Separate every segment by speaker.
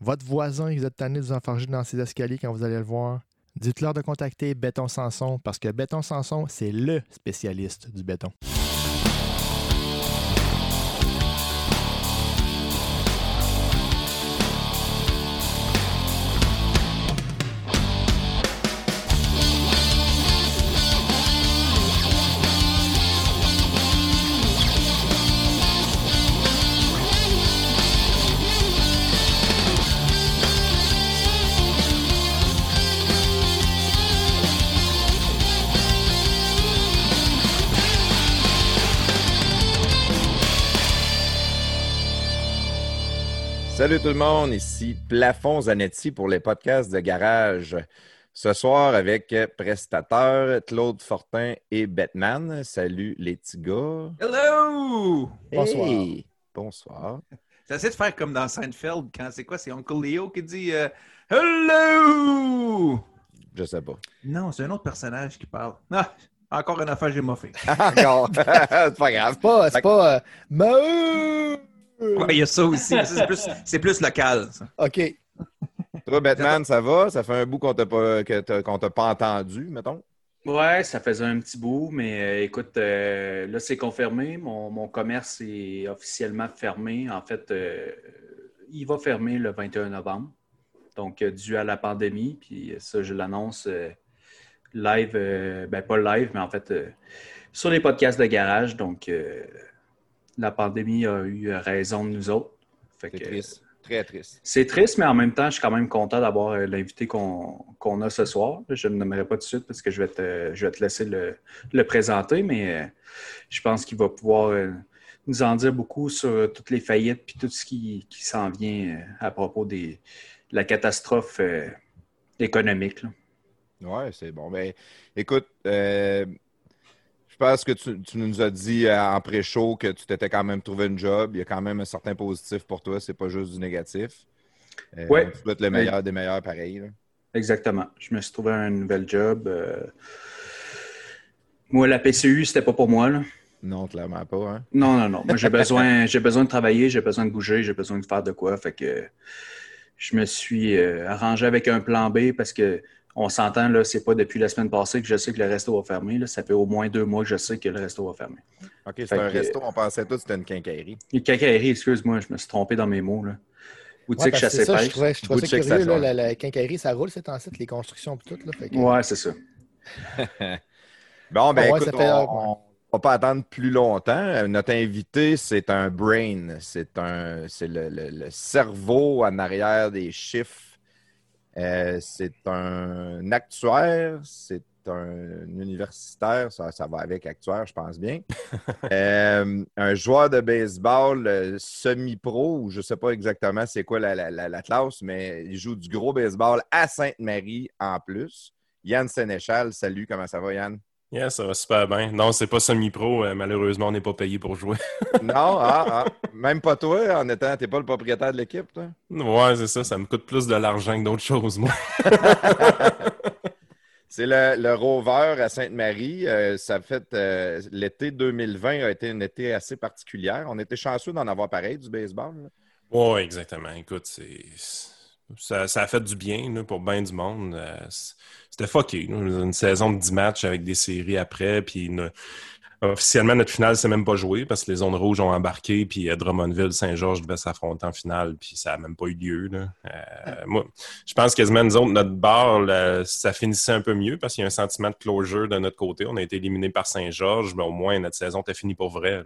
Speaker 1: votre voisin, vous êtes tanné de vous enfarger dans ses escaliers quand vous allez le voir, dites-leur de contacter Béton Sanson parce que Béton Sanson, c'est le spécialiste du béton.
Speaker 2: Salut tout le monde, ici Plafond Zanetti pour les podcasts de garage. Ce soir avec prestataire Claude Fortin et Batman. Salut les petits gars.
Speaker 3: Hello!
Speaker 1: Bonsoir.
Speaker 2: Hey, bonsoir.
Speaker 3: J'essaie de faire comme dans Seinfeld quand c'est quoi? C'est Uncle Leo qui dit euh, Hello!
Speaker 2: Je sais pas.
Speaker 3: Non, c'est un autre personnage qui parle. Ah, encore une affaire, j'ai moffé.
Speaker 2: Encore. c'est pas grave.
Speaker 1: C'est pas, c'est pas euh!
Speaker 3: Ouais, il y a ça aussi. C'est plus, c'est plus local. ça.
Speaker 1: OK.
Speaker 2: Toi, Batman, ça va? Ça fait un bout qu'on t'a pas, que t'as- qu'on t'a pas entendu, mettons.
Speaker 4: Ouais, ça faisait un petit bout, mais euh, écoute, euh, là, c'est confirmé. Mon, mon commerce est officiellement fermé. En fait, euh, il va fermer le 21 novembre, donc dû à la pandémie. Puis ça, je l'annonce euh, live, euh, ben pas live, mais en fait euh, sur les podcasts de garage. Donc, euh, la pandémie a eu raison de nous autres. Fait
Speaker 2: C'est
Speaker 4: que-
Speaker 2: triste. Très triste.
Speaker 4: C'est triste, mais en même temps, je suis quand même content d'avoir euh, l'invité qu'on qu'on a ce soir. Je ne nommerai pas tout de suite parce que je vais te, je vais te laisser le, le présenter, mais euh, je pense qu'il va pouvoir euh, nous en dire beaucoup sur toutes les faillites puis tout ce qui, qui s'en vient à propos des, de la catastrophe économique. là.
Speaker 2: Ouais, c'est bon. Ben, écoute, euh, je pense que tu, tu nous as dit euh, en pré-show que tu t'étais quand même trouvé une job. Il y a quand même un certain positif pour toi. C'est pas juste du négatif. Euh,
Speaker 4: Ouais.
Speaker 2: On te souhaite le meilleur des meilleurs, pareil. là.
Speaker 4: Exactement. Je me suis trouvé un nouvel job. euh, Moi, la PCU, c'était pas pour moi. Là.
Speaker 2: Non, clairement pas. Hein?
Speaker 4: Non, non, non. Moi, j'ai besoin, j'ai besoin de travailler, j'ai besoin de bouger, j'ai besoin de faire de quoi. Fait que je me suis euh, arrangé avec un plan B parce que on s'entend, là, c'est pas depuis la semaine passée que je sais que le resto va fermer. Là. Ça fait au moins deux mois que je sais que le resto va fermer.
Speaker 2: OK, c'est un
Speaker 4: que-
Speaker 2: resto. On pensait tous que c'était une quincaillerie.
Speaker 4: Et quincaillerie, excuse-moi, je me suis trompé dans mes mots. Là. Boutique
Speaker 1: Ouais,
Speaker 4: chasse
Speaker 1: ça, je
Speaker 4: pêche.
Speaker 1: trouvais, je trouvais ça curieux. Là, la, la quincaillerie, ça roule, c'est en site, les constructions et tout. Là, fait que-
Speaker 4: Ouais, c'est ça.
Speaker 2: Bon, ben
Speaker 1: Ah ouais,
Speaker 2: écoute,
Speaker 1: ça fait-
Speaker 2: on, on va pas attendre plus longtemps. Euh, Notre invité, c'est un brain. C'est un, c'est le, le- le cerveau en arrière des chiffres. Euh, c'est un actuaire, c'est un universitaire, ça, ça va avec actuaire, je pense bien. Euh, un joueur de baseball euh, semi-pro, ou je ne sais pas exactement c'est quoi la, la- la- la classe, mais il joue du gros baseball à Sainte-Marie en plus. Yann Sénéchal, salut, comment ça va Yann?
Speaker 5: Yeah, ça va super bien. Non, c'est pas semi-pro. euh, malheureusement, on n'est pas payé pour jouer.
Speaker 2: Non, ah, ah, même pas toi, en étant, t'es pas le propriétaire de l'équipe, toi?
Speaker 5: ouais, c'est ça. Ça me coûte plus de l'argent que d'autres choses, moi.
Speaker 2: C'est le, le Rover à Sainte-Marie. Euh, ça fait euh, l'été 2020 a été un été assez particulier. On était chanceux d'en avoir pareil du baseball.
Speaker 5: Ouais, exactement. Écoute, c'est. Ça, ça a fait du bien là, pour bien du monde. Euh, C'était fucké. Une saison de 10 matchs avec des séries après. Puis une- officiellement, notre finale s'est même pas jouée parce que les zones rouges ont embarqué. Puis euh, Drummondville, Saint-Georges devait s'affronter en finale. Puis ça n'a même pas eu lieu. là. Euh, moi, je pense quasiment nous autres, notre bar, là, ça finissait un peu mieux parce qu'il y a un sentiment de closure de notre côté. On a été éliminé par Saint-Georges, mais au moins notre saison était finie pour vrai.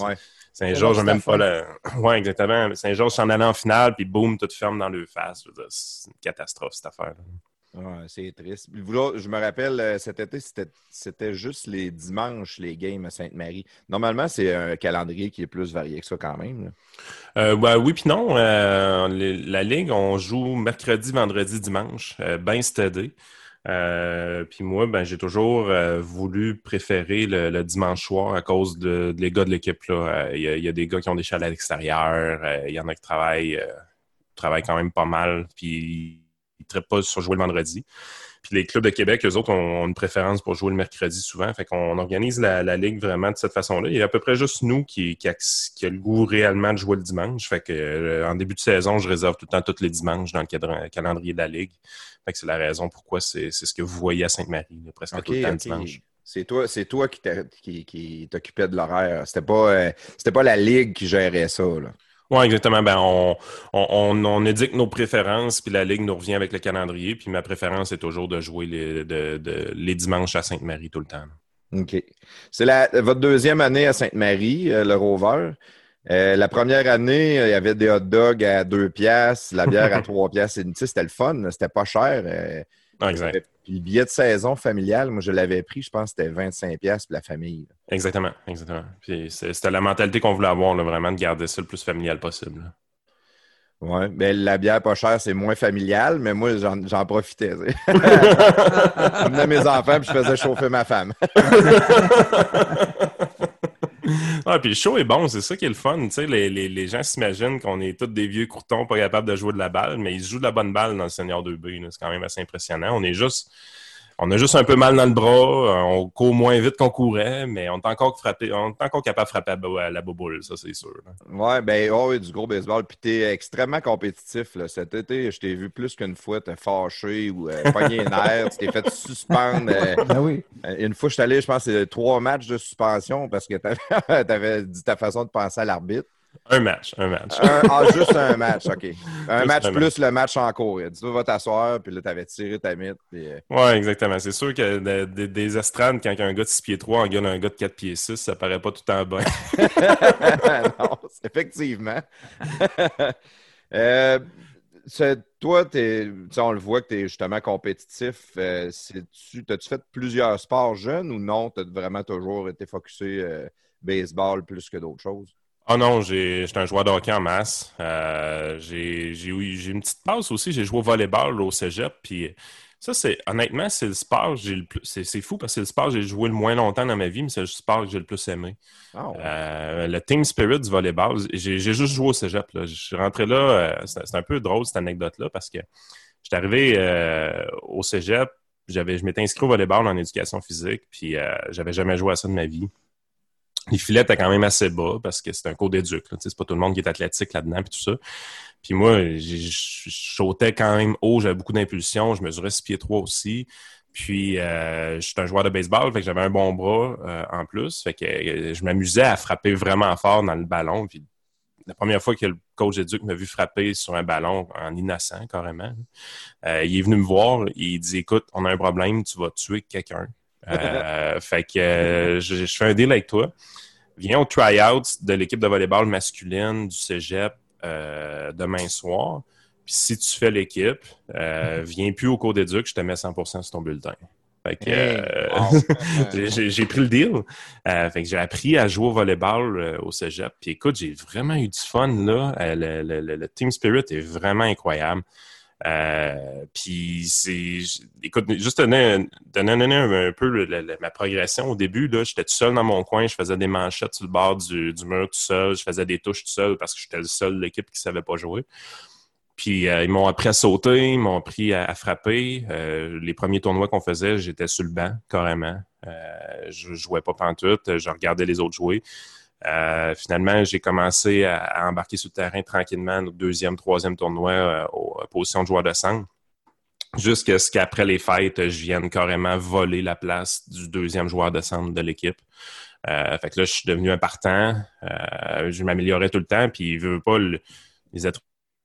Speaker 2: Ouais.
Speaker 5: Saint-Georges n'a même pas la. Oui, exactement. Saint-Georges s'en allait en finale, puis boum, tout ferme dans le face. C'est une catastrophe, cette affaire.
Speaker 2: C'est triste. Je me rappelle, euh, cet été, c'était- juste les dimanches, les games à Sainte-Marie. Normalement, c'est un calendrier qui est plus varié que ça quand même.
Speaker 5: Euh, ben oui, puis non. euh, la Ligue, on joue mercredi, vendredi, dimanche, euh, bien stédé. Puis moi, ben, j'ai toujours voulu préférer le, dimanche soir à cause de, de les gars de l'équipe. Il y, a- des gars qui ont des chalets à l'extérieur. Il y en a qui travaillent, travaillent quand même pas mal. Puis ne pas sur jouer le vendredi. Puis les clubs de Québec, eux autres, ont, une préférence pour jouer le mercredi souvent. Fait qu'on organise la, la Ligue vraiment de cette façon-là. Il y a à peu près juste nous qui, qui, a, qui a le goût réellement de jouer le dimanche. Fait que euh, en début de saison, je réserve tout le temps tous les dimanches dans le cadre- calendrier de la Ligue. Fait que c'est la raison pourquoi c'est ce que vous voyez à Sainte-Marie, presque
Speaker 2: OK,
Speaker 5: tout le temps dimanche.
Speaker 2: C'est toi, c'est toi qui t'occupais de l'horaire. C'était pas, euh, c'était pas la Ligue qui gérait ça. Là.
Speaker 5: Oui, exactement. Ben, on, on, on, indique nos préférences, puis la Ligue nous revient avec le calendrier. Puis ma préférence est toujours de jouer les, de, de- les dimanches à Sainte-Marie tout le temps.
Speaker 2: OK. C'est la, votre deuxième année à Sainte-Marie, euh, le Rover. Euh, la première année, il y avait des hot dogs à 2 piastres, la bière à 3 piastres. et- C'était le fun, c'était pas cher. euh,
Speaker 5: exact.
Speaker 2: Puis le billet de saison familial, moi, je l'avais pris, je pense que c'était 25 piastres pour la famille. là.
Speaker 5: Exactement, exactement. Puis c'était la mentalité qu'on voulait avoir, là, vraiment, de garder ça le plus familial possible. là.
Speaker 2: Ouais, mais la bière pas chère, c'est moins familial, mais moi, j'en profitais. tu sais. je menais mes enfants puis je faisais chauffer ma femme.
Speaker 5: Ah, puis le show est bon, c'est ça qui est le fun. Tu sais, les, les, les gens s'imaginent qu'on est tous des vieux croutons pas capables de jouer de la balle, mais ils jouent de la bonne balle dans le Seigneur 2B. là. C'est quand même assez impressionnant. On est juste. On a juste un peu mal dans le bras, euh, on court moins vite qu'on courait, mais on est encore frappé, on est encore capable de frapper à, la boboule, ça c'est sûr. là.
Speaker 2: Ouais, ben, oh, oui, du gros baseball. Puis t'es extrêmement compétitif. Là. Cet été, je t'ai vu plus qu'une fois te fâché ou euh, pogner les nerfs. Tu t'es fait suspendre. euh,
Speaker 3: Ben oui.
Speaker 2: Euh, Une fois, je suis allé, je pense, c'est trois matchs de suspension parce que tu avais, dit ta façon de penser à l'arbitre.
Speaker 5: Un match, un match.
Speaker 2: Un- ah, juste un match, OK. Un
Speaker 5: Juste
Speaker 2: match
Speaker 5: un
Speaker 2: plus le match en cours. Il a dit, tu vas t'asseoir, puis là, t'avais tiré ta mythe. Puis, euh,
Speaker 5: Ouais, exactement. C'est sûr que de- de- des estrades, quand un gars de 6 pieds 3 engueule un gars de 4 pieds 6, ça paraît pas tout temps bon.
Speaker 2: non, c'est- effectivement. Euh, toi, on le voit que tu es justement compétitif. Euh, T'as-tu fait plusieurs sports jeunes ou non? Tu as vraiment toujours été focusé euh, baseball plus que d'autres choses?
Speaker 5: Ah non, j'ai- j'étais un joueur de hockey en masse. Euh, j'ai une petite passe aussi. J'ai joué au volleyball au cégep. Puis ça, c'est honnêtement, c'est le sport. C'est fou parce que c'est le sport que j'ai joué le moins longtemps dans ma vie, mais c'est le sport que j'ai le plus aimé.
Speaker 2: Ah.
Speaker 5: Euh, le team spirit du volleyball, j'ai juste joué au cégep. Là. Je suis rentré là, euh, c'est un peu drôle cette anecdote-là parce que j'étais arrivé euh, au cégep, je m'étais inscrit au volleyball en éducation physique, puis j'avais jamais joué à ça de ma vie. Les filets étaient quand même assez bas parce que c'est un cours d'éduc. C'est pas tout le monde qui est athlétique là-dedans, puis tout ça. Puis moi, je sautais quand même haut, j'avais beaucoup d'impulsion, je mesurais 6 pieds 3 aussi. Puis, euh, je suis un joueur de baseball, fait que j'avais un bon bras euh, en plus. Fait que euh, je m'amusais à frapper vraiment fort dans le ballon. La première fois que le coach éduc m'a vu frapper sur un ballon en innocent, carrément, euh, il est venu me voir. Il dit Écoute, on a un problème, tu vas tuer quelqu'un. Euh, fait que euh, je, je fais un deal avec toi. Viens au try-out de l'équipe de volleyball masculine du cégep euh, demain soir. Puis si tu fais l'équipe, viens plus au cours d'éduc, je te mets 100% sur ton bulletin. Fait que,
Speaker 2: Hey, wow.
Speaker 5: j'ai- pris le deal. Fait que j'ai appris à jouer au volleyball au cégep. Puis écoute, j'ai vraiment eu du fun là. Le, le- le- le team spirit est vraiment incroyable. Euh, puis c'est, écoute, juste donner, donner, donner un, un peu ma progression au début j'étais tout seul dans mon coin, je faisais des manchettes sur le bord du, mur tout seul, je faisais des touches tout seul parce que j'étais le seul de l'équipe qui savait pas jouer. Puis euh, ils m'ont appris à sauter, ils m'ont appris à, frapper. Euh, les premiers tournois qu'on faisait, j'étais sur le banc carrément. Je jouais pas pantoute, je regardais les autres jouer. Euh, finalement, j'ai commencé à, embarquer sur le terrain tranquillement, notre deuxième, troisième tournoi euh, aux à position de joueur de centre. Jusqu'à ce qu'après les fêtes, je vienne carrément voler la place du deuxième joueur de centre de l'équipe. Euh, fait que là, je suis devenu un partant. Euh, je m'améliorais tout le temps, puis il veut pas le- les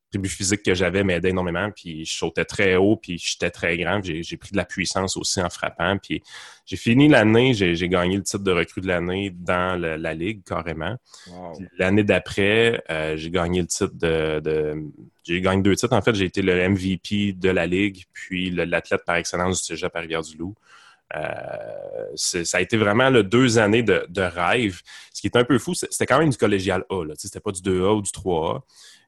Speaker 5: attributs physiques que j'avais m'aidaient énormément, puis je sautais très haut, puis j'étais très grand. J'ai j'ai pris de la puissance aussi en frappant, puis j'ai fini l'année, j'ai gagné le titre de recrue de l'année dans le- la ligue carrément.
Speaker 2: Wow.
Speaker 5: L'année d'après, euh, j'ai gagné le titre de, de- J'ai gagné deux titres. En fait, j'ai été le MVP de la Ligue, puis l'athlète par excellence du Cégep à Rivière-du-Loup. Euh, ça a été vraiment deux années de, de rêve. Ce qui est un peu fou, c'était quand même du collégial A. C'était pas du 2A ou du 3A.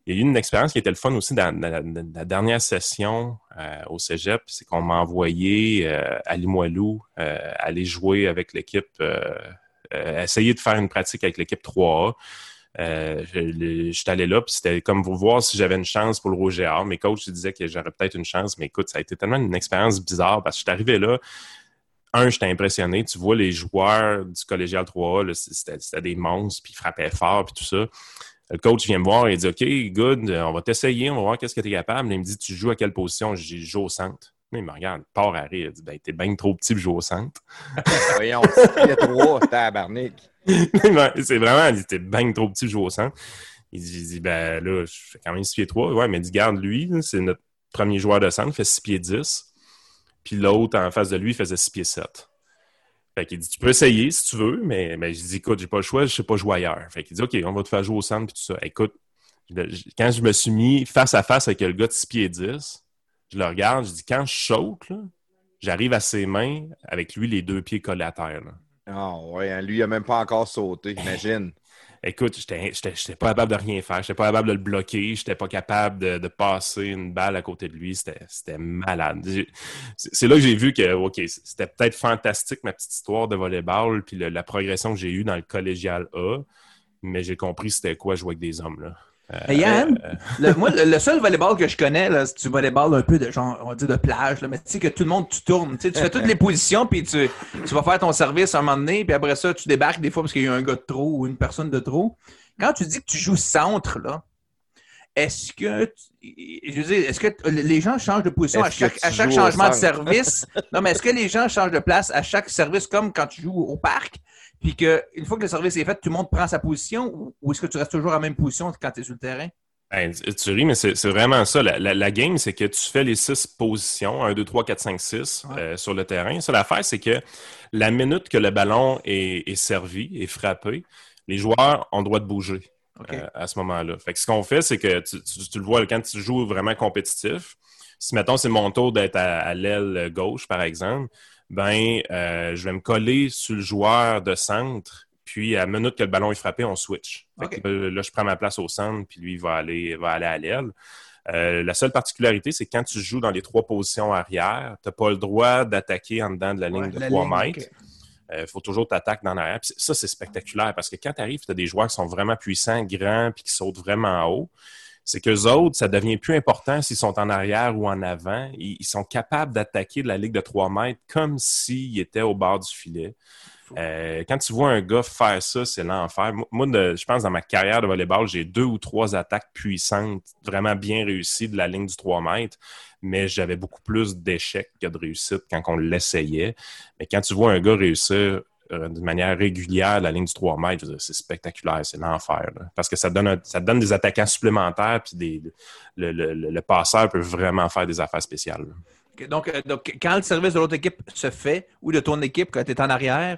Speaker 5: Il y a eu une expérience qui était le fun aussi dans, dans- la dernière session euh, au Cégep, c'est qu'on m'a envoyé euh, à Limoilou euh, aller jouer avec l'équipe, essayer de faire une pratique avec l'équipe 3A. Euh, je j'étais allé là, puis c'était comme pour voir si j'avais une chance pour le Rouge et Or. Mes coachs disaient que j'aurais peut-être une chance, mais écoute, ça a été tellement une expérience bizarre parce que j'étais arrivé là. Un, j'étais impressionné. Tu vois les joueurs du collégial 3A, là, c'était c'était des monstres, puis ils frappaient fort, puis tout ça. Le coach vient me voir et il dit OK, good, on va t'essayer, on va voir qu'est-ce que tu es capable. Il me dit Tu joues à quelle position? Je dis Je joue au centre. Mais il me regarde, part à rire. Il dit Ben, t'es bien trop petit pour jouer au centre.
Speaker 2: Voyons, il y a trois, tabarnak.
Speaker 5: C'est vraiment, il était bien trop petit pour jouer au centre. Il dit, il dit, ben là, je fais quand même 6 pieds 3. Ouais, mais il dit, garde lui, c'est notre premier joueur de centre, il fait 6 pieds 10. Puis l'autre en face de lui, il faisait 6 pieds 7. Fait qu'il dit, tu peux essayer si tu veux, mais, mais je dis, écoute, j'ai pas le choix, je sais pas jouer ailleurs. Fait qu'il dit, OK, on va te faire jouer au centre, puis tout ça. Écoute, quand je me suis mis face à face avec le gars de 6 pieds 10, je le regarde, je dis, quand je saute, j'arrive à ses mains avec lui les deux pieds collés à terre.
Speaker 2: Ah ouais, hein, lui, il a même pas encore sauté, imagine.
Speaker 5: Écoute, j'étais pas capable de rien faire. J'étais pas capable de le bloquer. J'étais pas capable de, de passer une balle à côté de lui. C'était malade. C'est là que j'ai vu que, OK, c'était peut-être fantastique ma petite histoire de volleyball puis la progression que j'ai eue dans le collégial A. Mais j'ai compris c'était quoi jouer avec des hommes. Là. Euh,
Speaker 3: Yann,
Speaker 5: euh,
Speaker 3: le, moi, le, le seul volleyball que je connais, c'est du volleyball un peu de genre, on va dire de plage, là, mais tu sais que tout le monde, tu tournes, tu fais toutes les positions, puis tu, tu vas faire ton service un moment donné, puis après ça, tu débarques des fois parce qu'il y a eu un gars de trop ou une personne de trop. Quand tu dis que tu joues centre, là, est-ce que, tu- je veux dire, est-ce que les gens changent de position à chaque, à chaque changement de service? non, mais est-ce que les gens changent de place à chaque service comme quand tu joues au parc? Puis qu'une fois que le service est fait, tout le monde prend sa position ou, est-ce que tu restes toujours à la même position quand tu es sur le terrain?
Speaker 5: Ben, tu ris, mais c'est vraiment ça. La, game, c'est que tu fais les six positions, 1, 2, 3, 4, 5, 6 sur le terrain. Ça, l'affaire, c'est que la minute que le ballon est, servi, est frappé, les joueurs ont le droit de bouger euh, à ce moment-là. Fait que ce qu'on fait, c'est que tu, le vois quand tu joues vraiment compétitif. Si, mettons, c'est mon tour d'être à, l'aile gauche, par exemple, ben, euh, je vais me coller sur le joueur de centre puis, à la minute que le ballon est frappé, on switch. là, je prends ma place au centre, puis lui, il va aller, va aller à l'aile. Euh, la seule particularité, c'est que quand tu joues dans les trois positions arrière, tu n'as pas le droit d'attaquer en dedans de la ligne de 3 mètres. Il euh, faut toujours t'attaquer dans l'arrière. Ça, c'est spectaculaire parce que quand tu arrives, tu as des joueurs qui sont vraiment puissants, grands, puis qui sautent vraiment haut. C'est qu'eux autres, ça devient plus important s'ils sont en arrière ou en avant. Ils, sont capables d'attaquer de la ligne de 3 mètres comme s'ils étaient au bord du filet. Euh, quand tu vois un gars faire ça, c'est l'enfer. Moi, je pense dans ma carrière de volleyball, j'ai deux ou trois attaques puissantes, vraiment bien réussies de la ligne du 3 mètres, mais j'avais beaucoup plus d'échecs que de réussite quand on l'essayait. Mais quand tu vois un gars réussir euh, de manière régulière la ligne du 3 mètres, c'est spectaculaire, c'est l'enfer. Parce que ça donne, ça donne des attaquants supplémentaires, puis le, passeur peut vraiment faire des affaires spéciales.
Speaker 3: Donc, euh, donc, quand le service de l'autre équipe se fait ou de ton équipe quand tu es en arrière,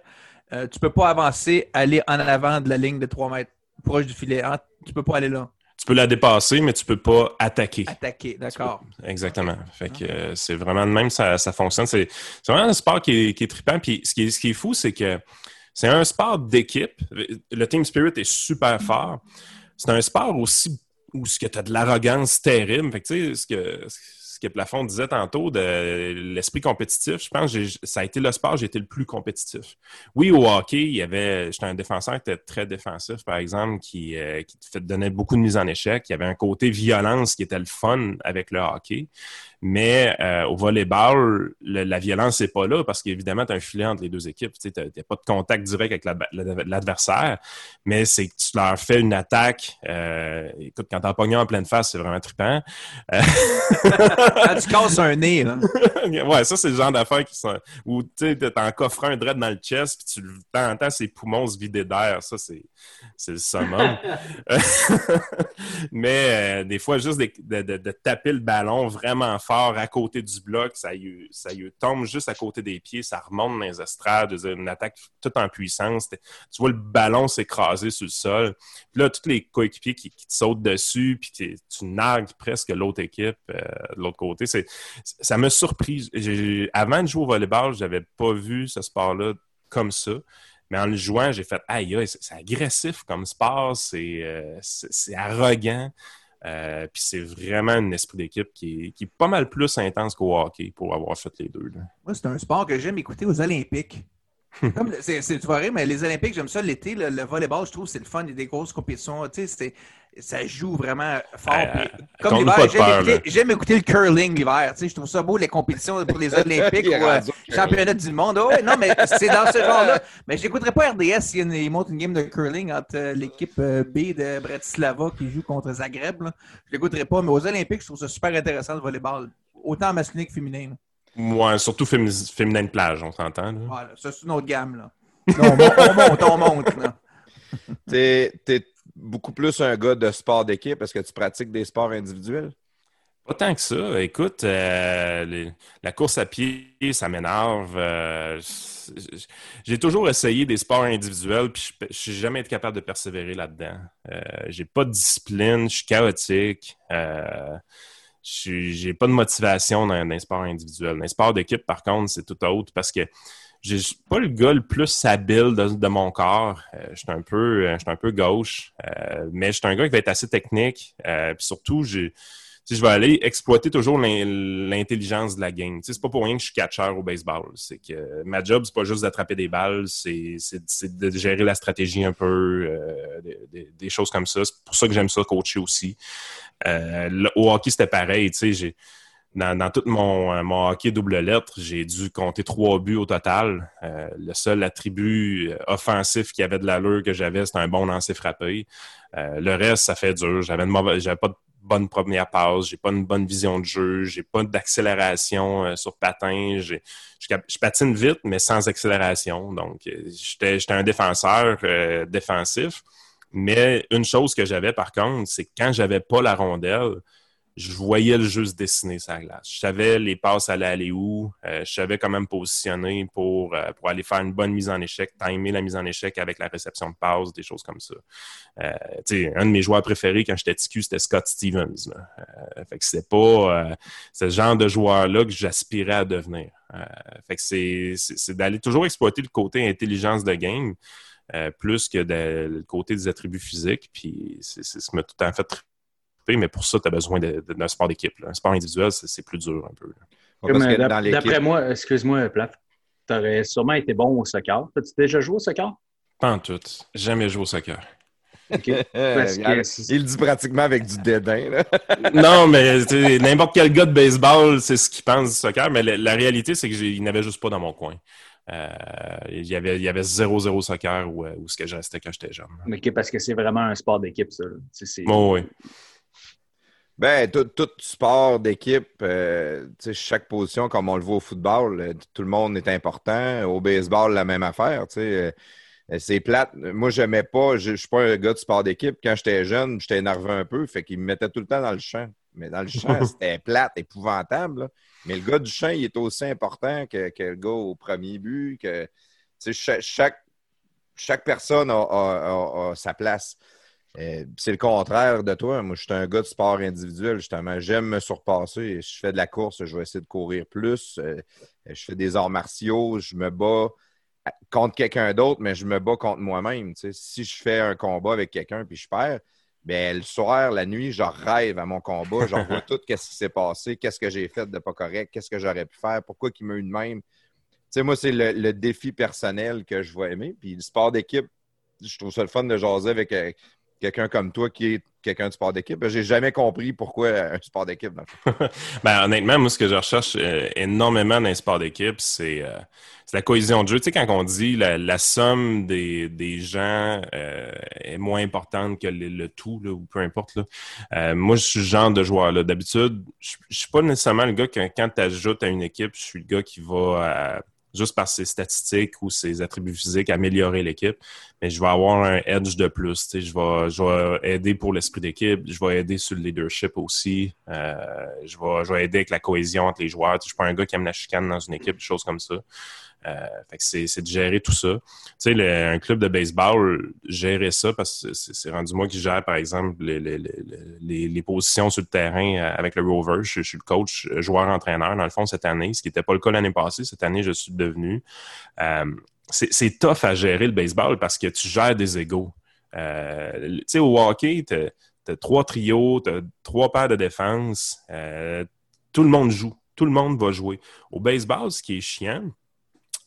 Speaker 3: euh, tu ne peux pas avancer, aller en avant de la ligne de 3 mètres proche du filet. Tu ne peux pas aller là?
Speaker 5: Tu peux la dépasser, mais tu ne peux pas attaquer.
Speaker 3: Attaquer, d'accord.
Speaker 5: Exactement. Fait que euh, c'est vraiment de même, ça, ça fonctionne. C'est vraiment un sport qui est, qui est trippant. Puis ce qui est, ce qui est fou, c'est que c'est un sport d'équipe. Le team spirit est super fort. C'est un sport aussi où tu as de l'arrogance terrible. Fait que, tu sais, ce que que Plafond disait tantôt de l'esprit compétitif, je pense que ça a été le sport, j'ai été le plus compétitif. Oui, au hockey, il y avait, j'étais un défenseur qui était très défensif, par exemple, qui, euh, qui donnait beaucoup de mise en échec. Il y avait un côté violence qui était le fun avec le hockey. Mais euh, au volleyball, la violence n'est pas là parce qu'évidemment, tu as un filet entre les deux équipes. Tu n'as pas de contact direct avec l'adversaire, mais c'est que tu leur fais une attaque. Euh, écoute, quand t'en pognes en pleine face, c'est vraiment trippant.
Speaker 3: Euh, quand tu casses un nez, là.
Speaker 5: ouais, ça, c'est le genre d'affaires qui sont. Où tu t'en coffres un dread dans le chest, puis tu entends ses poumons se vider d'air. Ça, c'est le summum. mais des fois, juste de, de, de, taper le ballon vraiment fort à côté du bloc, ça y, ça tombe juste à côté des pieds, ça remonte dans les estrades, une attaque toute en puissance. Tu vois le ballon s'écraser sur le sol. Puis là, tous les coéquipiers qui, te sautent dessus, puis tu nargues presque l'autre équipe euh, de l'autre côté. Ça m'a surpris. Avant de jouer au volleyball, je n'avais pas vu ce sport-là comme ça. Mais en le jouant, j'ai fait aïe, c'est agressif comme sport, c'est euh, arrogant. Euh, puis c'est vraiment un esprit d'équipe qui est, pas mal plus intense qu'au hockey pour avoir fait les deux.
Speaker 3: Moi, c'est un sport que j'aime écouter aux Olympiques. Comme c'est, tu vois, mais les Olympiques, j'aime ça l'été. Le, le, volleyball, je trouve, c'est le fun. Il y a des grosses compétitions. Tu sais, ça joue vraiment fort. Euh, comme l'hiver, j'aime, écouter le curling l'hiver. Je trouve ça beau, les compétitions pour les Olympiques ou euh, championnat du monde. Oh, non, mais c'est dans ce genre-là. Mais je n'écouterai pas RDS s'ils montrent une game de curling entre euh, l'équipe B de Bratislava qui joue contre Zagreb. Là. Je l'écouterai pas. Mais aux Olympiques, je trouve ça super intéressant le volleyball. Autant masculin que féminin.
Speaker 5: Ouais, surtout féminin de plage, on s'entend.
Speaker 3: Voilà, ça, c'est une autre gamme. Là. Non, on, monte, on monte.
Speaker 2: T'es beaucoup plus un gars de sport d'équipe? Est-ce que tu pratiques des sports individuels?
Speaker 5: Pas tant que ça. Écoute, euh, la course à pied, ça m'énerve. Euh, j'ai toujours essayé des sports individuels, puis je suis jamais été capable de persévérer là-dedans. Euh, j'ai pas de discipline, je suis chaotique. Euh, j'ai pas de motivation dans, dans les sports individuels. Dans les sports d'équipe, par contre, c'est tout autre parce que j'ai pas le gars le plus habile de, mon corps. Euh, je suis un peu, euh, un peu gauche, euh, mais je suis un gars qui va être assez technique. puis surtout, j'ai je vais aller exploiter toujours l'intelligence de la game. c'est pas pour rien que je suis catcheur au baseball. C'est que ma job, c'est pas juste d'attraper des balles, c'est de gérer la stratégie un peu, des, choses comme ça. C'est pour ça que j'aime ça coacher aussi. au hockey, c'était pareil. J'ai dans, tout mon, euh, mon, hockey double lettre, j'ai dû compter trois buts au total. Euh, le seul attribut euh, offensif qui avait de l'allure que j'avais, c'était un bon lancer frappé. le reste, ça fait dur. J'avais, pas de bonne première passe, j'ai pas une bonne vision de jeu, j'ai pas d'accélération sur patin, je, patine vite, mais sans accélération. Donc, j'étais un défenseur défensif. Mais une chose que j'avais par contre, c'est que quand j'avais pas la rondelle, je voyais le jeu se dessiner sa glace. Je savais les passes allaient aller où. Euh, je savais comment me positionner pour, euh, pour aller faire une bonne mise en échec, timer la mise en échec avec la réception de passes, des choses comme ça. Euh, un de mes joueurs préférés quand j'étais TQ, c'était Scott Stevens. fait que c'était pas ce genre de joueur-là que j'aspirais à devenir. fait que c'est d'aller toujours exploiter le côté intelligence de game. plus que le côté des attributs physiques. Puis c'est ce qui m'a tout en fait mais pour ça, tu as besoin d'un sport d'équipe. Un sport individuel, c'est plus dur un peu.
Speaker 4: D'après moi, excuse-moi, Plaf, tu aurais sûrement été bon au soccer. As-tu déjà joué au soccer?
Speaker 5: Pas en tout. Jamais joué au soccer.
Speaker 2: Il dit pratiquement avec du dédain.
Speaker 5: non, mais n'importe quel gars de baseball, c'est ce qu'il pense du soccer, mais la, réalité, c'est qu'il n'avait juste pas dans mon coin. Euh, il, y avait, il y avait 0-0 soccer où, où ce que je restais quand j'étais jeune.
Speaker 4: Mais parce que c'est vraiment un sport d'équipe, ça.
Speaker 5: oui.
Speaker 2: Ben, tout, sport d'équipe, euh, chaque position, comme on le voit au football, euh, tout le monde est important. Au baseball, la même affaire. Euh, c'est plate. Moi, je n'aimais pas, je ne suis pas un gars de sport d'équipe. Quand j'étais jeune, j'étais énervé un peu, fait qu'il me mettait tout le temps dans le champ. Mais dans le champ, c'était plate, épouvantable. Mais le gars du champ, il est aussi important que, le gars au premier but. Que, chaque, chaque, personne a sa place. Euh, c'est le contraire de toi. Moi, je suis un gars de sport individuel, justement. J'aime me surpasser. Je fais de la course, je vais essayer de courir plus. Euh, je fais des arts martiaux, je me bats contre quelqu'un d'autre, mais je me bats contre moi-même. Si je fais un combat avec quelqu'un puis je perds, bien, le soir, la nuit, je rêve à mon combat. Je vois tout ce qui s'est passé, qu'est-ce que j'ai fait de pas correct, qu'est-ce que j'aurais pu faire, pourquoi il m'a eu de même. moi, c'est le, le, défi personnel que je vais aimer. Puis le sport d'équipe, je trouve ça le fun de jaser avec, euh, quelqu'un comme toi qui est quelqu'un de sport d'équipe. J'ai jamais compris pourquoi un sport d'équipe.
Speaker 5: ben, honnêtement, moi, ce que je recherche euh, énormément dans un sport d'équipe, c'est euh, la cohésion de jeu. Tu sais, quand on dit la, la somme des, des gens euh, est moins importante que le, tout, là, ou peu importe. Là. moi, je suis le genre de joueur. D'habitude, je ne suis pas nécessairement le gars que quand tu ajoutes à une équipe, je suis le gars qui va juste par ses statistiques ou ses attributs physiques, améliorer l'équipe. Mais je vais avoir un edge de plus. Je vais, je vais aider pour l'esprit d'équipe, je vais aider sur le leadership aussi. Euh, je, vais, je vais aider avec la cohésion entre les joueurs. Je ne suis pas un gars qui aime la chicane dans une équipe, des choses comme ça. Euh, c'est de gérer tout ça. Tu sais, un club de baseball, gérer ça parce que c'est rendu moi qui gère, par exemple, les, les, positions sur le terrain euh, avec le Rover. Je, suis le coach, euh, joueur-entraîneur, dans le fond, cette année, ce qui n'était pas le cas l'année passée. Cette année, je suis devenu. C'est tough à gérer le baseball parce que tu gères des égaux. Tu sais, au hockey, tu as, trois trios, tu as trois paires de défense. tout le monde joue. Tout le monde va jouer. Au baseball, ce qui est chiant,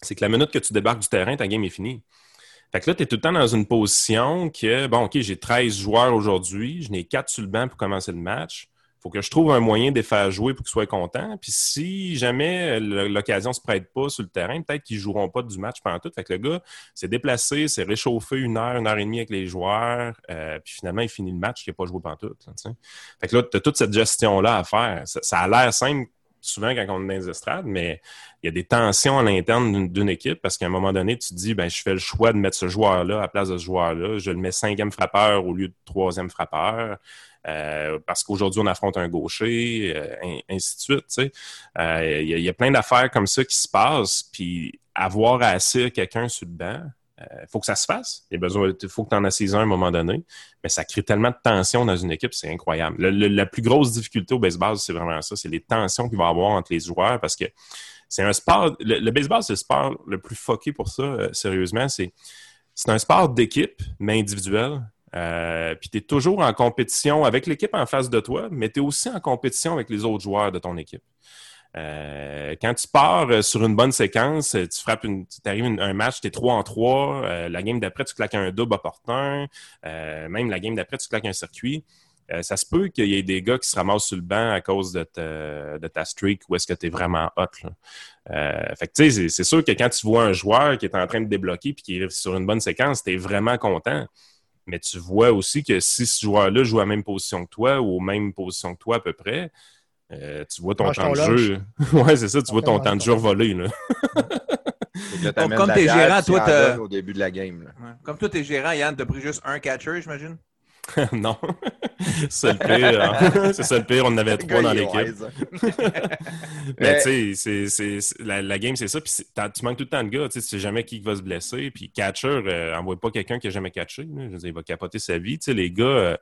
Speaker 5: c'est que la minute que tu débarques du terrain, ta game est finie. Fait que là, tu es tout le temps dans une position que, bon, OK, j'ai 13 joueurs aujourd'hui, je n'ai 4 sur le banc pour commencer le match. Faut que je trouve un moyen de les faire jouer pour qu'ils soient contents. Puis si jamais l'occasion ne se prête pas sur le terrain, peut-être qu'ils ne joueront pas du match pendant tout. Fait que le gars s'est déplacé, s'est réchauffé une heure, une heure et demie avec les joueurs, euh, puis finalement, il finit le match, il n'a pas joué pendant tout. fait que là, tu as toute cette gestion-là à faire. ça a l'air simple souvent quand on est dans les estrades, mais il y a des tensions à l'interne d'une équipe parce qu'à un moment donné, tu te dis, ben, je fais le choix de mettre ce joueur-là à la place de ce joueur-là. Je le mets cinquième frappeur au lieu de troisième frappeur. Euh, parce qu'aujourd'hui, on affronte un gaucher, euh, ainsi de suite. Euh, il y, a plein d'affaires comme ça qui se passent. Puis avoir à quelqu'un sur le banc, il euh, faut que ça se fasse. Il faut que tu en assises un à un moment donné. Mais ça crée tellement de tension dans une équipe, c'est incroyable. la plus grosse difficulté au baseball, c'est vraiment ça. C'est les tensions qu'il va y avoir entre les joueurs parce que c'est un sport. Le, baseball, c'est le sport le plus foqué pour ça, euh, sérieusement. C'est, un sport d'équipe, mais individuel. Euh, puis tu es toujours en compétition avec l'équipe en face de toi, mais tu es aussi en compétition avec les autres joueurs de ton équipe. Euh, quand tu pars euh, sur une bonne séquence, tu frappes une, tu arrives un match, tu es 3 en 3, euh, la game d'après, tu claques un double opportun, même la game d'après, tu claques un circuit. ça se peut qu'il y ait des gars qui se ramassent sur le banc à cause de, ta streak ou est-ce que tu es vraiment hot. fait tu sais, c'est sûr que quand tu vois un joueur qui est en train de débloquer puis qui est sur une bonne séquence, tu es vraiment content. Mais tu vois aussi que si ce joueur-là joue à la même position que toi ou aux mêmes positions que toi à peu près, euh, tu vois ton
Speaker 1: Mange
Speaker 5: temps
Speaker 1: ton
Speaker 5: de jeu. ouais, c'est ça, tu vois ton temps de jeu voler. Là.
Speaker 3: Comme t'es gérant,
Speaker 2: tu
Speaker 3: toi, t'as-
Speaker 2: au début de la game. là.
Speaker 3: Ouais. Comme toi, t'es gérant, Yann, t'as pris juste un catcher, j'imagine?
Speaker 5: non. c'est le pire. hein. c'est ça le pire, on en avait trois dans l'équipe.
Speaker 2: wise.
Speaker 5: Mais
Speaker 2: Mais-
Speaker 5: tu sais, c'est- c'est- c'est- la, la game, c'est ça. Puis tu manques tout le temps de gars. Tu sais, tu sais jamais qui va se blesser. Puis catcher, euh, envoie pas quelqu'un qui a jamais catché. là. Je veux dire, il va capoter sa vie. Tu sais, les gars, euh,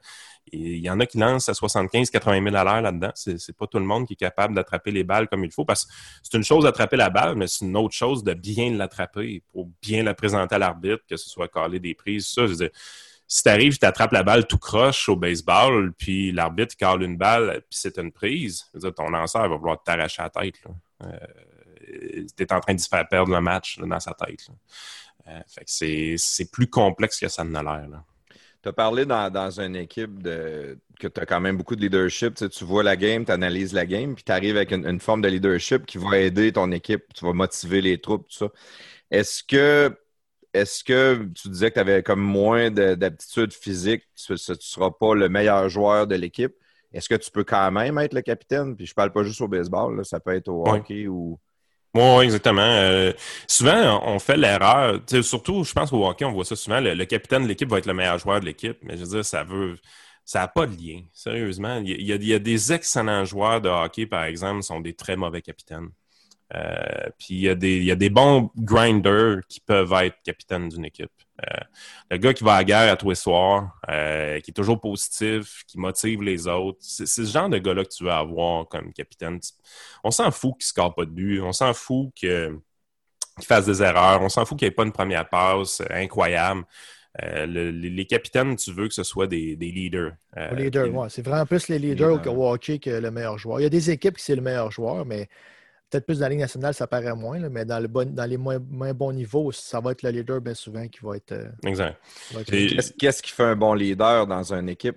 Speaker 5: il y en a qui lancent à 75-80 000 à l'heure là-dedans. C'est c'est pas tout le monde qui est capable d'attraper les balles comme il faut. Parce que c'est une chose d'attraper la balle, mais c'est une autre chose de bien l'attraper pour bien la présenter à l'arbitre, que ce soit caler des prises. Ça, je veux si t'arrives, tu attrapes la balle tout croche au baseball, puis l'arbitre cale une balle, puis c'est une prise, ton lanceur va vouloir t'arracher la tête. Là. Euh, t'es en train de se faire perdre le match dans sa tête. Euh, c'est, plus complexe que ça ne l'air.
Speaker 2: Tu as parlé dans, dans une équipe de, que tu as quand même beaucoup de leadership. Tu, sais, tu vois la game, tu analyses la game, puis tu arrives avec une, une forme de leadership qui va aider ton équipe, tu vas motiver les troupes, tout ça. Est-ce que, est-ce que tu disais que tu avais comme moins de- d'aptitude physique, tu ne seras pas le meilleur joueur de l'équipe? Est-ce que tu peux quand même être le capitaine? Puis je parle pas juste au baseball, là, ça peut être au hockey ou.
Speaker 5: Oui, exactement. Euh, souvent, on fait l'erreur. Surtout, je pense qu'au hockey, on voit ça souvent. Le, capitaine de l'équipe va être le meilleur joueur de l'équipe. Mais je veux dire, ça veut. Ça n'a pas de lien. Sérieusement. Il y, a, des excellents joueurs de hockey, par exemple, sont des très mauvais capitaines. Euh, puis il y, a des, il y a des bons grinders qui peuvent être capitaines d'une équipe. Euh, le gars qui va à la guerre à tous les soirs, euh, qui est toujours positif, qui motive les autres, c'est ce genre de gars-là que tu veux avoir comme capitaine. On s'en fout qu'il ne score pas de but, on s'en fout que- qu'il fasse des erreurs, on s'en fout qu'il n'y ait pas une première passe euh, incroyable. Euh, le- les, capitaines, tu veux que ce soit des, des leaders. Euh,
Speaker 1: Au leader,
Speaker 5: puis-
Speaker 1: ouais. C'est vraiment plus les leaders
Speaker 2: leaders.
Speaker 1: au hockey que le meilleur joueur. Il y a des équipes qui c'est le meilleur joueur, mais peut-être plus dans la Ligue nationale, ça paraît moins, là, mais dans, le bon, dans les moins, moins bons niveaux, ça va être le leader bien souvent qui va être. euh,
Speaker 5: Exact.
Speaker 2: Qu'est-ce qui fait un bon leader dans une équipe?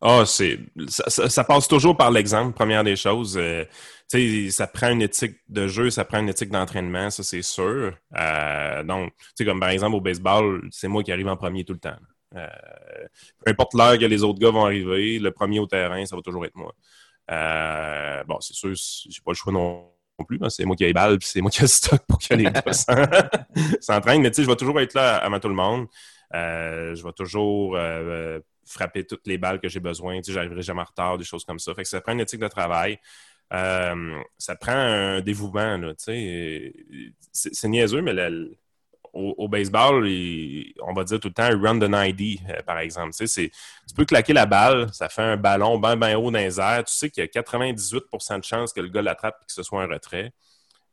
Speaker 5: Ah, c'est ça, ça- ça passe toujours par l'exemple, première des choses. Euh, tu sais, ça prend une éthique de jeu, ça prend une éthique d'entraînement, ça c'est sûr. Euh, donc, tu sais, comme par exemple au baseball, c'est moi qui arrive en premier tout le temps. Euh, peu importe l'heure que les autres gars vont arriver, le premier au terrain, ça va toujours être moi. Euh, bon, c'est sûr, j'ai pas le choix non non plus. hein. C'est moi qui ai les balles, puis c'est moi qui ai le stock pour que les gars s'en- s'entraînent. Mais tu sais, je vais toujours être là avant tout le monde. Euh, je vais toujours euh, frapper toutes les balles que j'ai besoin. Tu sais, j'arriverai jamais en retard, des choses comme ça. Fait que ça prend une éthique de travail. Euh, ça prend un dévouement, là, tu sais. C'est niaiseux, mais le- au, au baseball, on va dire tout le temps run the 90, euh, par exemple. Tu, sais, c'est- tu peux claquer la balle, ça fait un ballon bien, bien haut dans les airs. Tu sais qu'il y a 98% de chances que le gars l'attrape et que ce soit un retrait.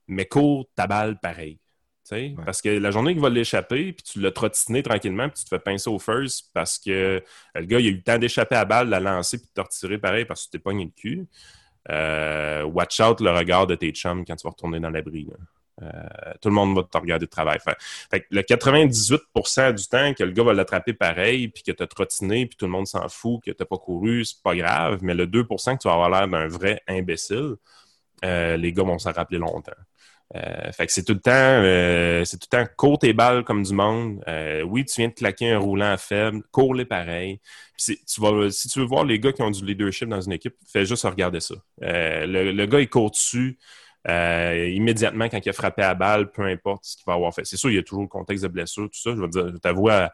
Speaker 5: Mais cours ta balle pareil. Tu sais,
Speaker 2: Ouais.
Speaker 5: Parce que la journée qu'il va l'échapper, puis tu l'as trottiné tranquillement, puis tu te fais pincer au first parce que le gars, il a eu le temps d'échapper à la balle, de la lancer, puis de te retirer pareil parce que tu t'es pogné le cul. Euh, watch out le regard de tes chums quand tu vas retourner dans l'abri. Euh, tout le monde va te regarder de travail. Fait, le 98% du temps que le gars va l'attraper pareil, puis que tu as trottiné, puis tout le monde s'en fout, que tu pas couru, c'est pas grave. Mais le 2% que tu vas avoir l'air d'un vrai imbécile, euh, les gars vont s'en rappeler longtemps. Euh, fait que c'est tout le temps, c'est tout le temps cours tes balles comme du monde. Oui, tu viens de claquer un roulant faible, cours-les pareil. Tu vas, si tu veux voir les gars qui ont du leadership dans une équipe, fais juste regarder ça. Le, le gars, il court dessus euh, immédiatement quand il a frappé à la balle, peu importe ce qu'il va avoir fait. C'est sûr, il y a toujours le contexte de blessure, tout ça. Je veux dire, je t'avoue, à-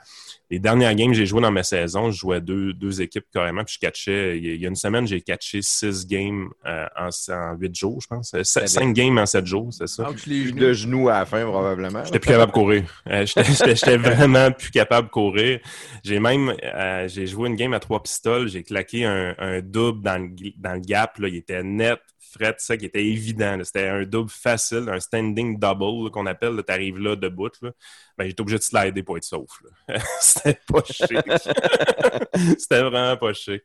Speaker 5: les dernières games que j'ai joué dans ma saison, je jouais deux, deux équipes carrément, puis je catchais. Il y a, une semaine, j'ai catché six games euh, en, en huit jours, je pense. Euh, cinq games en sept jours, c'est ça.
Speaker 3: Ouch, les
Speaker 2: Plus
Speaker 3: genoux.
Speaker 2: de genoux à la fin, probablement.
Speaker 5: J'étais plus capable de courir. Euh, J'étais vraiment plus capable de courir. J'ai même euh, j'ai joué une game à trois pistoles. J'ai claqué un, un double dans le, dans le gap. Là. Il était net, fret, ça qui était évident. C'était un double facile, un standing double qu'on appelle. Tu arrives là debout. Ben, j'étais obligé de slider pour être sauf. C'était pas chic. C'était vraiment pas chic.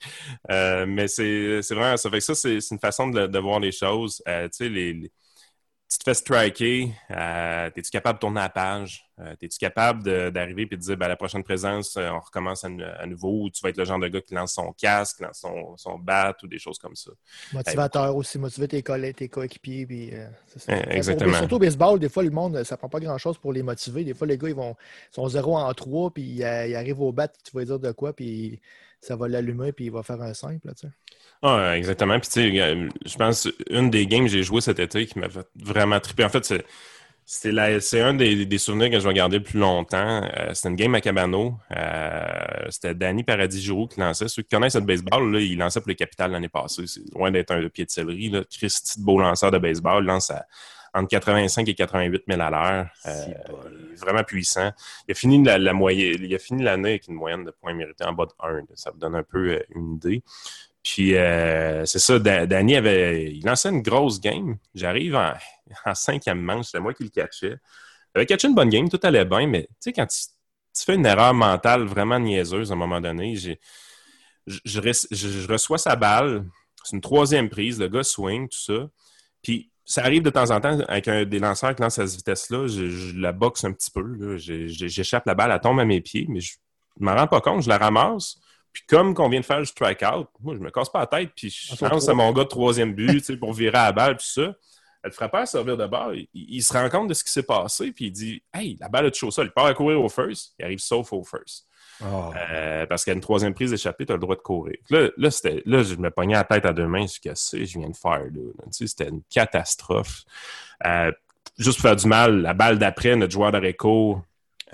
Speaker 5: Euh, mais c'est vraiment ça. Fait que ça, c'est une façon de, voir les choses. Euh, tu sais, les, te fais striker, euh, es-tu capable de tourner la page? Euh, es-tu capable d'arriver et de dire ben, la prochaine présence, euh, on recommence à, nouveau, ou tu vas être le genre de gars qui lance son casque, lance son, son bat ou des choses comme ça?
Speaker 1: Motivateur aussi, motiver tes, collègues, tes coéquipiers. Puis,
Speaker 5: eh, Exactement.
Speaker 1: surtout au baseball, des fois, le monde, ça prend pas grand-chose pour les motiver. Des fois, les gars, ils vont sont 0 en 3, puis ils, arrivent au bat, tu vas dire de quoi, puis ça va l'allumer, puis il va faire un simple. Là,
Speaker 5: ah, exactement. Puis, tu sais, je pense une des games que j'ai joué cet été qui m'a vraiment trippé. En fait, c'est. C'est un des, souvenirs que je vais garder le plus longtemps. Euh, c'était une game à Cabano. Euh, c'était Danny Paradis-Giroux qui lançait. Ceux qui connaissent le baseball, là, il lançait pour les Capitales l'année passée. C'est loin d'être un pied de céleri. Christy beau lanceur de baseball. Lance entre 85 et 88 000 à l'heure. Euh, vraiment puissant. Il a fini la, moyenne, il a fini l'année avec une moyenne de points mérités en bas de 1. Ça vous donne un peu une idée. Puis euh, c'est ça, Danny avait. Il lançait une grosse game. J'arrive en, cinquième manche, c'est moi qui le catchais. Il avait catché une bonne game, tout allait bien, mais tu sais, quand tu, fais une erreur mentale vraiment niaiseuse à un moment donné, je, je, reçois sa balle, c'est une troisième prise, le gars swing, tout ça. Puis ça arrive de temps en temps avec un, des lanceurs qui lancent à cette vitesse-là, je, la boxe un petit peu, j'échappe la balle, elle tombe à mes pieds, mais je ne m'en rends pas compte, je la ramasse. Puis comme qu'on vient de faire le strikeout, moi, je me casse pas la tête, puis je pense à mon gars de troisième but, pour virer à la balle, puis ça. Le frappeur servir de bord, il, se rend compte de ce qui s'est passé, puis il dit Hey, la balle a touché au sol. Il part à courir au first, il arrive sauf au first. Oh. Euh, parce a une troisième prise d'échappée, tu as le droit de courir. Là, là, je me pognais la tête à deux mains, ce que c'est, je viens de faire. Là. C'était une catastrophe. Euh, juste pour faire du mal, la balle d'après, notre joueur de réco,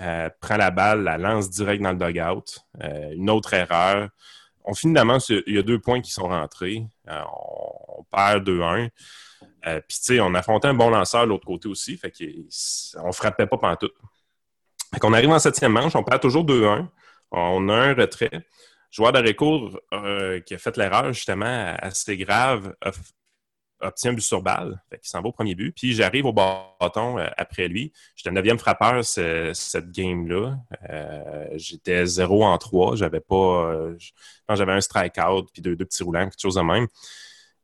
Speaker 5: euh, prend la balle, la lance direct dans le dugout. Euh, une autre erreur. On finalement, il y a deux points qui sont rentrés. On, perd 2-1. Puis, tu sais, on affrontait un bon lanceur de l'autre côté aussi. Fait qu'on frappait pas pantoute. Fait qu'on arrive en septième manche, on perd toujours 2-1. On a un retrait. joueur de recours qui a fait l'erreur, justement, assez grave, obtient un but sur balle. Fait s'en va au premier but. Puis j'arrive au bâton euh, après lui. J'étais neuvième frappeur cette game-là. Euh, j'étais 0 en 3. J'avais pas. Euh, j'avais un strikeout puis deux, petits roulants, quelque chose de même.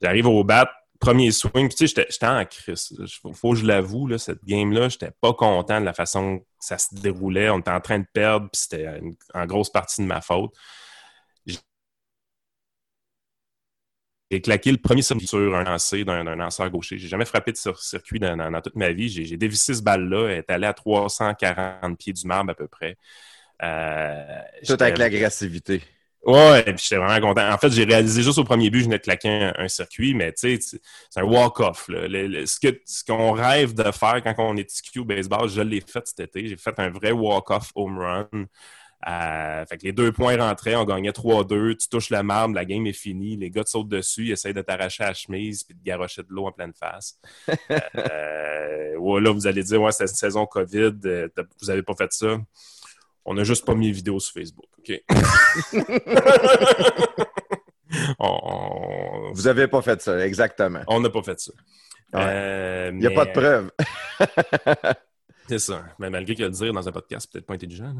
Speaker 5: J'arrive au bat, premier swing. Puis tu sais, j'étais en crise. Faut, faut que je l'avoue, cette game-là, j'étais pas content de la façon que ça se déroulait. On était en train de perdre, puis c'était en grosse partie de ma faute. J'ai claqué le premier circuit sur un lancer d'un lanceur gaucher. J'ai jamais frappé de circuit dans, toute ma vie. J'ai dévissé ce balle-là. Elle est allée à 340 pieds du marbre à peu près.
Speaker 2: Euh, Tout avec l'agressivité.
Speaker 5: Ouais, puis j'étais vraiment content. En fait, j'ai réalisé juste au premier but, je venais de claquer un, circuit, mais tu sais, c'est un walk-off. Ce qu'on rêve de faire quand on est TQ baseball, je l'ai fait cet été. J'ai fait un vrai walk-off home run. Euh, fait que les deux points rentraient, on gagnait 3-2, tu touches la marbre, la game est finie, les gars te sautent dessus, ils essayent de t'arracher la chemise puis de garocher de l'eau en pleine face. euh, là, vous allez dire, ouais, c'est une saison COVID, euh, vous avez pas fait ça. On n'a juste pas mis les vidéos sur Facebook, OK?
Speaker 2: Vous avez pas fait ça, exactement.
Speaker 5: On n'a pas fait ça.
Speaker 2: Euh, Il n'y a pas de preuve.
Speaker 5: C'est ça. Mais malgré que le dire dans un podcast, peut-être pas intelligent.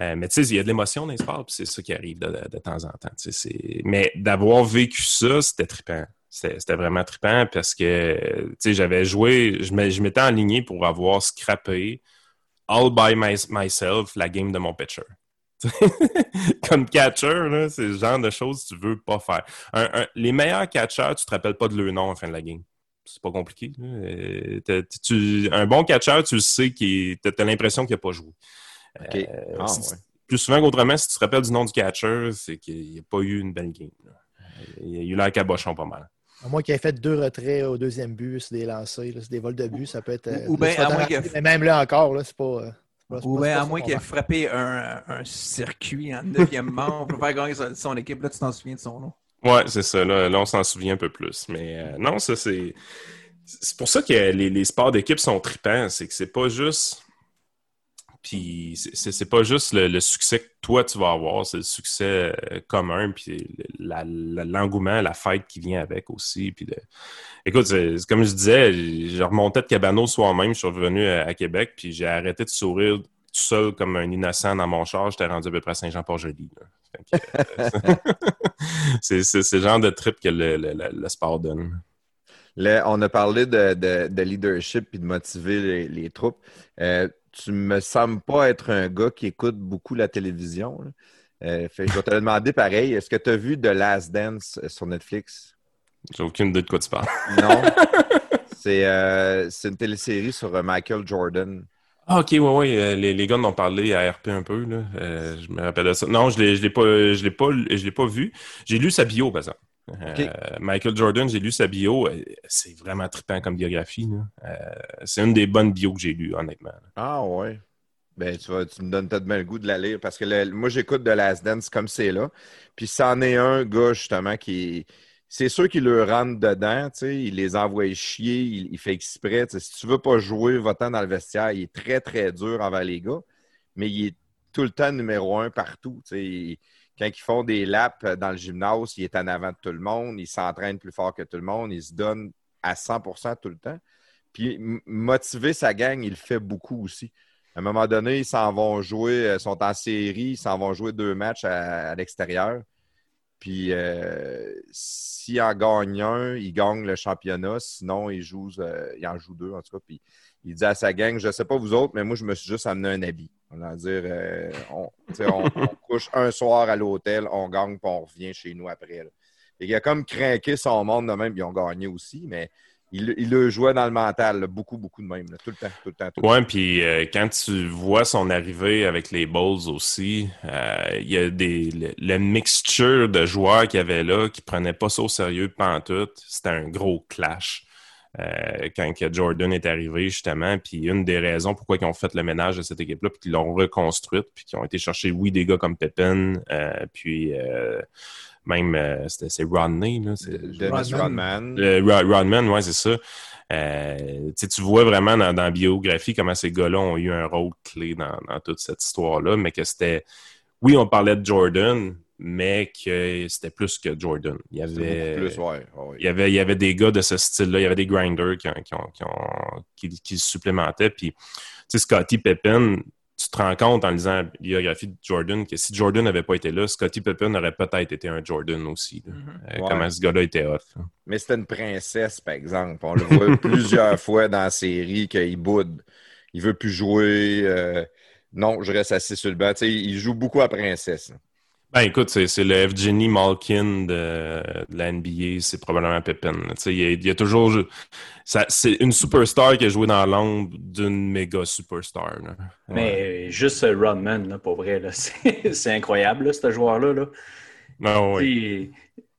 Speaker 5: Euh, mais tu sais, il y a de l'émotion dans les sports, puis c'est ça qui arrive de, temps en temps. Mais d'avoir vécu ça, c'était trippant. C'était vraiment trippant parce que tu sais, j'avais joué, je m'étais aligné pour avoir scrappé all by myself la game de mon pitcher. Comme catcher, c'est le genre de choses que tu veux pas faire. les meilleurs catchers, tu te rappelles pas de leur nom en fin de la game c'est pas compliqué. Euh, un bon catcheur, tu le sais, tu as, l'impression qu'il n'a pas joué. Euh, ah, plus souvent qu'autrement, si tu te rappelles du nom du catcher, c'est qu'il n'y a pas eu une belle game. Il y a eu l'air cabochon pas mal.
Speaker 1: À moins qu'il ait fait deux retraits au deuxième but, c'est des lancers, c'est des vols de but, ça peut être.
Speaker 3: Ou, bien, à moins
Speaker 1: Mais même là encore, c'est pas.
Speaker 3: Ou bien à moins qu'il ait frappé un, un, circuit en neuvième membre pour faire gagner son équipe. Là, tu t'en souviens de son nom?
Speaker 5: Ouais, c'est ça. Là, on s'en souvient un peu plus. Mais euh, non, ça, c'est. C'est pour ça que les, sports d'équipe sont tripants. C'est que c'est pas juste. Puis c'est pas juste le, succès que toi tu vas avoir, c'est le succès euh, commun, puis l'engouement, la, fête qui vient avec aussi. Puis Écoute, comme je disais, je remontais de Cabano soi-même, je suis revenu à, Québec, puis j'ai arrêté de sourire tout seul comme un innocent dans mon char. J'étais rendu à peu près à Saint-Jean-Port-Joli. Euh, c'est ce genre de trip que le, sport donne.
Speaker 2: Là, on a parlé de, de- de leadership et de motiver les, les troupes. Euh, tu me sembles pas être un gars qui écoute beaucoup la télévision. Euh, fait je vais te demander pareil. Est-ce que tu as vu The Last Dance euh, sur Netflix?
Speaker 5: J'ai aucune idée de quoi tu parles.
Speaker 2: Non. c'est euh, c'est une télésérie sur Michael Jordan.
Speaker 5: Ah, ok, ouais, ouais. les, les gars en ont parlé à RP un peu, là. Euh, je me rappelle de ça. Non, je je l'ai pas, je pas, je pas vu. J'ai lu sa bio, par exemple. Euh. Michael Jordan, j'ai lu sa bio. Euh, C'est vraiment trippant comme biographie. Euh, c'est une des bonnes bios que j'ai lues, honnêtement.
Speaker 2: Ah ouais. Ben, tu, vas, tu me donnes peut-être bien le goût de la lire parce que le- moi, j'écoute The Last Dance comme c'est là. Puis c'en est un gars, justement, qui. C'est sûr qu'il le rentre dedans, tu sais, il les envoie chier, il, il fait exprès. tu sais, Si tu veux pas jouer, va-t'en dans le vestiaire. Il est très, très dur envers les gars, mais il est tout le temps numéro un partout. tu sais. Il- quand ils font des laps dans le gymnase, il est en avant de tout le monde, il s'entraîne plus fort que tout le monde, il se donne à 100% tout le temps. Puis motiver sa gang, il le fait beaucoup aussi. À un moment donné, ils s'en vont jouer, euh, sont en série, ils s'en vont jouer deux matchs à, l'extérieur. Puis euh, s'il en gagne un, il gagne le championnat. Sinon, il, joue, euh, il en joue deux, en tout cas. Puis il dit à sa gang, je ne sais pas vous autres, mais moi, je me suis juste amené un habit. On va dire, euh, on, couche un soir à l'hôtel, on gagne, puis on revient chez nous après. là. Et il a comme craqué son monde de même, puis ils ont gagné aussi, mais il, il le jouait dans le mental, là, beaucoup, beaucoup de même, là, tout le temps, tout le temps, tout.
Speaker 5: Ouais, puis euh, quand tu vois son arrivée avec les Bulls aussi, euh, il y a des le, le mixture de joueurs qu'il y avait là qui prenaient pas ça au sérieux pantoute. C'était un gros clash. Euh, quand que Jordan est arrivé, justement, puis une des raisons pourquoi ils ont fait le ménage de cette équipe-là, puis qu'ils l'ont reconstruite, puis qu'ils ont été chercher, oui, des gars comme Pippen, euh, puis euh, même, c'était c'est Rodney, là,
Speaker 2: Dennis Rodman.
Speaker 5: Rodman, ouais, c'est ça. Euh, tu vois vraiment dans, dans la biographie comment ces gars-là ont eu un rôle clé dans, dans toute cette histoire-là, mais que c'était. Oui, on parlait de Jordan, mais que c'était plus que Jordan. Il y avait.
Speaker 2: Plus, ouais. ouais.
Speaker 5: Il y, avait, il y avait des gars de ce style-là, il y avait des grinders qui, qui, ont- qui, ont- qui, qui se supplémentaient. Puis, tu sais, Scottie Pippen, tu te rends compte en lisant la biographie de Jordan que si Jordan n'avait pas été là, Scottie Pippen aurait peut-être été un Jordan aussi. là. Euh,
Speaker 2: Ouais.
Speaker 5: Comment ce gars-là était hot. là.
Speaker 2: Mais c'était une princesse, par exemple. On le voit plusieurs fois dans la série qu'il boude. Il veut plus jouer. euh, non, je reste assis sur le banc. Tu sais, il joue beaucoup à princesse.
Speaker 5: Ben écoute, c'est c'est le Evgeny Malkin de, de la NBA, c'est probablement sais, Il y, a, il y a toujours... ça- C'est une superstar qui a joué dans l'ombre d'une méga superstar. là.
Speaker 4: Mais euh, juste euh, Rodman, là, pour vrai, là, c'est c'est incroyable, ce joueur-là. Là.
Speaker 5: Ah oui.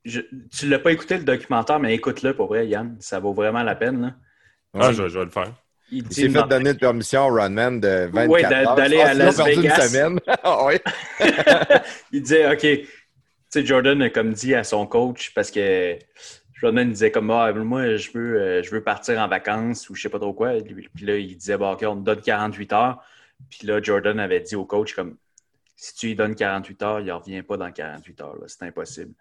Speaker 4: Je- tu l'as pas écouté le documentaire, mais écoute-le pour vrai, Yann. Ça vaut vraiment la peine. Là.
Speaker 5: Ah, je, je vais le faire.
Speaker 4: Il
Speaker 2: Il s'est fait donner de permission au Runman de 24
Speaker 4: Ouais,
Speaker 2: heures.
Speaker 4: d'aller
Speaker 2: pense
Speaker 4: à Las
Speaker 2: une
Speaker 4: Vegas.
Speaker 2: Ah
Speaker 4: il disait, OK, tu sais, Jordan a comme dit à son coach, parce que Jordan disait comme, ah, moi, je veux, euh, je veux partir en vacances ou je sais pas trop quoi. Puis là, il disait, bon, OK, on te donne 48 heures. Puis là, Jordan avait dit au coach, comme, si tu lui donnes 48 heures, il ne revient pas dans 48 heures. là. C'est impossible.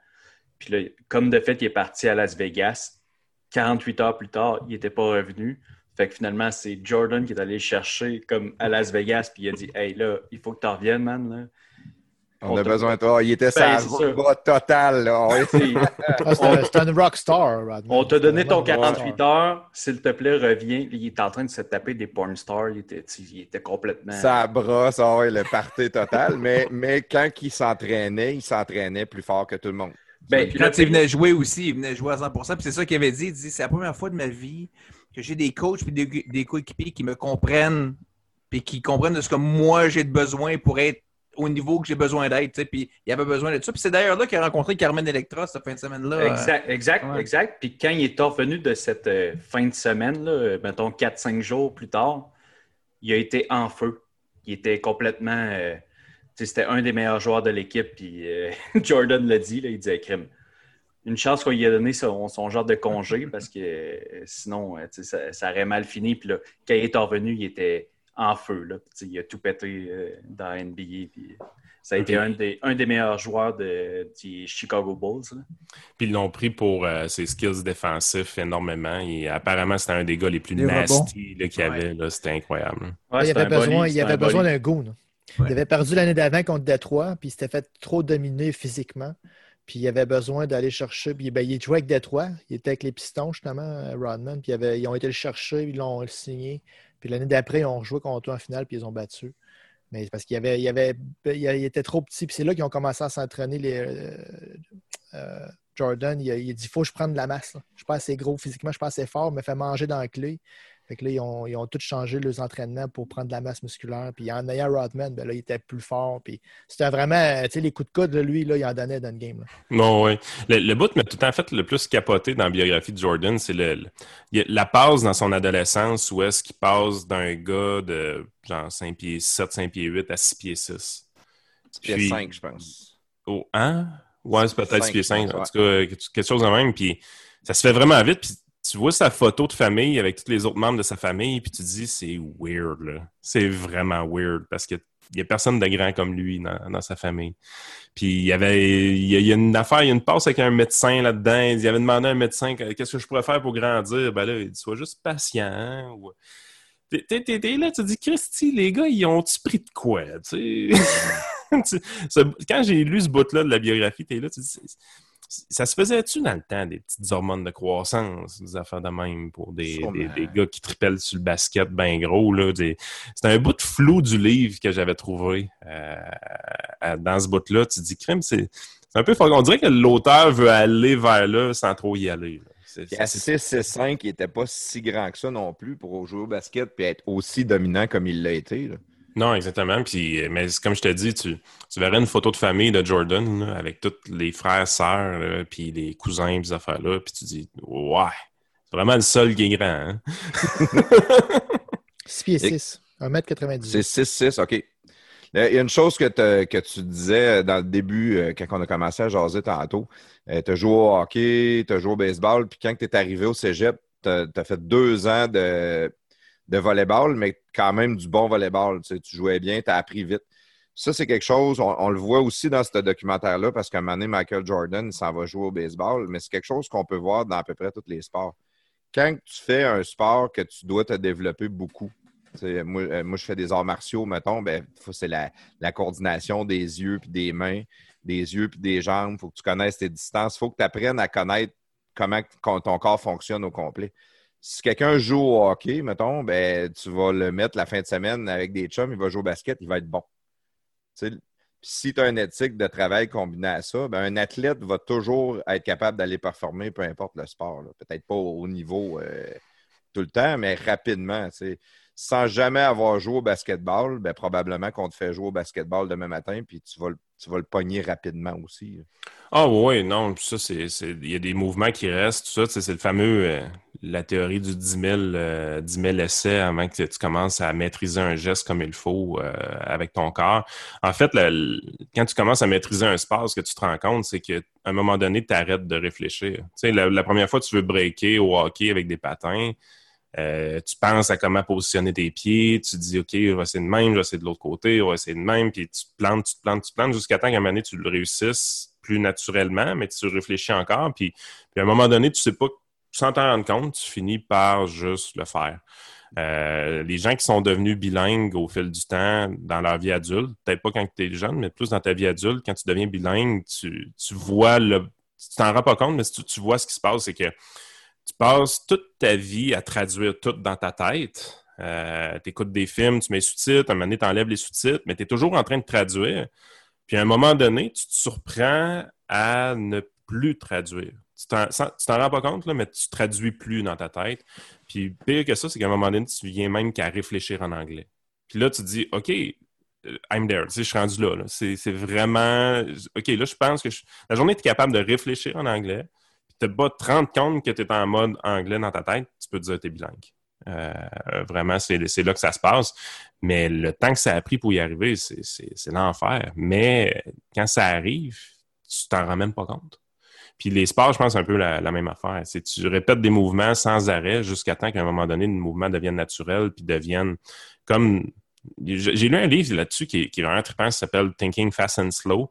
Speaker 4: Puis là, comme de fait, il est parti à Las Vegas. 48 heures plus tard, il n'était pas revenu. Fait que finalement, c'est Jordan qui est allé le chercher comme à Las Vegas, puis il a dit Hey là, il faut que tu reviennes, man. Là.
Speaker 2: On
Speaker 4: On
Speaker 2: a besoin de toi. Il était
Speaker 4: Ben.
Speaker 2: Là. Ouais.
Speaker 4: C'est-
Speaker 1: Ah, c'est un- rockstar, Rodman.
Speaker 4: On t'a donné ton
Speaker 1: C'est vraiment un
Speaker 4: 48
Speaker 1: rockstar.
Speaker 4: heures, s'il te plaît, reviens. Il est en train de se taper des porn stars. Il était, il complètement.
Speaker 2: Ça brosse, ouais, le party total. mais, mais quand il s'entraînait, il s'entraînait plus fort que tout le monde.
Speaker 4: Ben,
Speaker 3: Puis quand il venait jouer aussi, il venait jouer à 100%. Puis c'est ça qu'il avait dit. Il dit c'est la première fois de ma vie que j'ai des coachs et des, des coéquipiers qui me comprennent puis qui comprennent de ce que moi j'ai de besoin pour être au niveau que j'ai besoin d'être. Puis il avait besoin de ça. Puis c'est d'ailleurs là qu'il a rencontré Carmen Electra cette fin de semaine-là.
Speaker 4: Exact, exact,
Speaker 3: Ouais.
Speaker 4: exact. Puis quand il est revenu de cette euh, fin de semaine, là, mettons 4-5 jours plus tard, il a été en feu. Il était complètement. euh, c'était un des meilleurs joueurs de l'équipe. Puis euh, Jordan l'a dit, là, il disait crime. Une chance qu'on lui a donné son, son genre de congé parce que euh, sinon, euh, ça, ça aurait mal fini. Puis là, quand il est revenu, il était en feu. Là. Il a tout pété euh, dans la NBA. Puis, ça a été un des, un des meilleurs joueurs de, des Chicago Bulls. là.
Speaker 5: Puis ils l'ont pris pour euh, ses skills défensifs énormément. Et apparemment, c'était un des gars les plus nasty qu'il y avait. là. C'était incroyable.
Speaker 4: Ouais,
Speaker 1: il avait besoin, il avait besoin d'un goût.
Speaker 3: Ouais.
Speaker 1: Il avait perdu l'année d'avant contre Détroit, puis il s'était fait trop dominer physiquement. Puis il avait besoin d'aller chercher. Puis ben, il jouait avec Détroit. Il était avec les Pistons, justement, Rodman. Puis ils ont été le chercher, ils l'ont signé. Puis l'année d'après, ils ont joué contre eux en finale, puis ils ont battu. Mais parce qu'il avait, il avait, il était trop petit. Puis c'est là qu'ils ont commencé à s'entraîner. Les, euh, euh, Jordan, il a, dit il faut que je prenne de la masse. Je ne suis pas assez gros physiquement, je suis pas assez fort, mais fait manger dans la clé. Fait que là, ils ont, ils ont tous changé leurs entraînements pour prendre de la masse musculaire. Puis en ayant Rodman, ben là, il était plus fort. Puis c'était vraiment, tu sais, les coups de coude, lui, là, il en donnait dans le game.
Speaker 5: Non, oui. Le, le bout m'a tout en fait le plus capoté dans la biographie de Jordan, c'est le, la passe dans son adolescence où est-ce qu'il passe d'un gars de genre 5 pieds 7, 5 pieds 8 à 6 pieds 6.
Speaker 2: 6 pieds 5, je pense.
Speaker 5: Oh, hein? Ouais, c'est peut-être 6 pieds 5. En tout cas, quelque chose de même. Puis ça se fait vraiment vite. Puis tu vois sa photo de famille avec tous les autres membres de sa famille, puis tu dis, c'est weird, là. C'est vraiment weird parce qu'il n'y a personne de grand comme lui dans, sa famille. Puis il y avait y, a, une affaire, il y a une passe avec un médecin là-dedans. Il avait demandé à un médecin qu'est-ce que je pourrais faire pour grandir? Ben là, il dit sois juste patient. Ou... T'es là, tu te dis Christy, les gars, ils ont-tu pris de quoi? Quand j'ai lu ce bout-là de la biographie, t'es là, tu te dis ça se faisait-tu dans le temps, des petites hormones de croissance, des affaires de même pour des, des, gars qui tripellent sur le basket bien gros? C'était un bout de flou du livre que j'avais trouvé euh, dans ce bout-là. Tu dis, crème, c'est un peu. On dirait que l'auteur veut aller vers là sans trop y aller.
Speaker 2: À 6-5, il n'était pas si grand que ça non plus pour jouer au basket et être aussi dominant comme il l'a été. Là.
Speaker 5: Non, exactement. Puis, mais comme je te dis, tu, tu verrais une photo de famille de Jordan avec tous les frères, sœurs, puis les cousins, ces affaires-là, puis tu dis, ouais, c'est vraiment le seul qui est grand. Hein?
Speaker 1: 6 pieds 6, 1m90.
Speaker 2: C'est 6-6, OK. Il y a une chose que, que, tu disais dans le début, euh, quand on a commencé à jaser tantôt. Euh, tu as joué au hockey, tu as joué au baseball, puis quand tu es arrivé au cégep, tu as, fait deux ans de de volleyball, mais quand même du bon volleyball. Tu, tu jouais bien, tu as appris vite. Ça, c'est quelque chose, on, le voit aussi dans ce documentaire-là, parce qu'à un moment donné, Michael Jordan s'en va jouer au baseball, mais c'est quelque chose qu'on peut voir dans à peu près tous les sports. Quand tu fais un sport que tu dois te développer beaucoup, moi, euh, moi, je fais des arts martiaux, mettons, ben, c'est la, la, coordination des yeux puis des mains, des yeux puis des jambes. Il faut que tu connaisses tes distances. Il faut que tu apprennes à connaître comment ton corps fonctionne au complet si quelqu'un joue au hockey, mettons, ben, tu vas le mettre la fin de semaine avec des chums, il va jouer au basket, il va être bon. si tu as une éthique de travail combinée à ça, ben, un athlète va toujours être capable d'aller performer, peu importe le sport. Peut-être pas au niveau euh, tout le temps, mais rapidement. Sans jamais avoir joué au basketball, ben, probablement qu'on te fait jouer au basketball demain matin, puis tu vas, tu vas le pogner rapidement aussi.
Speaker 5: Ah oui, non, ça, c'est. Il y a des mouvements qui restent, tout ça, c'est le fameux euh, la théorie du 10 000, euh, essais avant que tu commences à maîtriser un geste comme il faut euh, avec ton corps. En fait, quand tu commences à maîtriser un sport, ce que tu te rends compte, c'est qu'à un moment donné, tu arrêtes de réfléchir. Tu sais, la, première fois tu veux breaker au hockey avec des patins, tu penses à comment positionner tes pieds, tu dis, OK, je vais essayer de même, je vais essayer de l'autre côté, je vais essayer de même, puis tu te plantes, tu te plantes, tu te plantes, jusqu'à temps qu'à un moment donné, tu le réussisses plus naturellement, mais tu réfléchis encore. Puis, à un moment donné, tu sais pas, sans t'en rendre compte, tu finis par juste le faire. Euh, les gens qui sont devenus bilingues au fil du temps dans leur vie adulte, peut-être pas quand tu es jeune, mais plus dans ta vie adulte, quand tu deviens bilingue, tu, vois le. Tu t'en rends pas compte, mais tu, tu vois ce qui se passe, c'est que tu passes toute ta vie à traduire tout dans ta tête. Euh, tu écoutes des films, tu mets sous-titres, à un moment donné, tu enlèves les sous-titres, mais tu es toujours en train de traduire. Puis à un moment donné, tu te surprends à ne plus traduire. Tu t'en rends pas compte, là, mais tu traduis plus dans ta tête. Puis pire que ça, c'est qu'à un moment donné, tu viens même qu'à réfléchir en anglais. Puis là, tu te dis, OK, euh, I'm there. Tu sais, je suis rendu là. C'est vraiment. OK, là, je pense que la journée, tu es capable de réfléchir en anglais. N'as pas 30 compte que tu es en mode anglais dans ta tête, tu peux te dire que tu es bilingue. Euh, vraiment, c'est là que ça se passe. Mais le temps que ça a pris pour y arriver, c'est l'enfer. Mais quand ça arrive, tu t'en rends même pas compte. Puis les sports, je pense, c'est un peu la, même affaire. C'est tu répètes des mouvements sans arrêt jusqu'à temps qu'à un moment donné, le mouvement devienne naturel puis devienne comme. J'ai lu un livre là-dessus qui, qui, est vraiment trippant, qui s'appelle Thinking Fast and Slow.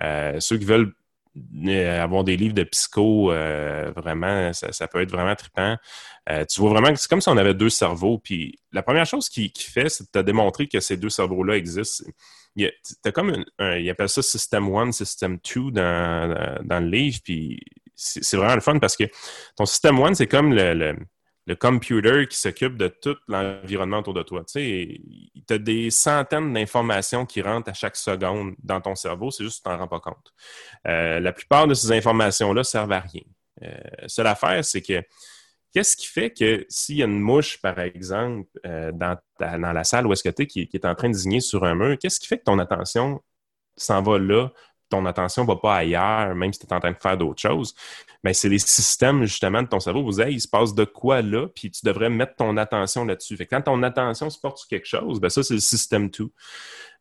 Speaker 5: Euh, ceux qui veulent avoir des livres de psycho, euh, vraiment, ça, peut être vraiment trippant. Euh, tu vois vraiment que c'est comme si on avait deux cerveaux. Puis la première chose qu'il qui fait, c'est de te démontrer que ces deux cerveaux-là existent. il y comme appelle ça System 1, System 2 dans, dans le livre, puis c'est vraiment le fun parce que ton System 1, c'est comme le, computer qui s'occupe de tout l'environnement autour de toi. Tu as des centaines d'informations qui rentrent à chaque seconde dans ton cerveau, c'est juste que tu t'en rends pas compte. Euh, la plupart de ces informations-là servent à rien. Euh, seule affaire, c'est que Qu'est-ce qui fait que s'il y a une mouche, par exemple, euh, dans, dans, la salle où est-ce que tu es, qui, est en train de zigner sur un mur, qu'est-ce qui fait que ton attention s'en va là, ton attention va pas ailleurs, même si tu es en train de faire d'autres choses? Bien, c'est les systèmes, justement, de ton cerveau. Vous savez, il se passe de quoi là, puis tu devrais mettre ton attention là-dessus. Fait quand ton attention se porte sur quelque chose, bien, ça, c'est le système tout.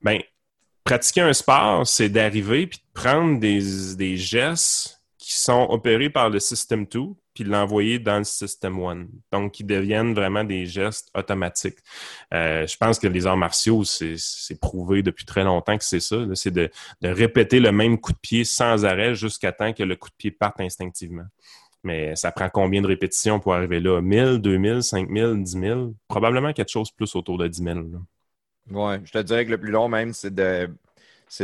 Speaker 5: Bien, pratiquer un sport, c'est d'arriver puis de prendre des, des gestes qui sont opérés par le système 2 puis l'envoyer dans le système one. Donc, qui deviennent vraiment des gestes automatiques. Euh, je pense que les arts martiaux, c'est prouvé depuis très longtemps que c'est ça. C'est de, répéter le même coup de pied sans arrêt jusqu'à temps que le coup de pied parte instinctivement. Mais ça prend combien de répétitions pour arriver là? 1000, 2000, 5000, 10 000? Probablement quelque chose plus autour de 10 000.
Speaker 2: Oui, je te dirais que le plus long même, c'est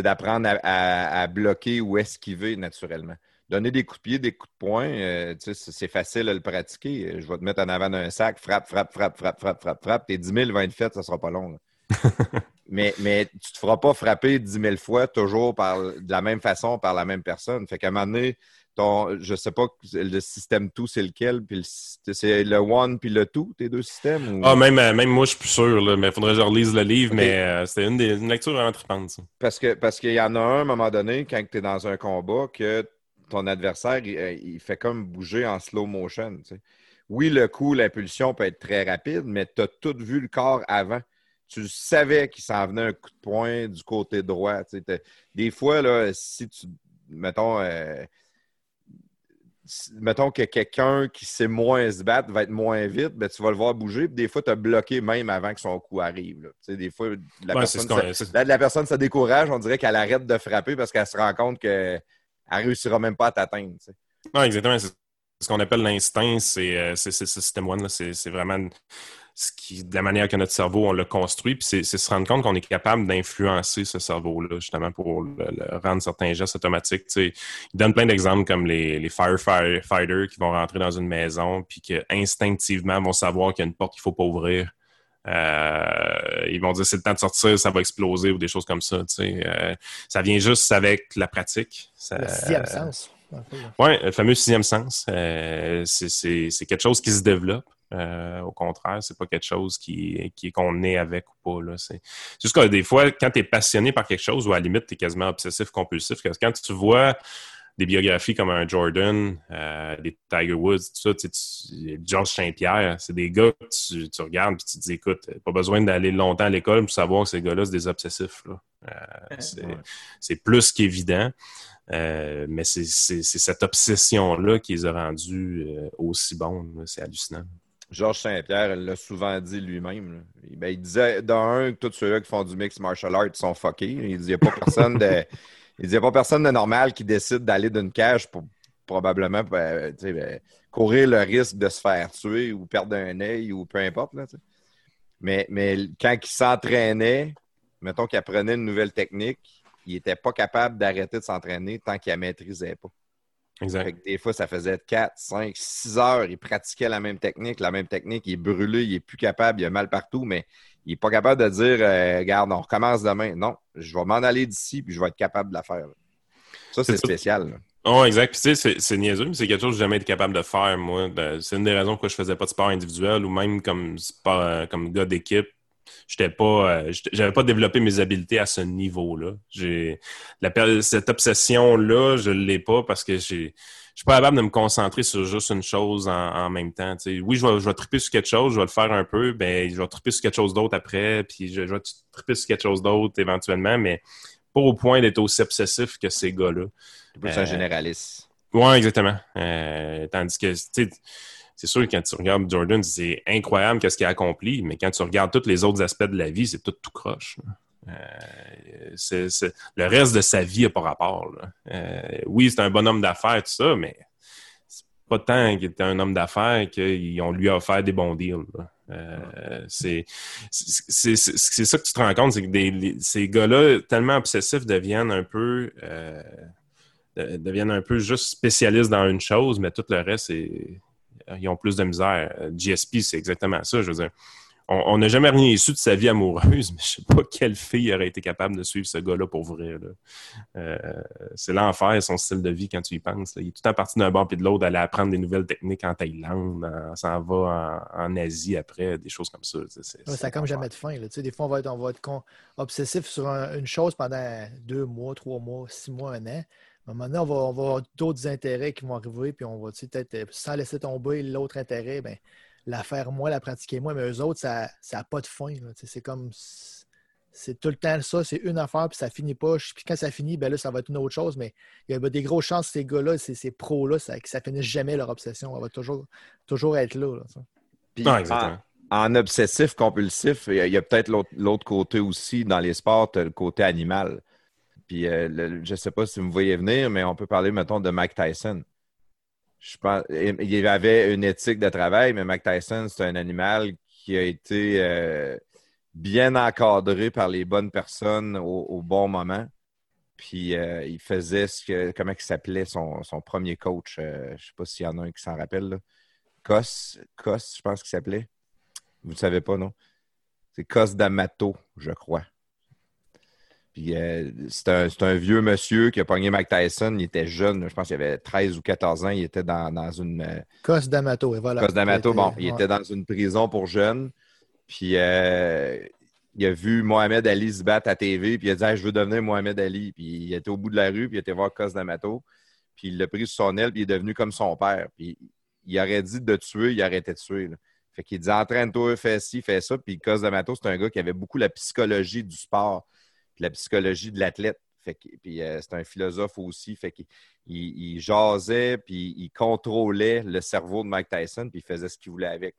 Speaker 2: d'apprendre à bloquer ou esquiver naturellement donner des coups de pied, des coups de poing, euh, c'est facile à le pratiquer. Je vais te mettre en avant d'un sac, frappe, frappe, frappe, frappe, frappe, frappe, frappe. Tes 10 000 vont être faites, ça sera pas long. mais, mais tu te feras pas frapper 10 000 fois toujours par, de la même façon par la même personne. Fait qu'à un moment donné, ton, je sais pas le système tout, c'est lequel, puis c'est le one puis le tout, tes deux systèmes?
Speaker 5: Ah, même, euh, même moi, je suis plus sûr, là, mais il faudrait que je relise le livre, mais euh, c'était une, des, une lecture vraiment tripante, ça.
Speaker 2: Parce qu'il parce qu'il y en a un, à un moment donné, quand tu es dans un combat, que ton adversaire, euh, il, fait comme bouger en slow motion. Oui, le coup, l'impulsion peut être très rapide, mais tu as tout vu le corps avant. Tu savais qu'il s'en venait un coup de poing du côté droit. Des fois, là, si tu. Mettons. Euh, mettons que quelqu'un qui sait moins se battre va être moins vite, ben, tu vas le voir bouger. Puis des fois, tu as bloqué même avant que son coup arrive. Des fois, la, personne, ça, la, personne se décourage, on dirait qu'elle arrête de frapper parce qu'elle se rend compte que elle réussira même pas à t'atteindre.
Speaker 5: Non, exactement. C'est ce qu'on appelle l'instinct, c'est euh, ce système one. C'est vraiment ce qui, de la manière que notre cerveau, on le construit. Puis c'est se rendre compte qu'on est capable d'influencer ce cerveau-là, justement, pour rendre certains gestes automatiques. Il donne plein d'exemples comme les, les firefighters qui vont rentrer dans une maison, puis qui instinctivement vont savoir qu'il y a une porte qu'il ne faut pas ouvrir. Euh, ils vont dire c'est le temps de sortir, ça va exploser ou des choses comme ça. Euh, ça vient juste avec la pratique.
Speaker 1: le sixième sens.
Speaker 5: Oui, le fameux sixième sens. Euh, c'est quelque chose qui se développe. au contraire, c'est pas quelque chose qui, qui qu'on est avec ou pas. C'est juste que des fois, quand tu es passionné par quelque chose, ou à la limite, tu es quasiment obsessif, compulsif, quand tu vois des biographies comme un Jordan, euh, des Tiger Woods, tout ça, tu, Georges Saint-Pierre, c'est des gars que tu, regardes et tu te dis, écoute, pas besoin d'aller longtemps à l'école pour savoir que ces gars-là, c'est des obsessifs. Euh, c'est plus qu'évident. Euh, mais c'est cette obsession-là qui les a rendus aussi bons. C'est hallucinant.
Speaker 2: Georges Saint-Pierre l'a souvent dit lui-même. Ben, il disait, d'un, tous ceux-là qui font du mix martial arts sont fuckés. Il dit, il n'y a pas personne de... Il n'y a pas personne de normal qui décide d'aller d'une cage pour probablement ben, ben, courir le risque de se faire tuer ou perdre un œil ou peu importe. mais, mais quand il s'entraînait, mettons qu'il apprenait une nouvelle technique, il n'était pas capable d'arrêter de s'entraîner tant qu'il ne la maîtrisait pas.
Speaker 5: Exact.
Speaker 2: des fois, ça faisait 4, 5, 6 heures, il pratiquait la même technique, la même technique, il est brûlé, il est plus capable, il a mal partout, mais il n'est pas capable de dire euh, Regarde, on recommence demain. Non, je vais m'en aller d'ici puis je vais être capable de la faire. Ça, c'est spécial.
Speaker 5: Oh, exact. tu sais, c'est niaiseux, mais c'est quelque chose que j'ai jamais été capable de faire, moi. C'est une des raisons pourquoi je faisais pas de sport individuel ou même comme sport, euh, comme gars d'équipe. J'étais pas, euh, j'avais pas développé mes habiletés à ce niveau-là. J'ai cette obsession-là, je l'ai pas parce que j'ai suis pas capable de me concentrer sur juste une chose en, même temps. Oui, je vais, je vais triper sur quelque chose, je vais le faire un peu, ben, je vais triper sur quelque chose d'autre après, puis je, vais triper sur quelque chose d'autre éventuellement, mais pas au point d'être aussi obsessif que ces gars-là.
Speaker 2: C'est un euh, généraliste.
Speaker 5: Oui, exactement. Euh, tandis que, c'est sûr, quand tu regardes Jordan, c'est incroyable qu'est-ce qu'il a accompli, mais quand tu regardes tous les autres aspects de la vie, c'est tout tout croche. Euh, le reste de sa vie n'a pas rapport. Euh, oui, c'est un bon homme d'affaires, tout ça, mais c'est pas tant qu'il était un homme d'affaires qu'on lui a offert des bons deals. Euh, c'est ça que tu te rends compte, c'est que des, les- ces gars-là, tellement obsessifs, deviennent un peu euh, de- deviennent un peu juste spécialistes dans une chose, mais tout le reste, ils ont plus de misère. GSP, c'est exactement ça. Je veux dire, on n'a jamais rien su de sa vie amoureuse, mais je sais pas quelle fille aurait été capable de suivre ce gars-là pour vrai. Euh, c'est l'enfer, son style de vie, quand tu y penses. là. Il est tout le temps parti d'un bord puis de l'autre, d'aller apprendre des nouvelles techniques en Thaïlande, en- s'en va en, en Asie après, des choses comme ça. C'est-
Speaker 1: Ouais, ça n'a comme jamais de fin. là. Des fois, on va être, on va être con- obsessif sur un- une chose pendant deux mois, trois mois, six mois, un an. À un moment donné, on va, on va avoir d'autres intérêts qui vont arriver, puis on va peut-être, euh, sans laisser tomber l'autre intérêt, ben, la faire moins, la pratiquer moins. Mais eux autres, ça n'a pas de fin. C'est comme. C'est tout le temps ça, c'est une affaire, puis ça finit pas. Puis quand ça finit, ben là, ça va être une autre chose. Mais il y a des grosses chances, ces gars-là, ces, ces pros-là, ça, que ça finisse jamais leur obsession. Elle va toujours, toujours être là.
Speaker 2: Puis,
Speaker 5: Ah, exactement.
Speaker 2: en, en obsessif compulsif, il y a, peut-être l'autre l'autre côté aussi dans les sports, le côté animal. Puis euh, le- je ne sais pas si vous me voyez venir, mais on peut parler, mettons, de Mike Tyson. Je pense, il avait une éthique de travail, mais Mike Tyson, c'est un animal qui a été euh, bien encadré par les bonnes personnes au, bon moment. Puis euh, il faisait ce que, comment il s'appelait son, son premier coach. euh, je ne sais pas s'il y en a un qui s'en rappelle. là. Cos, Cos, je pense qu'il s'appelait. Vous ne savez pas, non? C'est Cos D'Amato, je crois. Puis euh, c'est un, vieux monsieur qui a pogné Mike Tyson. Il était jeune, je pense qu'il avait 13 ou 14 ans. Il était dans, dans une. euh,
Speaker 1: Cos D'Amato, et voilà.
Speaker 2: Cos D'Amato, bon, il
Speaker 1: Ouais.
Speaker 2: était dans une prison pour jeunes. Puis euh, il a vu Mohamed Ali se battre à TV. Puis il a dit Hey, Je veux devenir Mohamed Ali. Puis il était au bout de la rue. Puis il était voir Cos D'Amato. Puis il l'a pris sur son aile. Puis il est devenu comme son père. Puis il aurait dit de tuer, il arrêtait de tuer. là. Fait qu'il dit Entraîne-toi, fais ci, fais ça. Puis Cos D'Amato, c'est un gars qui avait beaucoup la psychologie du sport. La psychologie de l'athlète. Fait que- puis euh, c'est un philosophe aussi. Fait qu'il il, il jasait, puis il contrôlait le cerveau de Mike Tyson, puis il faisait ce qu'il voulait avec.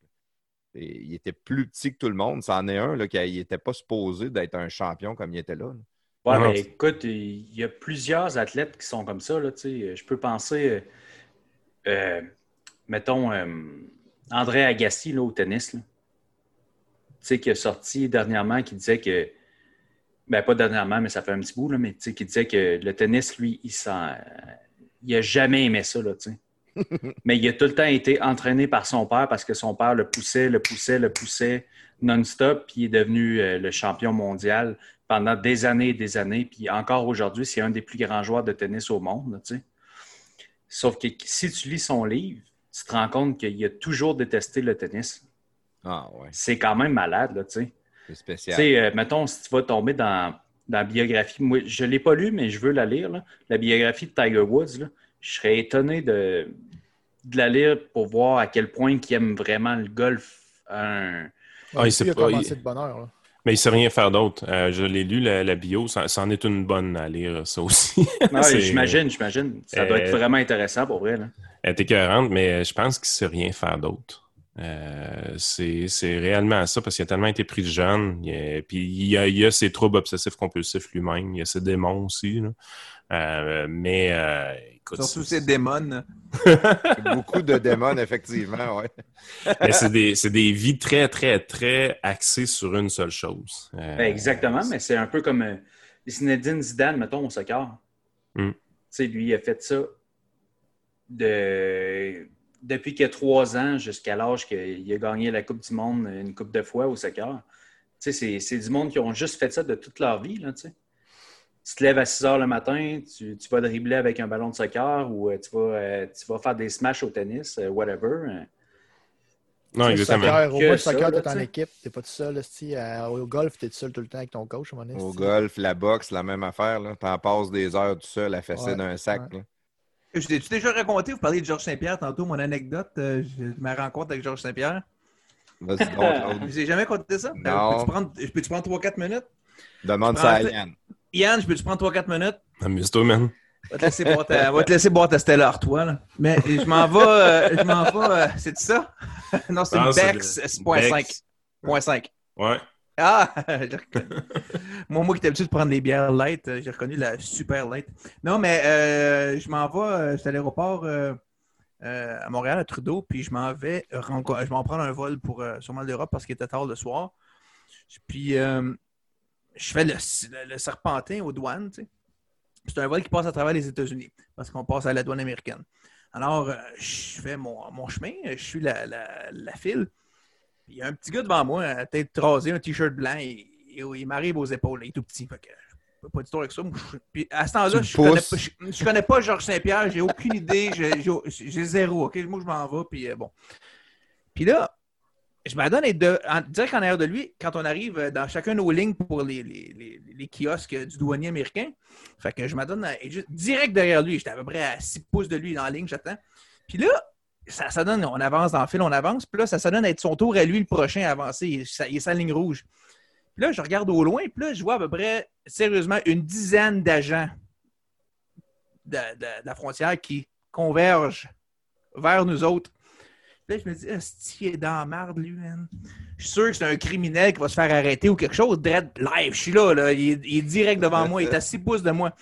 Speaker 2: Et il était plus petit que tout le monde. C'en est un là, qui n'était pas supposé d'être un champion comme il était là. là.
Speaker 4: Ouais, mais écoute, il y a plusieurs athlètes qui sont comme ça. Là, tu sais. je peux penser, euh, euh, mettons, euh, André Agassi là, au tennis, là. Tu sais, qui a sorti dernièrement, qui disait que, ben pas dernièrement, mais ça fait un petit bout, là, mais tu sais, qui disait que le tennis, lui, il s'en, il a jamais aimé ça, là, mais il a tout le temps été entraîné par son père parce que son père le poussait, le poussait, le poussait non-stop, puis il est devenu euh, le champion mondial pendant des années et des années. Puis encore aujourd'hui, c'est un des plus grands joueurs de tennis au monde. là, tu sais. Sauf que si tu lis son livre, tu te rends compte qu'il a toujours détesté le tennis.
Speaker 2: Ah ouais,
Speaker 4: C'est quand même malade, là, tu sais.
Speaker 2: C'est
Speaker 4: Tu
Speaker 2: spécial.
Speaker 4: sais, euh, mettons, si tu vas tomber dans, dans la biographie, moi, je ne l'ai pas lu, mais je veux la lire, là. la biographie de Tiger Woods, là. je serais étonné de, de la lire pour voir à quel point il aime vraiment le golf.
Speaker 5: Ah, il sait
Speaker 1: a
Speaker 5: pas,
Speaker 1: commencé
Speaker 5: il-
Speaker 1: de là.
Speaker 5: Mais il sait rien faire d'autre. Euh, je l'ai lu, la, la bio, ça, ça en est une bonne à lire, ça aussi.
Speaker 4: J'imagine, j'imagine. Ça doit être
Speaker 5: Euh,
Speaker 4: vraiment intéressant pour vrai. Là.
Speaker 5: Elle est écœurante, mais je pense qu'il sait rien faire d'autre. Euh, c'est c'est réellement ça, parce qu'il a tellement été pris de jeune. Il a- puis il a, il a ses troubles obsessifs compulsifs lui-même. Il a ses démons aussi. là. Euh, mais euh, écoute,
Speaker 3: Surtout ces démons.
Speaker 2: Beaucoup de démons, effectivement. Ouais.
Speaker 5: mais c'est des, c'est des vies très, très, très axées sur une seule chose. Euh,
Speaker 4: Ben, exactement, mais c'est un peu comme euh, Zinedine Zidane, mettons, au soccer.
Speaker 5: Mm.
Speaker 4: Tu sais, lui, il a fait ça de... depuis qu'il a trois ans jusqu'à l'âge qu'il a gagné la Coupe du Monde une coupe de fois au soccer. Tu sais, c'est- c'est du monde qui ont juste fait ça de toute leur vie, là, tu sais. Tu te lèves à 6 heures le matin, tu, tu vas dribbler avec un ballon de soccer ou euh, tu, vas, euh, tu vas faire des smashs au tennis, euh, whatever.
Speaker 5: Non,
Speaker 1: Le
Speaker 5: exactement.
Speaker 1: Soccer, au moins, le soccer, t'es en équipe. T'es pas tout seul. esti. Euh, au golf, t'es tout seul tout le temps avec ton coach. à donné,
Speaker 2: Au golf, la boxe, la même affaire. Là. T'en passes des heures tout seul à fesser
Speaker 1: Ouais,
Speaker 2: d'un sac.
Speaker 1: ouais.
Speaker 3: Je t'ai-tu déjà raconté, vous parliez de Georges Saint-Pierre tantôt, mon anecdote, euh, ma rencontre avec Georges Saint-Pierre.
Speaker 2: Vas-y donc.
Speaker 3: Je vous ai jamais conté ça?
Speaker 2: Non.
Speaker 3: Euh, Peux-tu prendre, je peux-tu prendre 3-4 minutes?
Speaker 2: Demande ça à Yann.
Speaker 3: Yann, je peux-tu prendre 3-4 minutes?
Speaker 5: Amuse-toi, man.
Speaker 3: On va te laisser boire ta, te laisser boire ta Stella Artois, là. Mais je m'en vais, euh, je m'en vais, euh, c'est ça? non, c'est une
Speaker 5: c'est
Speaker 3: Bex
Speaker 5: le-
Speaker 3: 6.5.
Speaker 5: Bex.
Speaker 3: Point 5.
Speaker 5: Ouais.
Speaker 3: Ah! moi, moi qui étais habitué de prendre les bières light, euh, j'ai reconnu la super light. Non, mais euh, je m'en vais, euh, j'étais à l'aéroport euh, euh, à Montréal, à Trudeau, puis je m'en vais, je vais en prendre un vol pour euh, sûrement l'Europe parce qu'il était tard le soir. Puis euh, je fais le, serpentin aux douanes, tu. C'est un vol qui passe à travers les États-Unis parce qu'on passe à la douane américaine. Alors, euh, je fais mon, chemin, je suis la, la, la file. Il y a un petit gars devant moi, à tête rasée, un t-shirt blanc, et, et il m'arrive aux épaules, il est tout petit. Fait que pas du tout avec ça. Puis à ce temps-là, je connais,
Speaker 2: pousses.
Speaker 3: pas, je, je connais pas Georges Saint-Pierre, j'ai aucune idée, j'ai- zéro. OK, moi je m'en vais, puis euh, bon. Puis là, je m'adonne en, direct en arrière de lui quand on arrive euh, dans chacun de nos lignes pour les, les, les, les kiosques du douanier américain. Fait que je m'adonne direct derrière lui. J'étais à peu près à 6 pouces de lui dans la ligne, j'attends. Puis là, ça, ça donne, on avance dans le fil, on avance. Puis là, ça, ça donne à être son tour à lui le prochain à avancer. Il, est- il est sa ligne rouge. Puis là, je regarde au loin, puis là, je vois à peu près, sérieusement, une dizaine d'agents de, de- de la frontière qui convergent vers nous autres. Puis là, je me dis, est il est dans la merde, lui, man? Je suis sûr que c'est un criminel qui va se faire arrêter ou quelque chose. Dread live, je suis là, là. Il, est, il est direct devant moi, il est à 6 pouces de moi.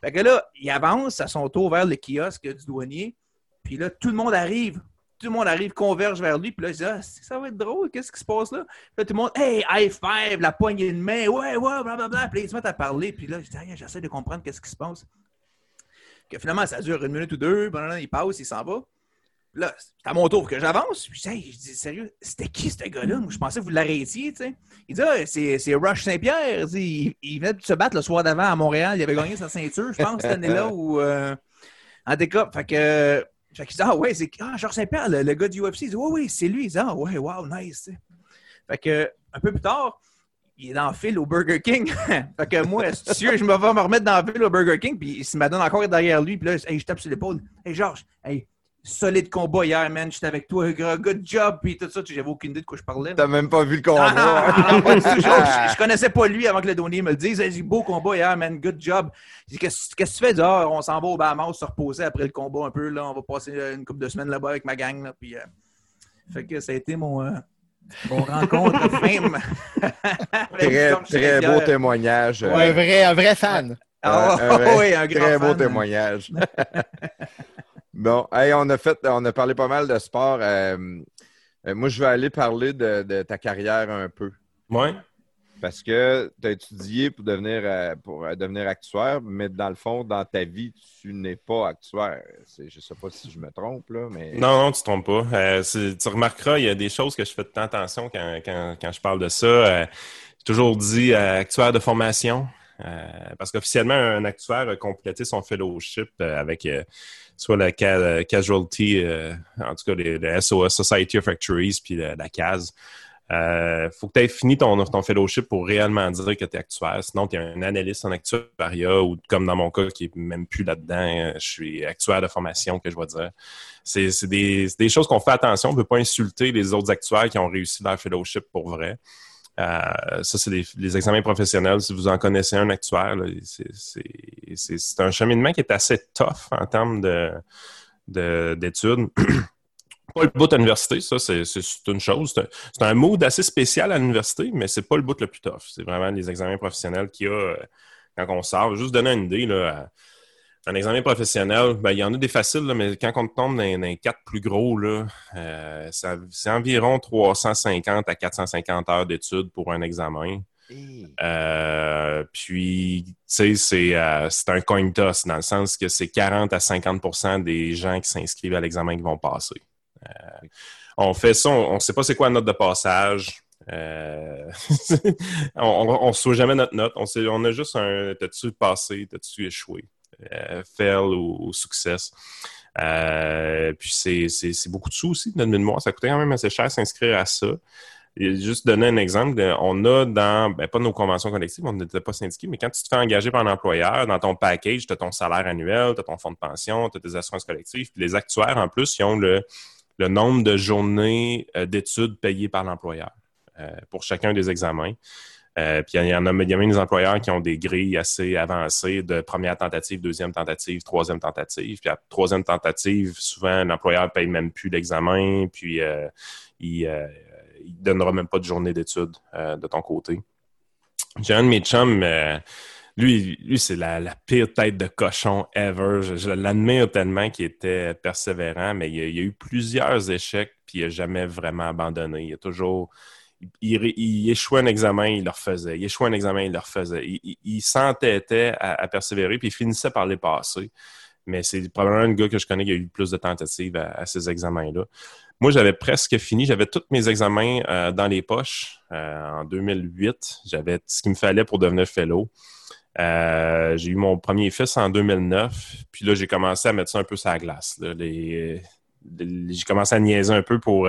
Speaker 3: Fait que là, il avance à son tour vers le kiosque du douanier. Puis là, tout le monde arrive. Tout le monde arrive, converge vers lui. Puis là, je dis, ah, ça va être drôle, qu'est-ce qui se passe là? Puis là, tout le monde, hey, high five, la poignée de main, ouais, ouais, blablabla. Puis là, ils se mettent à parler. Puis là, je dis, Ah, j'essaie de comprendre qu'est-ce qui se passe. Que finalement, ça dure une minute ou deux. Bon, il passe, il s'en va. Là, c'est à mon tour que j'avance. Puis Hey, je dis, sérieux, c'était qui ce gars-là? Moi, je pensais que vous l'arrêtiez, tu sais. Il dit, ah, c'est, c'est Rush Saint-Pierre. Il, il venait de se battre le soir d'avant à Montréal. Il avait gagné sa ceinture, je pense, cette année-là. Ou, euh, en cas, fait que. Fait qu'il dit, ah ouais, c'est ah, Georges Saint-Pierre, le, gars du UFC. Il dit, oui, oui, c'est lui. Il dit, ah ouais, wow, nice. Fait que, un peu plus tard, il est dans le fil au Burger King. fait que moi, je me vais me remettre dans le fil au Burger King? Puis il se m'adonne encore derrière lui. Puis là, je tape sur l'épaule. Hey, Georges, hey, solide combat hier, man. J'étais avec toi, good job. Puis tout ça, j'avais aucune idée de quoi je parlais.
Speaker 2: T'as même pas vu le
Speaker 3: Ah,
Speaker 2: combat.
Speaker 3: non, non, non, pas du tout. Je, connaissais pas lui avant que le donnier me le dise. Il dit beau combat hier, man, good job. Qu'est-ce que tu fais? Ah, on s'en va au Bahamas se reposer après le combat un peu. Là. On va passer une couple de semaines là-bas avec ma gang. Là, puis, euh, fait que ça a été mon, euh, mon rencontre fame.
Speaker 2: Très, très beau témoignage.
Speaker 1: Ouais, un, vrai, un vrai fan.
Speaker 3: Ah,
Speaker 2: Un vrai-
Speaker 3: oui, un grand
Speaker 2: Très beau témoignage. bon, hey, on a fait, on a parlé pas mal de sport. Euh, euh, moi, je vais aller parler de, de ta carrière un peu.
Speaker 5: Ouais.
Speaker 2: Parce que tu as étudié pour devenir, euh, pour devenir actuaire, mais dans le fond, dans ta vie, tu n'es pas actuaire. Je ne sais pas si je me trompe, là, mais.
Speaker 5: Non, non, tu ne te trompes pas. Euh, tu remarqueras, il y a des choses que je fais de temps attention quand, quand, quand je parle de ça. Euh, j'ai toujours dit euh, actuaire de formation. parce qu'officiellement, un actuaire a complété son fellowship avec soit la ca- Casualty, euh, en tout cas le, SOS, Society of Actuaries, puis la, la CAS. Euh, faut que tu aies fini ton, ton fellowship pour réellement dire que tu es actuaire. Sinon, tu es un analyste en actuariat ou comme dans mon cas, qui est même plus là-dedans, euh, je suis actuaire de formation, que je vais dire. C'est des, des choses qu'on fait attention. On ne peut pas insulter les autres actuaires qui ont réussi leur fellowship pour vrai. Euh, ça, c'est les examens professionnels. Si vous en connaissez un actuaire, c'est- un cheminement qui est assez tough en termes de de- d'études. pas le bout à l'université, ça, c'est une chose. C'est un, mood assez spécial à l'université, mais c'est pas le bout le plus tough. C'est vraiment les examens professionnels qu'il y a euh, quand on sort. Juste donner une idée, là, un examen professionnel, ben, il y en a des faciles, là, mais quand on tombe dans, dans les quatre plus gros, là, euh, ça- c'est environ 350 à 450 heures d'études pour un examen. Euh, puis, tu sais, c'est euh, c'est un coin toss dans le sens que c'est 40 à 50% des gens qui s'inscrivent à l'examen qui vont passer. On fait ça, on ne sait pas c'est quoi la note de passage. Euh, on ne sait jamais notre note. On, sait, on a juste un t'as-tu passé, t'as-tu échoué, fail ou, ou success. Euh, puis c'est beaucoup de sous aussi de mémoire. Ça coûtait quand même assez cher s'inscrire à ça. Juste donner un exemple, euh, on a dans, ben, pas nos conventions collectives, on n'était pas syndiqués, mais quand tu te fais engager par un employeur, dans ton package, tu as ton salaire annuel, tu as ton fonds de pension, tu as tes assurances collectives, puis les actuaires, en plus, ils ont le, nombre de journées euh, d'études payées par l'employeur euh, pour chacun des examens. Euh, puis il y en a, il y a même des employeurs qui ont des grilles assez avancées de première tentative, deuxième tentative, troisième tentative. Puis troisième tentative, souvent, l'employeur paye même plus l'examen, puis euh, il ne donnera même pas de journée d'études euh, de ton côté. J'ai un euh, lui, lui c'est la, la, pire tête de cochon ever. Je, l'admire tellement qu'il était persévérant, mais il y, a, eu plusieurs échecs, puis il n'a jamais vraiment abandonné. Il a toujours. Il, échouait un examen, il le refaisait. Il échouait un examen, il le refaisait. Il, s'entêtait à, persévérer, puis il finissait par les passer. Mais c'est probablement le gars que je connais qui a eu plus de tentatives à, ces examens-là. Moi, j'avais presque fini. J'avais tous mes examens euh, dans les poches euh, en 2008. J'avais ce qu'il me fallait pour devenir fellow. Euh, j'ai eu mon premier fils en 2009, puis là, j'ai commencé à mettre ça un peu sur la glace. j'ai commencé à niaiser un peu pour...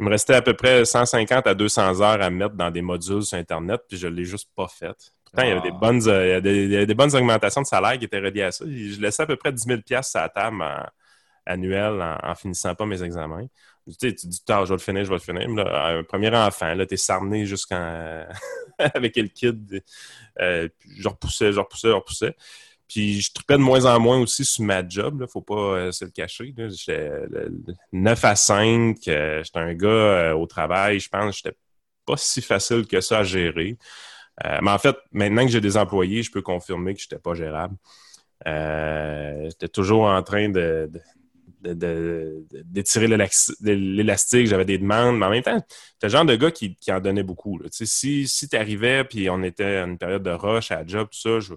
Speaker 5: Il me restait à peu près 150 à 200 heures à mettre dans des modules sur Internet, puis je ne l'ai juste pas fait. Pourtant, il, y avait des ah. bonnes, euh, des, bonnes augmentations de salaire qui étaient reliées à ça. Je laissais à peu près 10 000 à la table annuel en, finissant pas mes examens. Tu sais, tu dis, je vais le finir, je vais le finir. un premier enfant, là, t'es sarné jusqu'en... avec le kid. Euh, je repoussais, je repoussais, je repoussais. Puis je tripais de moins en moins aussi sur ma job, ne faut pas euh, se le cacher. J'étais 9 à 5, euh, j'étais un gars au travail, je pense que j'étais pas si facile que ça à gérer. mais en fait, maintenant que j'ai des employés, je peux confirmer que je n'étais pas gérable. j'étais toujours en train de, d'étirer l'élastique, j'avais des demandes, mais en même temps, c'était le genre de gars qui, en donnait beaucoup. Si, si tu arrivais puis on était à une période de rush à la job, tout ça, je,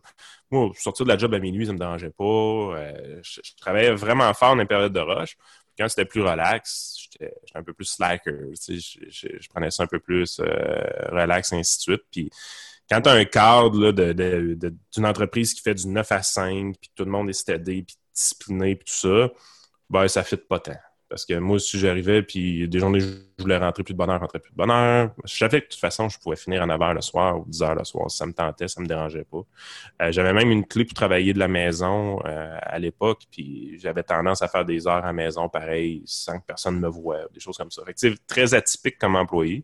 Speaker 5: moi, sortir de la job à minuit, ça me dérangeait pas. Euh, je, travaillais vraiment fort dans une période de rush. Quand c'était plus relax, j'étais un peu plus slacker. Je, prenais ça un peu plus euh, relax, ainsi de suite. Puis quand tu as un cadre d'une entreprise qui fait du 9 à 5, puis tout le monde est steady, puis discipliné, puis tout ça, ben, ça fit pas tant. Parce que moi, si j'arrivais, puis des journées, je voulais rentrer plus de bonheur, rentrer plus de bonheur. Je savais que de toute façon, je pouvais finir à 9 h le soir ou 10 h le soir. Ça me tentait, ça me dérangeait pas. Euh, j'avais même une clé pour travailler de la maison euh, à l'époque, puis j'avais tendance à faire des heures à la maison, pareil, sans que personne me voie, des choses comme ça. c'est très atypique comme employé.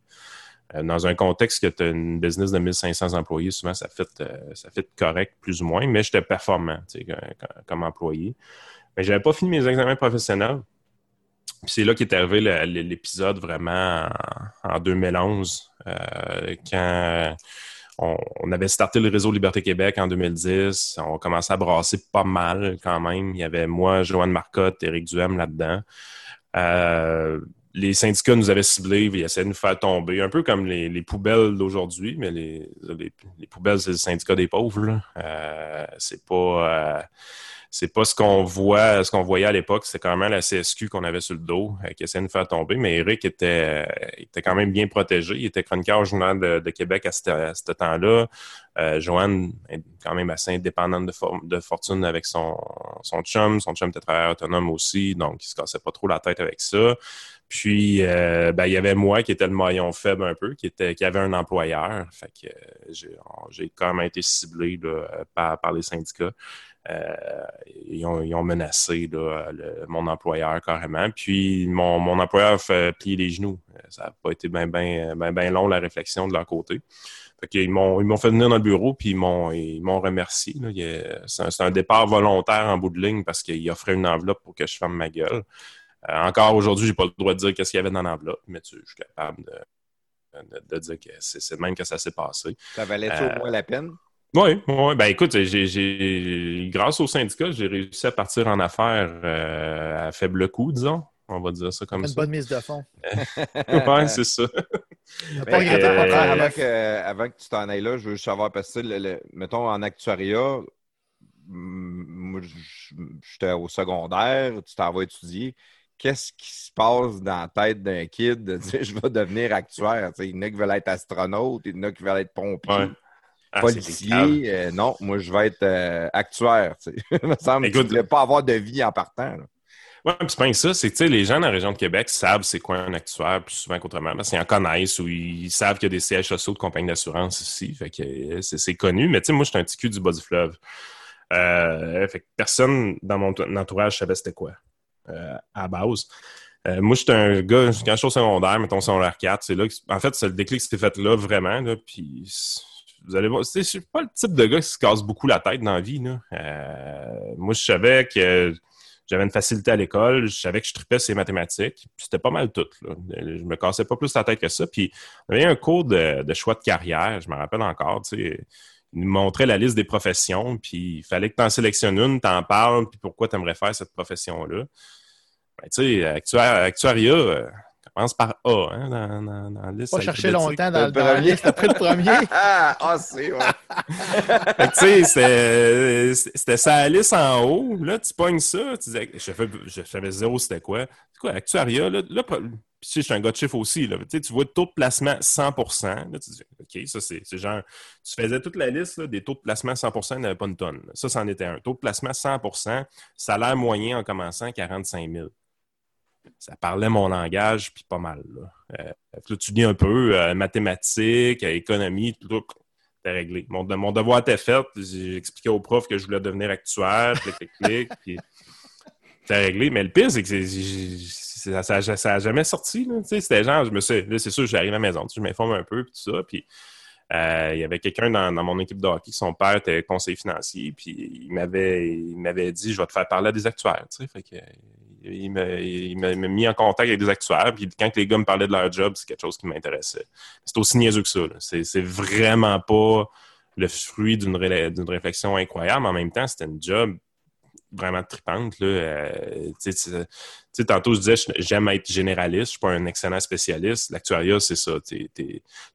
Speaker 5: Euh, dans un contexte que tu as une business de 1500 employés, souvent, ça fait, ça fait correct, plus ou moins, mais j'étais performant comme employé. Mais j'avais pas fini mes examens professionnels. Puis c'est là qu'est arrivé l'épisode vraiment en, 2011, euh, quand on, avait starté le réseau Liberté Québec en 2010. On commençait à brasser pas mal quand même. Il y avait moi, Joanne Marcotte, Éric Duhem là-dedans. Euh, les syndicats nous avaient ciblés, ils essayaient de nous faire tomber, un peu comme les, poubelles d'aujourd'hui, mais les, poubelles, c'est le syndicat des pauvres. Euh, c'est pas c'est pas ce qu'on voit, ce qu'on voyait à l'époque. C'était quand même la CSQ qu'on avait sur le dos, euh, qui essayait de faire tomber. Mais Eric était, euh, était quand même bien protégé. Il était chroniqueur au Journal de, Québec à ce, temps-là. Euh, Joanne est quand même assez indépendante de, fortune avec son, son chum. Son chum était travailleur autonome aussi, donc il se cassait pas trop la tête avec ça. Puis, ben, il y avait moi qui était le maillon faible un peu, qui, était, qui avait un employeur. Fait que j'ai quand même été ciblé par les syndicats. Euh, ils, ont, menacé mon employeur carrément. Puis mon, employeur fait plier les genoux. Euh, ça n'a pas été bien ben, ben, long la réflexion de leur côté. ils m'ont fait venir dans le bureau puis ils m'ont remercié. C'est un, départ volontaire en bout de ligne parce qu'ils offraient une enveloppe pour que je ferme ma gueule. Euh, encore aujourd'hui, j'ai pas le droit de dire qu'est-ce qu'il y avait dans l'enveloppe, mais je suis capable de, dire que c'est même que ça s'est passé.
Speaker 2: Ça valait au moins la peine?
Speaker 5: Oui, ouais. ben écoute, j'ai, grâce au syndicat, j'ai réussi à partir en affaires euh, à faible coût, disons. On va dire ça comme ça.
Speaker 1: Une bonne mise de fond.
Speaker 5: oui, c'est ça.
Speaker 2: Ben, euh, avant, que, avant, que, tu t'en ailles là, je veux savoir, parce que, mettons, en actuariat, j'étais au secondaire, tu t'en vas étudier. Qu'est-ce qui se passe dans la tête d'un kid de dire je vais devenir actuaire? il y en a qui veulent être astronaute, il y en a qui veulent être pompier. Ah, policier, euh, non, moi je vais être euh, actuaire. Il me semble que tu ne pas avoir de vie en partant.
Speaker 5: Oui, puis c'est pas ça, c'est que les gens dans la région de Québec savent c'est quoi un actuaire plus souvent qu'autrement. Parce qu'ils en connaissent ou ils savent qu'il y a des sièges sociaux de compagnie d'assurance ici. Fait que euh, c'est connu. Mais tu sais, moi, je suis un petit cul du bas du fleuve. fait que personne dans mon entourage savait c'était quoi à base. moi, j'étais un gars, quand je suis au secondaire, mettons secondaire 4, c'est là que, en fait, c'est le déclic qui s'est fait là, vraiment, là, puis vous allez voir, je suis pas le type de gars qui se casse beaucoup la tête dans la vie. Euh, moi, je savais que j'avais une facilité à l'école, je savais que je tripais ces mathématiques, c'était pas mal tout. Là. Je me cassais pas plus la tête que ça. Puis, on avait un cours de, choix de carrière, je me rappelle encore, tu sais, il nous montrait la liste des professions, puis il fallait que tu en sélectionnes une, tu en parles, puis pourquoi tu aimerais faire cette profession-là. Ben, tu sais, commence par A hein, dans, dans, dans la liste.
Speaker 1: Pas chercher longtemps dans, la liste après le premier.
Speaker 2: ah, c'est,
Speaker 5: tu sais, c'était sa liste en haut. Là, tu pognes ça. Tu disais, je, fais, je savais zéro c'était quoi. C'est quoi, Actuaria? Là, là puis, je suis un gars de chiffre aussi. Là. Tu, vois le taux de placement 100 Là, tu dis, OK, ça, c'est genre. Tu faisais toute la liste des taux de placement 100 il n'y avait pas une tonne. Ça, c'en était un. Taux de placement 100% salaire moyen en commençant 45 000 ça parlait mon langage, puis pas mal. Là, euh, tu dis un peu euh, mathématiques, économie, tout, t'es réglé. Mon, mon, devoir était fait. J'ai expliqué au prof que je voulais devenir actuaire, clic, clic, puis t'es réglé. Mais le pire, c'est que ça n'a jamais sorti. C'était genre, je me suis, là, c'est sûr, j'arrive à la maison, je m'informe un peu, puis tout ça, puis euh, il y avait quelqu'un dans, mon équipe de hockey, son père était conseiller financier, puis il m'avait, dit, je vais te faire parler à des actuaires. Fait que, il m'a mis en contact avec des actuaires. Puis quand les gars me parlaient de leur job, c'est quelque chose qui m'intéressait. C'est aussi niaiseux que ça. C'est vraiment pas le fruit d'une réflexion incroyable. En même temps, c'était une job vraiment tripante. Euh, tantôt, je disais, j'aime être généraliste, je suis pas un excellent spécialiste. L'actuariat, c'est ça. tu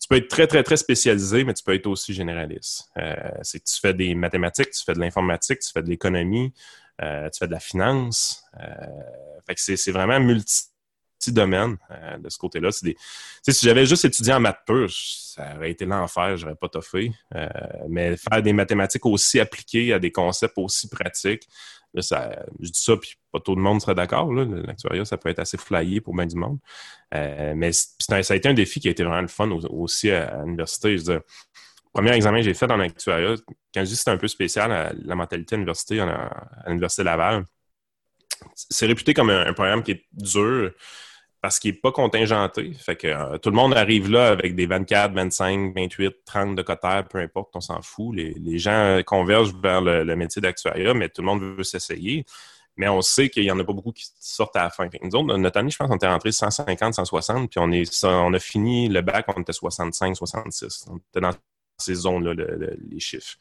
Speaker 5: peux être très, très, très spécialisé, mais tu peux être aussi généraliste. Euh, c'est que tu fais des mathématiques, tu fais de l'informatique, tu fais de l'économie, euh, tu fais de la finance. Euh, fait que c'est vraiment multi domaine euh, de ce côté-là. Si j'avais juste étudié en maths pur, ça aurait été l'enfer, j'aurais pas toffé. mais faire des mathématiques aussi appliquées à des concepts aussi pratiques, je dis ça, puis pas tout le monde serait d'accord. L'actuariat, ça peut être assez flyé pour bien du monde. mais ça a été un défi qui a été vraiment le fun aussi à, l'université. Premier examen que j'ai fait dans l'actuariat, quand je dis c'était un peu spécial, la, la mentalité à l'université, à, l'Université Laval, c'est réputé comme un, programme qui est dur parce qu'il n'est pas contingenté. Fait que euh, tout le monde arrive là avec des 24, 25, 28, 30 de cotère, peu importe, on s'en fout. Les, gens convergent vers le, métier d'actuariat, mais tout le monde veut s'essayer. Mais on sait qu'il n'y en a pas beaucoup qui sortent à la fin. nous autres, notre année, je pense qu'on était rentré 150, 160, puis on, est, on a fini le bac, on était 65, 66. On était dans ces zones-là, les chiffres.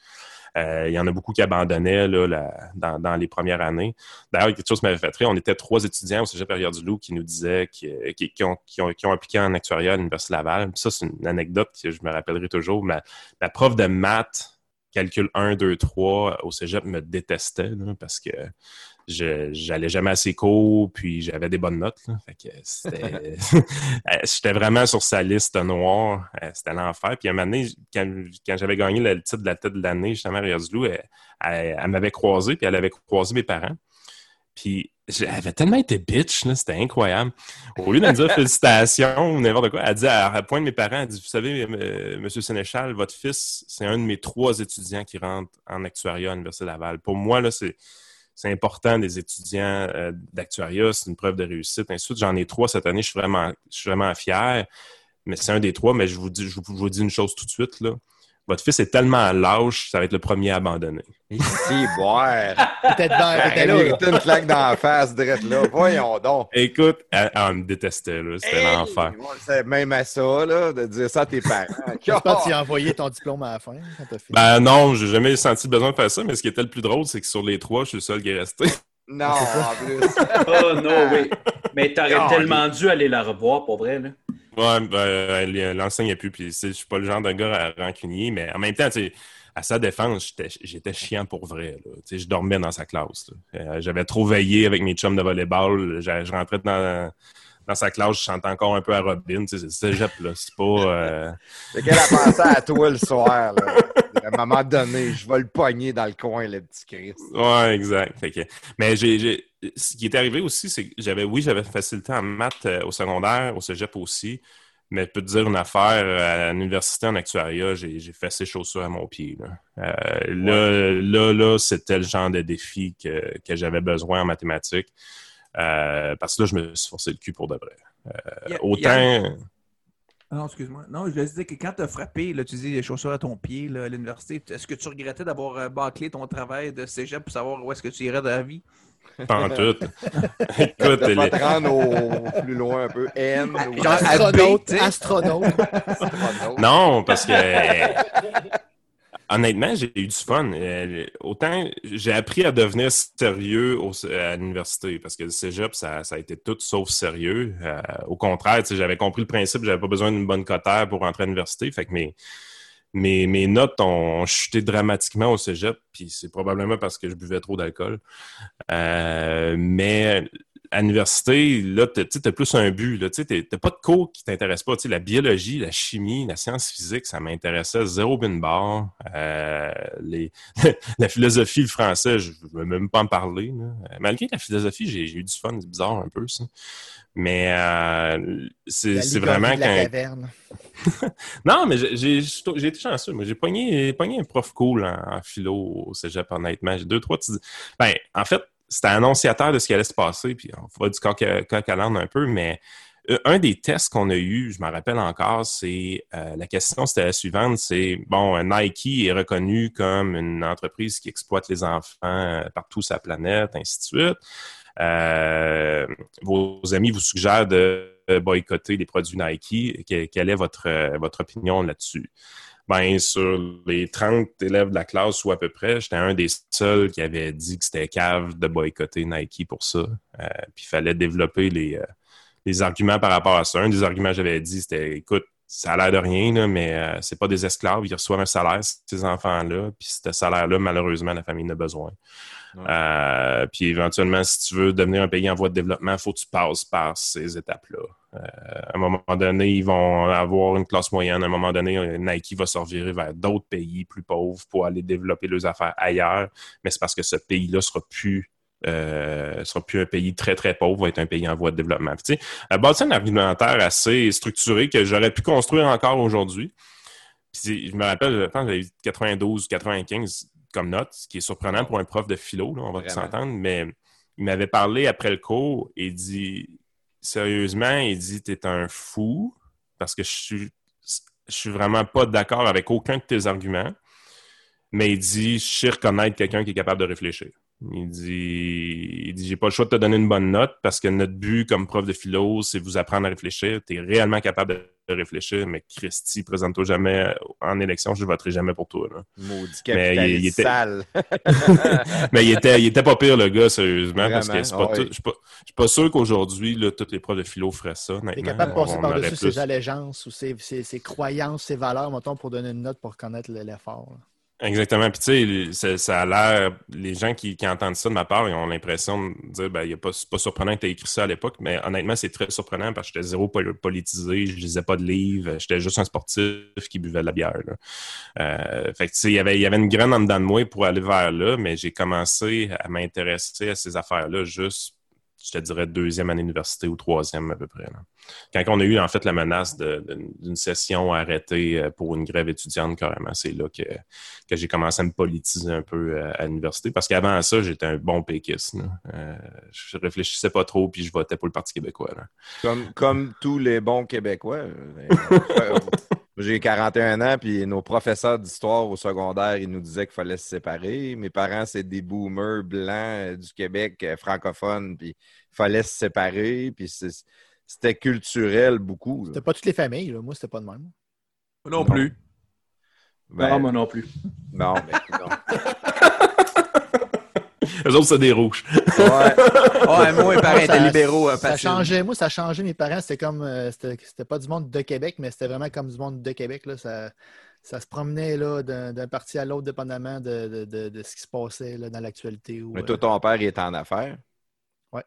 Speaker 5: Euh, il y en a beaucoup qui abandonnaient là, dans, les premières années. D'ailleurs, quelque chose m'avait fait très. On était trois étudiants au Cégep du Loup qui nous disaient qui, ont, qui, ont, appliqué en actuariat à l'Université Laval. ça, c'est une anecdote que je me rappellerai toujours. Ma, ma prof de maths, calcul 1, 2, 3 au Cégep me détestait parce que j'allais jamais assez court, puis j'avais des bonnes notes. euh, j'étais vraiment sur sa liste noire. Euh, c'était l'enfer. Puis à un moment donné, quand, j'avais gagné le titre de la tête de l'année, justement, à Riazulou, elle, elle, m'avait croisé, puis elle avait croisé mes parents. Puis j'avais tellement été bitch, c'était incroyable. Au lieu de me dire félicitations ou n'importe quoi, elle dit à, à point de mes parents, elle dit Vous savez, Monsieur Sénéchal, votre fils, c'est un de mes trois étudiants qui rentrent en actuariat à l'Université Laval. Pour moi, là, c'est c'est important des étudiants euh, d'actuariat, c'est une preuve de réussite. Ensuite, j'en ai trois cette année, je suis vraiment, je suis vraiment fier. Mais c'est un des trois, mais je vous dis, je vous, dis une chose tout de suite. Là. Votre fils est tellement lâche, ça va être le premier à abandonner.
Speaker 2: Ici, boire. Peut-être dans là. une claque dans la face, direct là. Voyons donc.
Speaker 5: Écoute, elle, me détestait, là. C'était l'enfer.
Speaker 2: C'est même à ça, là, de dire ça à tes parents.
Speaker 1: J'espère que tu as envoyé ton diplôme à la fin. Quand
Speaker 5: fini. Ben non, j'ai jamais senti le besoin de faire ça, mais ce qui était le plus drôle, c'est que sur les trois, je suis le seul qui est resté.
Speaker 2: Non, en plus.
Speaker 4: oh non, oui. Mais t'aurais tellement dû aller la revoir, pour vrai, là.
Speaker 5: Ouais, ben, l'enseigne n'est plus, puis je suis pas le genre de gars rancunier, mais en même temps, à sa défense, j'étais chiant pour vrai. Je dormais dans sa classe. Euh, j'avais trop veillé avec mes chums de volleyball. Je rentrais dans, dans sa classe, je chantais encore un peu à Robin. C'est cégep, là. C'est pas. Euh...
Speaker 2: C'est qu'elle a pensé à toi le soir, là? À un moment donné, je vais le pogner dans le coin, le petit Christ.
Speaker 5: Ouais, exact. Mais ce qui est arrivé aussi, c'est que j'avais, oui, j'avais facilité en maths euh, au secondaire, au cégep aussi. Mais je peux te dire une affaire, euh, à l'université en actuariat, j'ai, fait ces chaussures à mon pied. Là, euh, là, là, c'était le genre de défi que, que j'avais besoin en mathématiques. Euh, parce que là, je me suis forcé le cul pour de vrai. Euh, autant.
Speaker 3: Ah non, excuse-moi. Non, je disais que quand tu as frappé, là, tu dis les chaussures à ton pied à l'université, est-ce que tu regrettais d'avoir euh, bâclé ton travail de cégep pour savoir où est-ce que tu irais dans la vie?
Speaker 5: Pas en tout.
Speaker 2: Écoute, les... te rendre au plus loin un peu. N.
Speaker 1: Ou... Astronaute. Astronaute.
Speaker 5: non, parce que honnêtement, j'ai eu du fun. Euh, autant j'ai appris à devenir sérieux à l'université parce que le cégep, ça, a été tout sauf sérieux. Euh, au contraire, j'avais compris le principe, j'avais pas besoin d'une bonne cotère pour rentrer à l'université. Fait que mes, mes, mes notes ont chuté dramatiquement au cégep, puis c'est probablement parce que je buvais trop d'alcool. Euh, mais à l'université, là, tu as plus un but. Tu n'as pas de cours qui t'intéressent pas. La biologie, la chimie, la science physique, ça m'intéressait zéro bin bar. Euh, les... la philosophie, le français, je ne veux même pas en parler. là. Malgré la philosophie, j'ai eu du fun. C'est bizarre un peu, ça. Mais euh, c'est vraiment qu'un...
Speaker 1: caverne.
Speaker 5: Non, mais j'ai- été chanceux. Moi, j'ai pogné, pogné un prof cool en, en philo au cégep, honnêtement. J'ai deux, trois petits... Ben, en fait, c'était annonciateur de ce qui allait se passer, puis on va du coq à, l'âne un peu, mais euh, un des tests qu'on a eu, je m'en rappelle encore, c'est euh, la question, c'était la suivante, c'est, bon, euh, Nike est reconnu comme une entreprise qui exploite les enfants partout sur la planète, ainsi de suite. Vos amis vous suggèrent de boycotter les produits Nike. Que- quelle est votre, votre opinion là-dessus? Ben, sur les 30 élèves de la classe ou à peu près, j'étais un des seuls qui avait dit que c'était cave de boycotter Nike pour ça. Euh, puis il fallait développer les, euh, les arguments par rapport à ça. Un des arguments que j'avais dit, c'était écoute, ça a l'air de rien, mais euh, c'est pas des esclaves, ils reçoivent un salaire, ces enfants-là, puis ce salaire-là, malheureusement, la famille en a besoin. Euh, puis éventuellement, si tu veux devenir un pays en voie de développement, il faut que tu passes par ces étapes-là. Euh, à un moment donné, ils vont avoir une classe moyenne. À un moment donné, Nike va se revirer vers d'autres pays plus pauvres pour aller développer leurs affaires ailleurs. Mais c'est parce que ce pays-là sera plus euh, sera plus un pays très, très pauvre, va être un pays en voie de développement. Tu sais, elle bâtit un argumentaire assez structuré que j'aurais pu construire encore aujourd'hui. Je me rappelle, je pense que j'avais eu 92 95 comme note, ce qui est surprenant pour un prof de philo, là, on va s'entendre, mais il m'avait parlé après le cours et dit sérieusement, il dit T'es un fou parce que je suis, je suis vraiment pas d'accord avec aucun de tes arguments. Mais il dit Je sais reconnaître quelqu'un qui est capable de réfléchir. Il dit, il dit J'ai pas le choix de te donner une bonne note parce que notre but comme prof de philo, c'est vous apprendre à réfléchir. Tu es réellement capable de réfléchir, mais Christy, présente-toi jamais en élection, je voterai jamais pour toi. là.
Speaker 2: Maudit
Speaker 5: Mais il-
Speaker 2: capitaliste
Speaker 5: il était-
Speaker 2: sale.
Speaker 5: Mais il était, il était pas pire, le gars, sérieusement, parce que
Speaker 2: Vraiment?
Speaker 5: c'est pas tout-
Speaker 2: ouais.
Speaker 5: je suis pas, je suis pas sûr qu'aujourd'hui, tous les profs de philo feraient ça.
Speaker 1: Tu es
Speaker 5: honnêtement.
Speaker 1: capable de passer par-dessus ses allégeances ou ses, ses- ses croyances, ses valeurs, mettons, pour donner une note pour connaître le- l'effort.
Speaker 5: Exactement. Puis, tu sais, ça, a l'air. Les gens qui, entendent ça de ma part, ils ont l'impression de dire, ben, y a pas, c'est pas surprenant que tu aies écrit ça à l'époque, mais honnêtement, c'est très surprenant parce que j'étais zéro pol- politisé, je lisais pas de livres, j'étais juste un sportif qui buvait de la bière. Euh, fait que, tu sais, il y avait- il y avait une graine en dedans de moi pour aller vers là, mais j'ai commencé à m'intéresser à ces affaires-là juste, je te dirais, deuxième année d'université ou troisième à peu près. là. Quand on a eu, en fait, la menace d'une session arrêtée euh, pour une grève étudiante, carrément, c'est là que que j'ai commencé à me politiser un peu euh, à l'université. Parce qu'avant ça, j'étais un bon péquiste. Euh, je réfléchissais pas trop, puis je votais pour le Parti québécois. là.
Speaker 2: Comme, comme tous les bons Québécois. J'ai 41 ans, puis nos professeurs d'histoire au secondaire, ils nous disaient qu'il fallait se séparer. Mes parents, c'est des boomers blancs euh, du Québec, euh, francophones, puis il fallait se séparer, puis c'était culturel beaucoup.
Speaker 1: C'était pas toutes les familles, là. moi, c'était pas de même.
Speaker 3: Moi non plus.
Speaker 2: Ben,
Speaker 4: non, moi non plus.
Speaker 2: bon, ben, écoute,
Speaker 5: Eux autres, c'est des rouges.
Speaker 2: ouais.
Speaker 3: Ouais, moi, mes parents
Speaker 1: Ça-
Speaker 3: étaient libéraux. euh,
Speaker 1: Ça changeait, moi, ça changeait. Mes parents, c'était comme. euh, c'était c'était pas du monde de Québec, mais c'était vraiment comme du monde de Québec. Là. Ça, ça se promenait là, d'un parti à l'autre, dépendamment de, de- de- de ce qui se passait là, dans l'actualité.
Speaker 2: Mais
Speaker 1: euh,
Speaker 2: toi, ton père, il était en affaires?
Speaker 1: Ouais.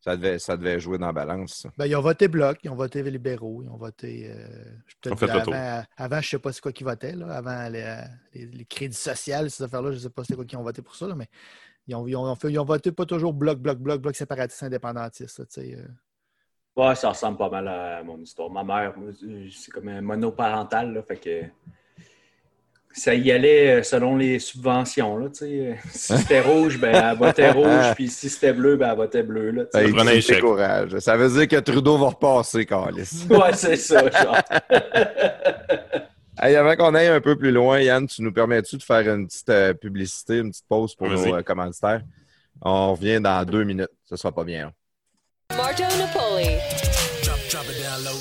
Speaker 2: Ça devait, ça devait jouer dans la balance.
Speaker 1: Ben, ils ont voté Bloc, ils ont voté libéraux, ils ont voté. euh, je peux te dire, avant, avant, je ne sais pas c'est quoi qui votait. Là, avant les, les- les crédits sociaux, ces affaires-là, je ne sais pas c'est quoi qui ont voté pour ça, là, mais ils ont, ils ont fait- ils ont voté pas toujours Bloc, Bloc, Bloc, Bloc séparatiste indépendantiste. là, tu sais, euh.
Speaker 4: Ouais, ça ressemble pas mal à mon histoire. Ma mère, c'est comme un monoparental, là, fait que ça y allait euh, selon les subventions. Là, tu sais. si c'était rouge, ben, elle votait rouge, puis si c'était bleu, ben, elle votait bleu. Là,
Speaker 5: prenait.
Speaker 2: Ça veut dire que Trudeau va repasser, Carlis.
Speaker 4: Ouais, c'est ça, genre.
Speaker 2: Hey, avant qu'on aille un peu plus loin, Yann, tu nous permets-tu de faire une petite euh, publicité, une petite pause pour nos euh, commanditaires? On revient dans deux minutes. Ce sera pas bien.
Speaker 6: Marto Napoli.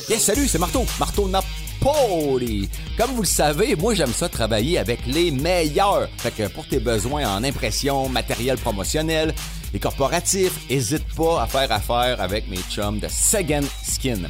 Speaker 7: Yes, salut, c'est Marteau. Marteau Nap.
Speaker 6: Poli. Comme vous le savez, moi j'aime ça travailler avec les meilleurs. Fait que pour tes besoins en impression, matériel promotionnel et corporatif, hésite pas à faire affaire avec mes chums de Second Skin.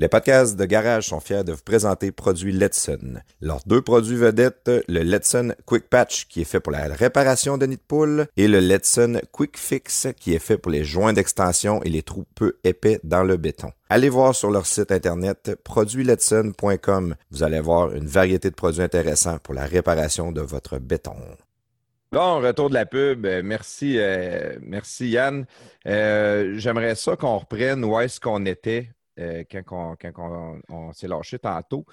Speaker 2: Les podcasts de Garage sont fiers de vous présenter produits Letson. Leurs deux produits vedettes, le Letson Quick Patch qui est fait pour la réparation de nids de poule et le Letson Quick Fix qui est fait pour les joints d'extension et les trous peu épais dans le béton. Allez voir sur leur site internet produitsletson.com. Vous allez voir une variété de produits intéressants pour la réparation de votre béton. Bon, retour de la pub. Euh, Merci, euh, merci Yann. Euh, J'aimerais ça qu'on reprenne où est-ce qu'on était euh, quand, on, quand on- on s'est lâché tantôt.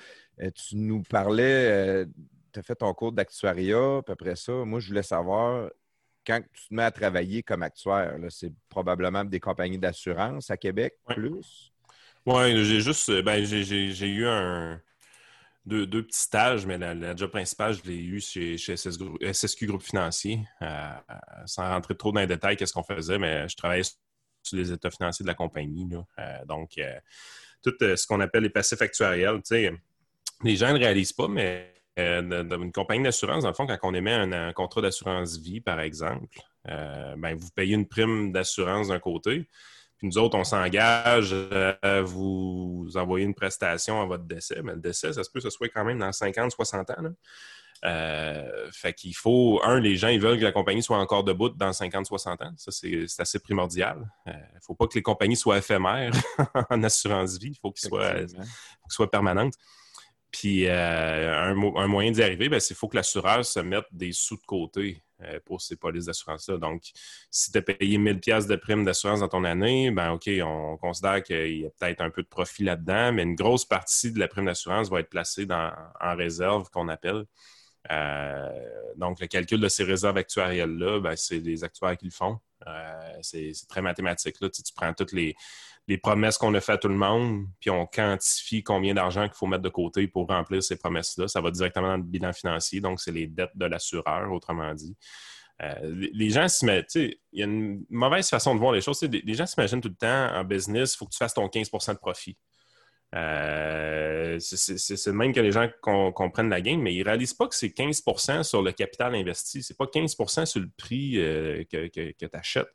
Speaker 2: Euh, tu nous parlais, tu as fait ton cours d'actuariat, à peu près ça. Moi, je voulais savoir, quand tu te mets à travailler comme actuaire, c'est probablement des compagnies d'assurance à Québec,
Speaker 5: Ouais.
Speaker 2: plus?
Speaker 5: Oui, j'ai juste. Ben, j'ai- eu un. Deux, deux petits stages, mais la, la job principale, je l'ai eu chez, chez SS Grou- SSQ Groupe Financier. Euh, euh, sans rentrer trop dans les détails, qu'est-ce qu'on faisait, mais je travaillais sur les états financiers de la compagnie. là. Euh, donc, euh, tout euh, ce qu'on appelle les passifs actuariels, les gens ne réalisent pas, mais dans une compagnie d'assurance, dans le fond, quand on émet un, contrat d'assurance vie, par exemple, ben, vous payez une prime d'assurance d'un côté, puis nous autres, on s'engage à vous envoyer une prestation à votre décès. Mais le décès, ça se peut que ce soit quand même dans 50, 60 ans. Euh, fait qu'il faut, un, les gens, ils veulent que la compagnie soit encore debout dans 50, 60 ans. Ça, c'est assez primordial. Il ne faut pas que les compagnies soient éphémères en assurance vie. Il faut qu'ils soient, qu'ils soient permanentes. Puis euh, un, mo- un moyen d'y arriver, ben, c'est qu'il faut que l'assureur se mette des sous de côté euh, pour ces polices d'assurance-là. Donc, si tu as payé 1000 pièces de prime d'assurance dans ton année, ben OK, on considère qu'il y a peut-être un peu de profit là-dedans, mais une grosse partie de la prime d'assurance va être placée dans, en réserve, qu'on appelle. Euh, donc, le calcul de ces réserves actuarielles-là, ben, c'est les actuaires qui le font. Euh, c'est très mathématique. Là. Tu, tu prends toutes les, promesses qu'on a fait à tout le monde, puis on quantifie combien d'argent qu'il faut mettre de côté pour remplir ces promesses-là. Ça va directement dans le bilan financier, donc c'est les dettes de l'assureur, autrement dit. Euh, les gens sais, il y a une mauvaise façon de voir les choses. Les gens s'imaginent tout le temps en business, il faut que tu fasses ton 15% de profit. Euh, c'est- même que les gens com- comprennent la game, mais ils ne réalisent pas que c'est 15% sur le capital investi. C'est pas 15 sur le prix euh, que, tu achètes.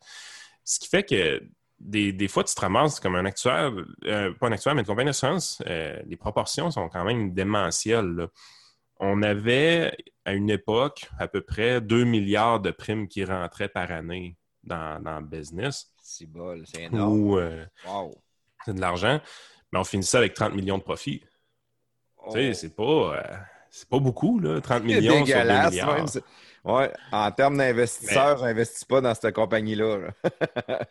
Speaker 5: Ce qui fait que des, des fois, tu te ramasses comme un actuaire, euh, pas un actuaire, mais une compagnie d'assurance, euh, les proportions sont quand même démentielles. là. On avait, à une époque, à peu près 2 milliards de primes qui rentraient par année dans, dans le business.
Speaker 2: C'est bol, c'est énorme. Wow.
Speaker 5: c'est de l'argent. Mais on finissait avec 30 millions de profits.
Speaker 2: Oh.
Speaker 5: Tu sais, c'est pas, euh, c'est pas beaucoup, là, 30
Speaker 2: C'est
Speaker 5: millions sur 2
Speaker 2: dégueulasse,
Speaker 5: milliards.
Speaker 2: même. Ouais, en termes d'investisseurs, j'investis pas dans cette compagnie-là. là.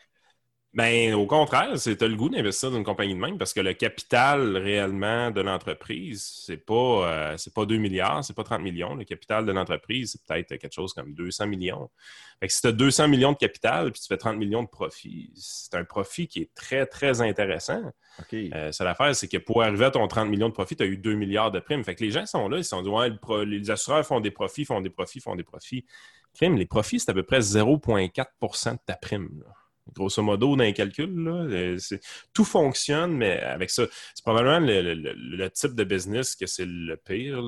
Speaker 5: Ben, au contraire, c'est le goût d'investir dans une compagnie de même parce que le capital réellement de l'entreprise, c'est pas, euh, c'est pas 2 milliards, c'est pas 30 millions. Le capital de l'entreprise, c'est peut-être quelque chose comme 200 millions. Fait que si tu as 200 millions de capital puis tu fais 30 millions de profit, c'est un profit qui est très, très intéressant.
Speaker 2: OK.
Speaker 5: Euh, ça l'affaire, c'est que pour arriver à ton 30 millions de profit, tu as eu 2 milliards de primes. Fait que les gens sont là, ils se sont dit, ouais, le pro- les assureurs font des profits, font des profits, font des profits. Crime, les profits, c'est à peu près 0,4% de ta prime. là. Grosso modo, dans les calculs, euh, tout fonctionne, mais avec ça, c'est probablement le, type de business que c'est le pire,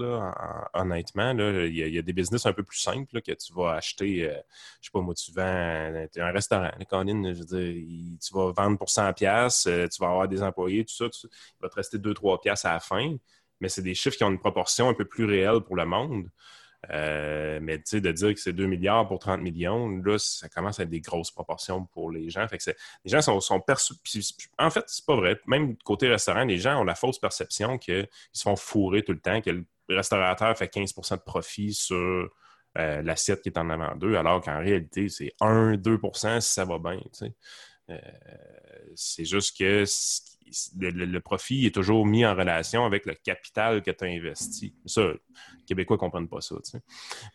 Speaker 5: honnêtement. Il, y a, des business un peu plus simples que tu vas acheter, euh, je sais pas moi, tu vends un, un restaurant, Colin, je tu vas vendre pour 100$, piastres, euh, tu vas avoir des employés, tout ça, il va te rester 2-3$ piastres à la fin, mais c'est des chiffres qui ont une proportion un peu plus réelle pour le monde. Euh, mais de dire que c'est 2 milliards pour 30 millions, là, ça commence à être des grosses proportions pour les gens. Fait que les gens sont, perçus. En fait, c'est pas vrai. Même côté restaurant, les gens ont la fausse perception qu'ils se font fourrer tout le temps, que le restaurateur fait 15 de profit sur euh, l'assiette qui est en avant d'eux, alors qu'en réalité, c'est 1-2 si ça va bien. Euh, c'est juste que c- le, profit est toujours mis en relation avec le capital que tu as investi. Ça, les Québécois ne comprennent pas ça.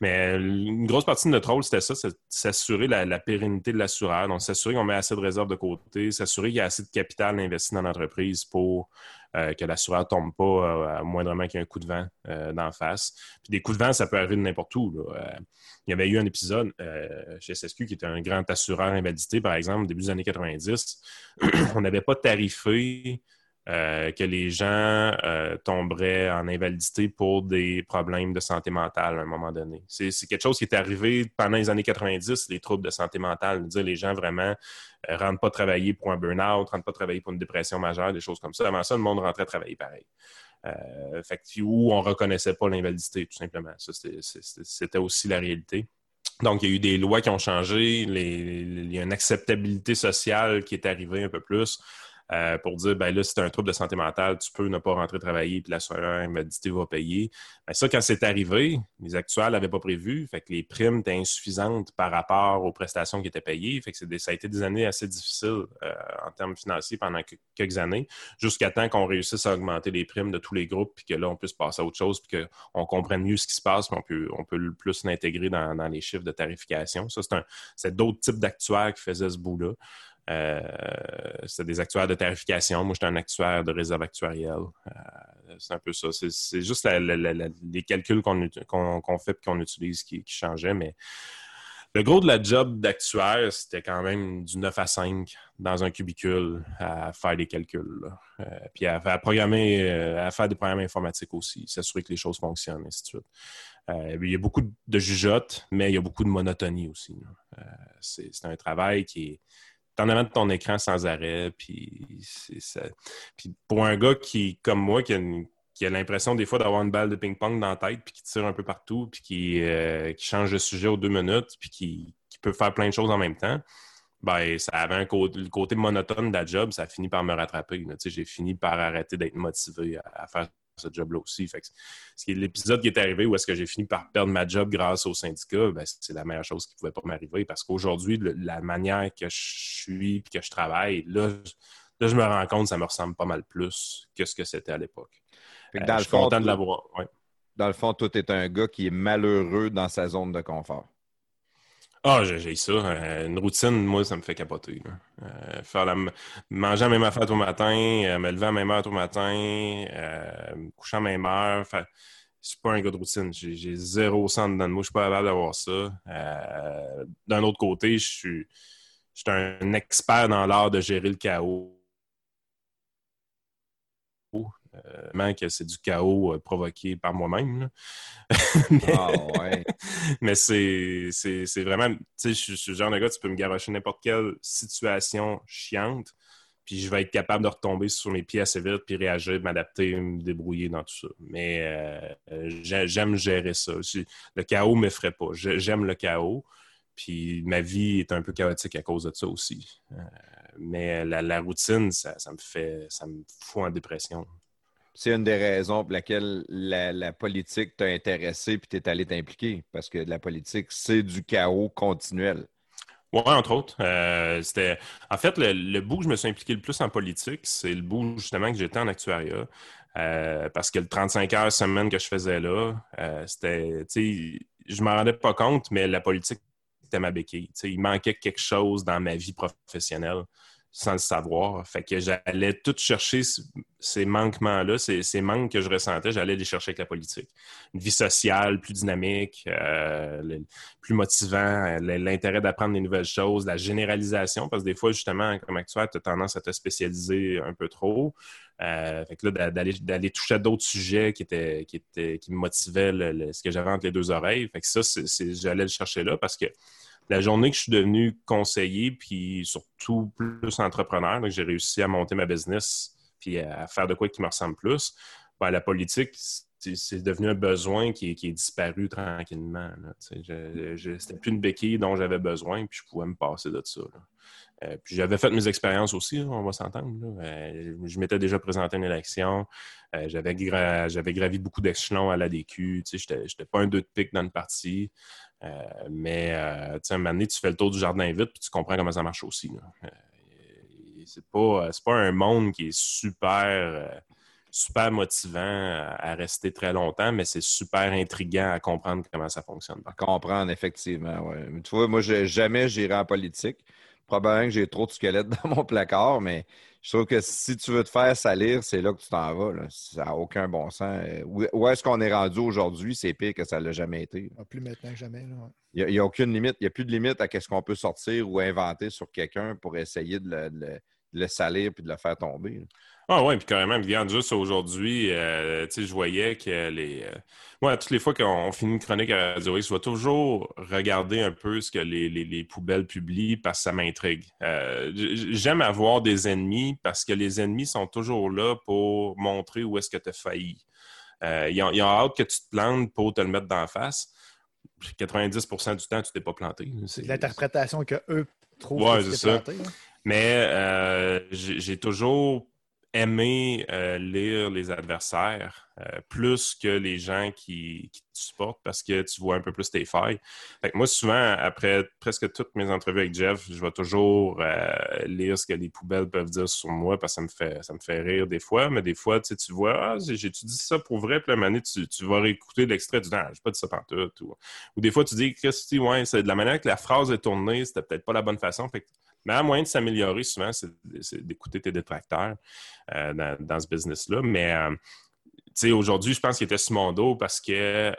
Speaker 5: Mais euh, une grosse partie de notre rôle, c'était ça, c'est s'assurer la, pérennité de l'assureur. Donc, s'assurer qu'on met assez de réserves de côté, s'assurer qu'il y a assez de capital investi dans l'entreprise pour euh, que l'assureur ne tombe pas euh, moindrement qu'il y ait un coup de vent d'en face. Puis des coups de vent, ça peut arriver de n'importe où. il y avait eu un épisode chez SSQ qui était un grand assureur invalidité, par exemple, début des années 90. On n'avait pas tarifé euh, que les gens euh, tomberaient en invalidité pour des problèmes de santé mentale à un moment donné. C'est quelque chose qui est arrivé pendant les années 90, les troubles de santé mentale. Dire les gens vraiment ne rentrent pas travailler pour un burn-out, rentrent pas travailler pour une dépression majeure, des choses comme ça. Avant ça, le monde rentrait travailler pareil. Euh, fait où on reconnaissait pas l'invalidité, tout simplement. C'était- aussi la réalité. Donc, il y a eu des lois qui ont changé, il y a une acceptabilité sociale qui est arrivée un peu plus euh, pour dire, ben là, si tu as un trouble de santé mentale, tu peux ne pas rentrer travailler, puis l'assureur invalidité va payer. Ben, ça, quand c'est arrivé, les actuels n'avaient pas prévu, fait que les primes étaient insuffisantes par rapport aux prestations qui étaient payées, fait que des- ça a été des années assez difficiles euh, en termes financiers pendant que- quelques années, jusqu'à temps qu'on réussisse à augmenter les primes de tous les groupes, puis que là, on puisse passer à autre chose, puis qu'on comprenne mieux ce qui se passe, puis on peut, on peut le plus l'intégrer dans, dans les chiffres de tarification. Ça, c'est d'autres types d'actuaires qui faisaient ce bout-là. Euh, c'était des actuaires de tarification. Moi, j'étais un actuaire de réserve actuarielle. Euh, c'est un peu ça. C'est, c'est juste les calculs qu'on, fait et qu'on utilise qui, qui changeaient. Mais le gros de la job d'actuaire, c'était quand même du 9 à 5 dans un cubicule à faire des calculs. Euh, puis à, programmer, euh, à faire des programmes informatiques aussi, s'assurer que les choses fonctionnent, ainsi de suite. Il y a beaucoup de jugeotes, mais il y a beaucoup de monotonie aussi. c'est, c'est un travail qui est en avant de ton écran sans arrêt. Puis, ça. puis pour un gars qui, comme moi, qui a, l'impression des fois d'avoir une balle de ping-pong dans la tête, puis qui tire un peu partout, puis qui, euh, qui change de sujet aux deux minutes, puis qui, peut faire plein de choses en même temps, ben, ça avait un le côté monotone de la job, ça a fini par me rattraper. J'ai fini par arrêter d'être motivé à faire ce job-là aussi. Fait que ce qui est l'épisode qui est arrivé où est-ce que j'ai fini par perdre ma job grâce au syndicat, ben, c'est la meilleure chose qui pouvait pas m'arriver parce qu'aujourd'hui, la manière que je suis et que je travaille, là, je- là, je me rends compte ça me ressemble pas mal plus que ce que c'était à l'époque.
Speaker 2: Que
Speaker 5: Euh,
Speaker 2: dans
Speaker 5: je
Speaker 2: le
Speaker 5: suis
Speaker 2: fond,
Speaker 5: content de l'avoir. ouais.
Speaker 2: Dans le fond, toi, t'es un gars qui est malheureux dans sa zone de confort.
Speaker 5: Ah, j'ai ça. Euh, une routine, moi, ça me fait capoter. Euh, faire la, manger à la même affaire tout matin, euh, me lever à la même heure tout matin, euh, me coucher à la même heure. Faire... Je suis pas un gars de routine. J'ai zéro sang dedans de moi. Je suis pas capable d'avoir ça. D'un autre côté, je suis, je suis un expert dans l'art de gérer le chaos. Euh, vraiment que c'est du chaos euh, provoqué par moi-même. Mais-
Speaker 2: Ah ouais.
Speaker 5: mais c'est c'est- c'est vraiment, tu sais, je suis- le genre de gars, tu peux me garocher n'importe quelle situation chiante, puis je vais être capable de retomber sur mes pieds assez vite, puis réagir, m'adapter, me débrouiller dans tout ça. Mais euh, j'ai- j'aime gérer ça. Le chaos ne m'effraie pas. J'ai- J'aime le chaos, puis ma vie est un peu chaotique à cause de ça aussi. Euh, mais la, la routine, ça, ça me fait, ça me fout en dépression.
Speaker 2: C'est une des raisons pour laquelle la, politique t'a intéressé puis t'es allé t'impliquer. Parce que la politique, c'est du chaos continuel.
Speaker 5: Oui, entre autres. Euh, c'était... En fait, le, bout que je me suis impliqué le plus en politique, c'est le bout justement que j'étais en actuariat. Euh, parce que le 35 heures semaine que je faisais là, euh, c'était. tu Je m'en rendais pas compte, mais la politique, c'était ma béquille. Il manquait quelque chose dans ma vie professionnelle sans le savoir. Fait que j'allais tout chercher ces manquements-là, ces, manques que je ressentais, j'allais les chercher avec la politique. Une vie sociale plus dynamique, euh, plus motivant, euh, l'intérêt d'apprendre des nouvelles choses, la généralisation, parce que des fois, justement, comme actuel, tu as tendance à te spécialiser un peu trop. Euh, fait que là, d'a- d'aller, toucher à d'autres sujets qui, étaient, qui, étaient, qui me motivaient ce que j'avais entre les deux oreilles. Fait que ça, j'allais le chercher là parce que la journée que je suis devenu conseiller, puis surtout plus entrepreneur, donc j'ai réussi à monter ma business puis à faire de quoi qui me ressemble plus, ben, la politique, c'est devenu un besoin qui est, disparu tranquillement. Je- je- C'était plus une béquille dont j'avais besoin, puis je pouvais me passer de ça. Euh, puis j'avais fait mes expériences aussi, on va s'entendre. Euh, je m'étais déjà présenté à une élection. Euh, j'avais, gra- j'avais gravi beaucoup d'échelons à l'ADQ. J'étais, j'étais pas un deux de pique dans le parti. Euh, mais euh, tu un moment donné, tu fais le tour du jardin vite, puis tu comprends comment ça marche aussi. Euh, c'est pas, pas un monde qui est super, super motivant à, rester très longtemps, mais c'est super intriguant à comprendre comment ça fonctionne.
Speaker 2: À comprendre, effectivement. Tu vois, moi, je- jamais j'irai en politique. Probablement que j'ai trop de squelettes dans mon placard, mais je trouve que si tu veux te faire salir, c'est là que tu t'en vas. là. Ça n'a aucun bon sens. Euh, Où, est-ce qu'on est rendu aujourd'hui? C'est pire que ça ne l'a jamais été.
Speaker 1: Ah, Plus maintenant que jamais.
Speaker 2: Il n'y a, aucune limite. Il n'y a plus de limite à ce qu'on peut sortir ou inventer sur quelqu'un pour essayer de le, de le- de le salir puis de le faire tomber.
Speaker 5: Ah ouais, puis carrément, regarde, juste aujourd'hui, euh, tu sais, je voyais que les... euh, moi, toutes les fois qu'on finit une chronique à Radio je vais toujours regarder un peu ce que les, les- les poubelles publient parce que ça m'intrigue. Euh, J'aime avoir des ennemis parce que les ennemis sont toujours là pour montrer où est-ce que tu as failli. Ils, ont, ils ont hâte que tu te plantes pour te le mettre d'en face. 90% du temps, tu t'es pas planté.
Speaker 1: C'est l'interprétation que eux trouvent
Speaker 5: Ouais,
Speaker 1: que tu planté.
Speaker 5: Mais euh, j'ai toujours aimé euh, lire les adversaires euh, plus que les gens qui, te supportent parce que tu vois un peu plus tes failles. Fait que moi, souvent, après presque toutes mes entrevues avec Jeff, je vais toujours euh, lire ce que les poubelles peuvent dire sur moi parce que ça me fait, ça me fait rire des fois. Mais des fois, tu vois, ah, j'ai- ça pour vrai? Puis la manée, tu, tu vas réécouter l'extrait du temps, j'ai pas dit ça pantoute. Ou, ou des fois, tu dis, Christy, ouais, c'est de la manière que la phrase est tournée, c'était peut-être pas la bonne façon. Que le meilleur moyen de s'améliorer, souvent, c'est d'écouter tes détracteurs euh, dans, ce business-là. Mais euh, aujourd'hui, je pense qu'ils étaient sur mon dos parce que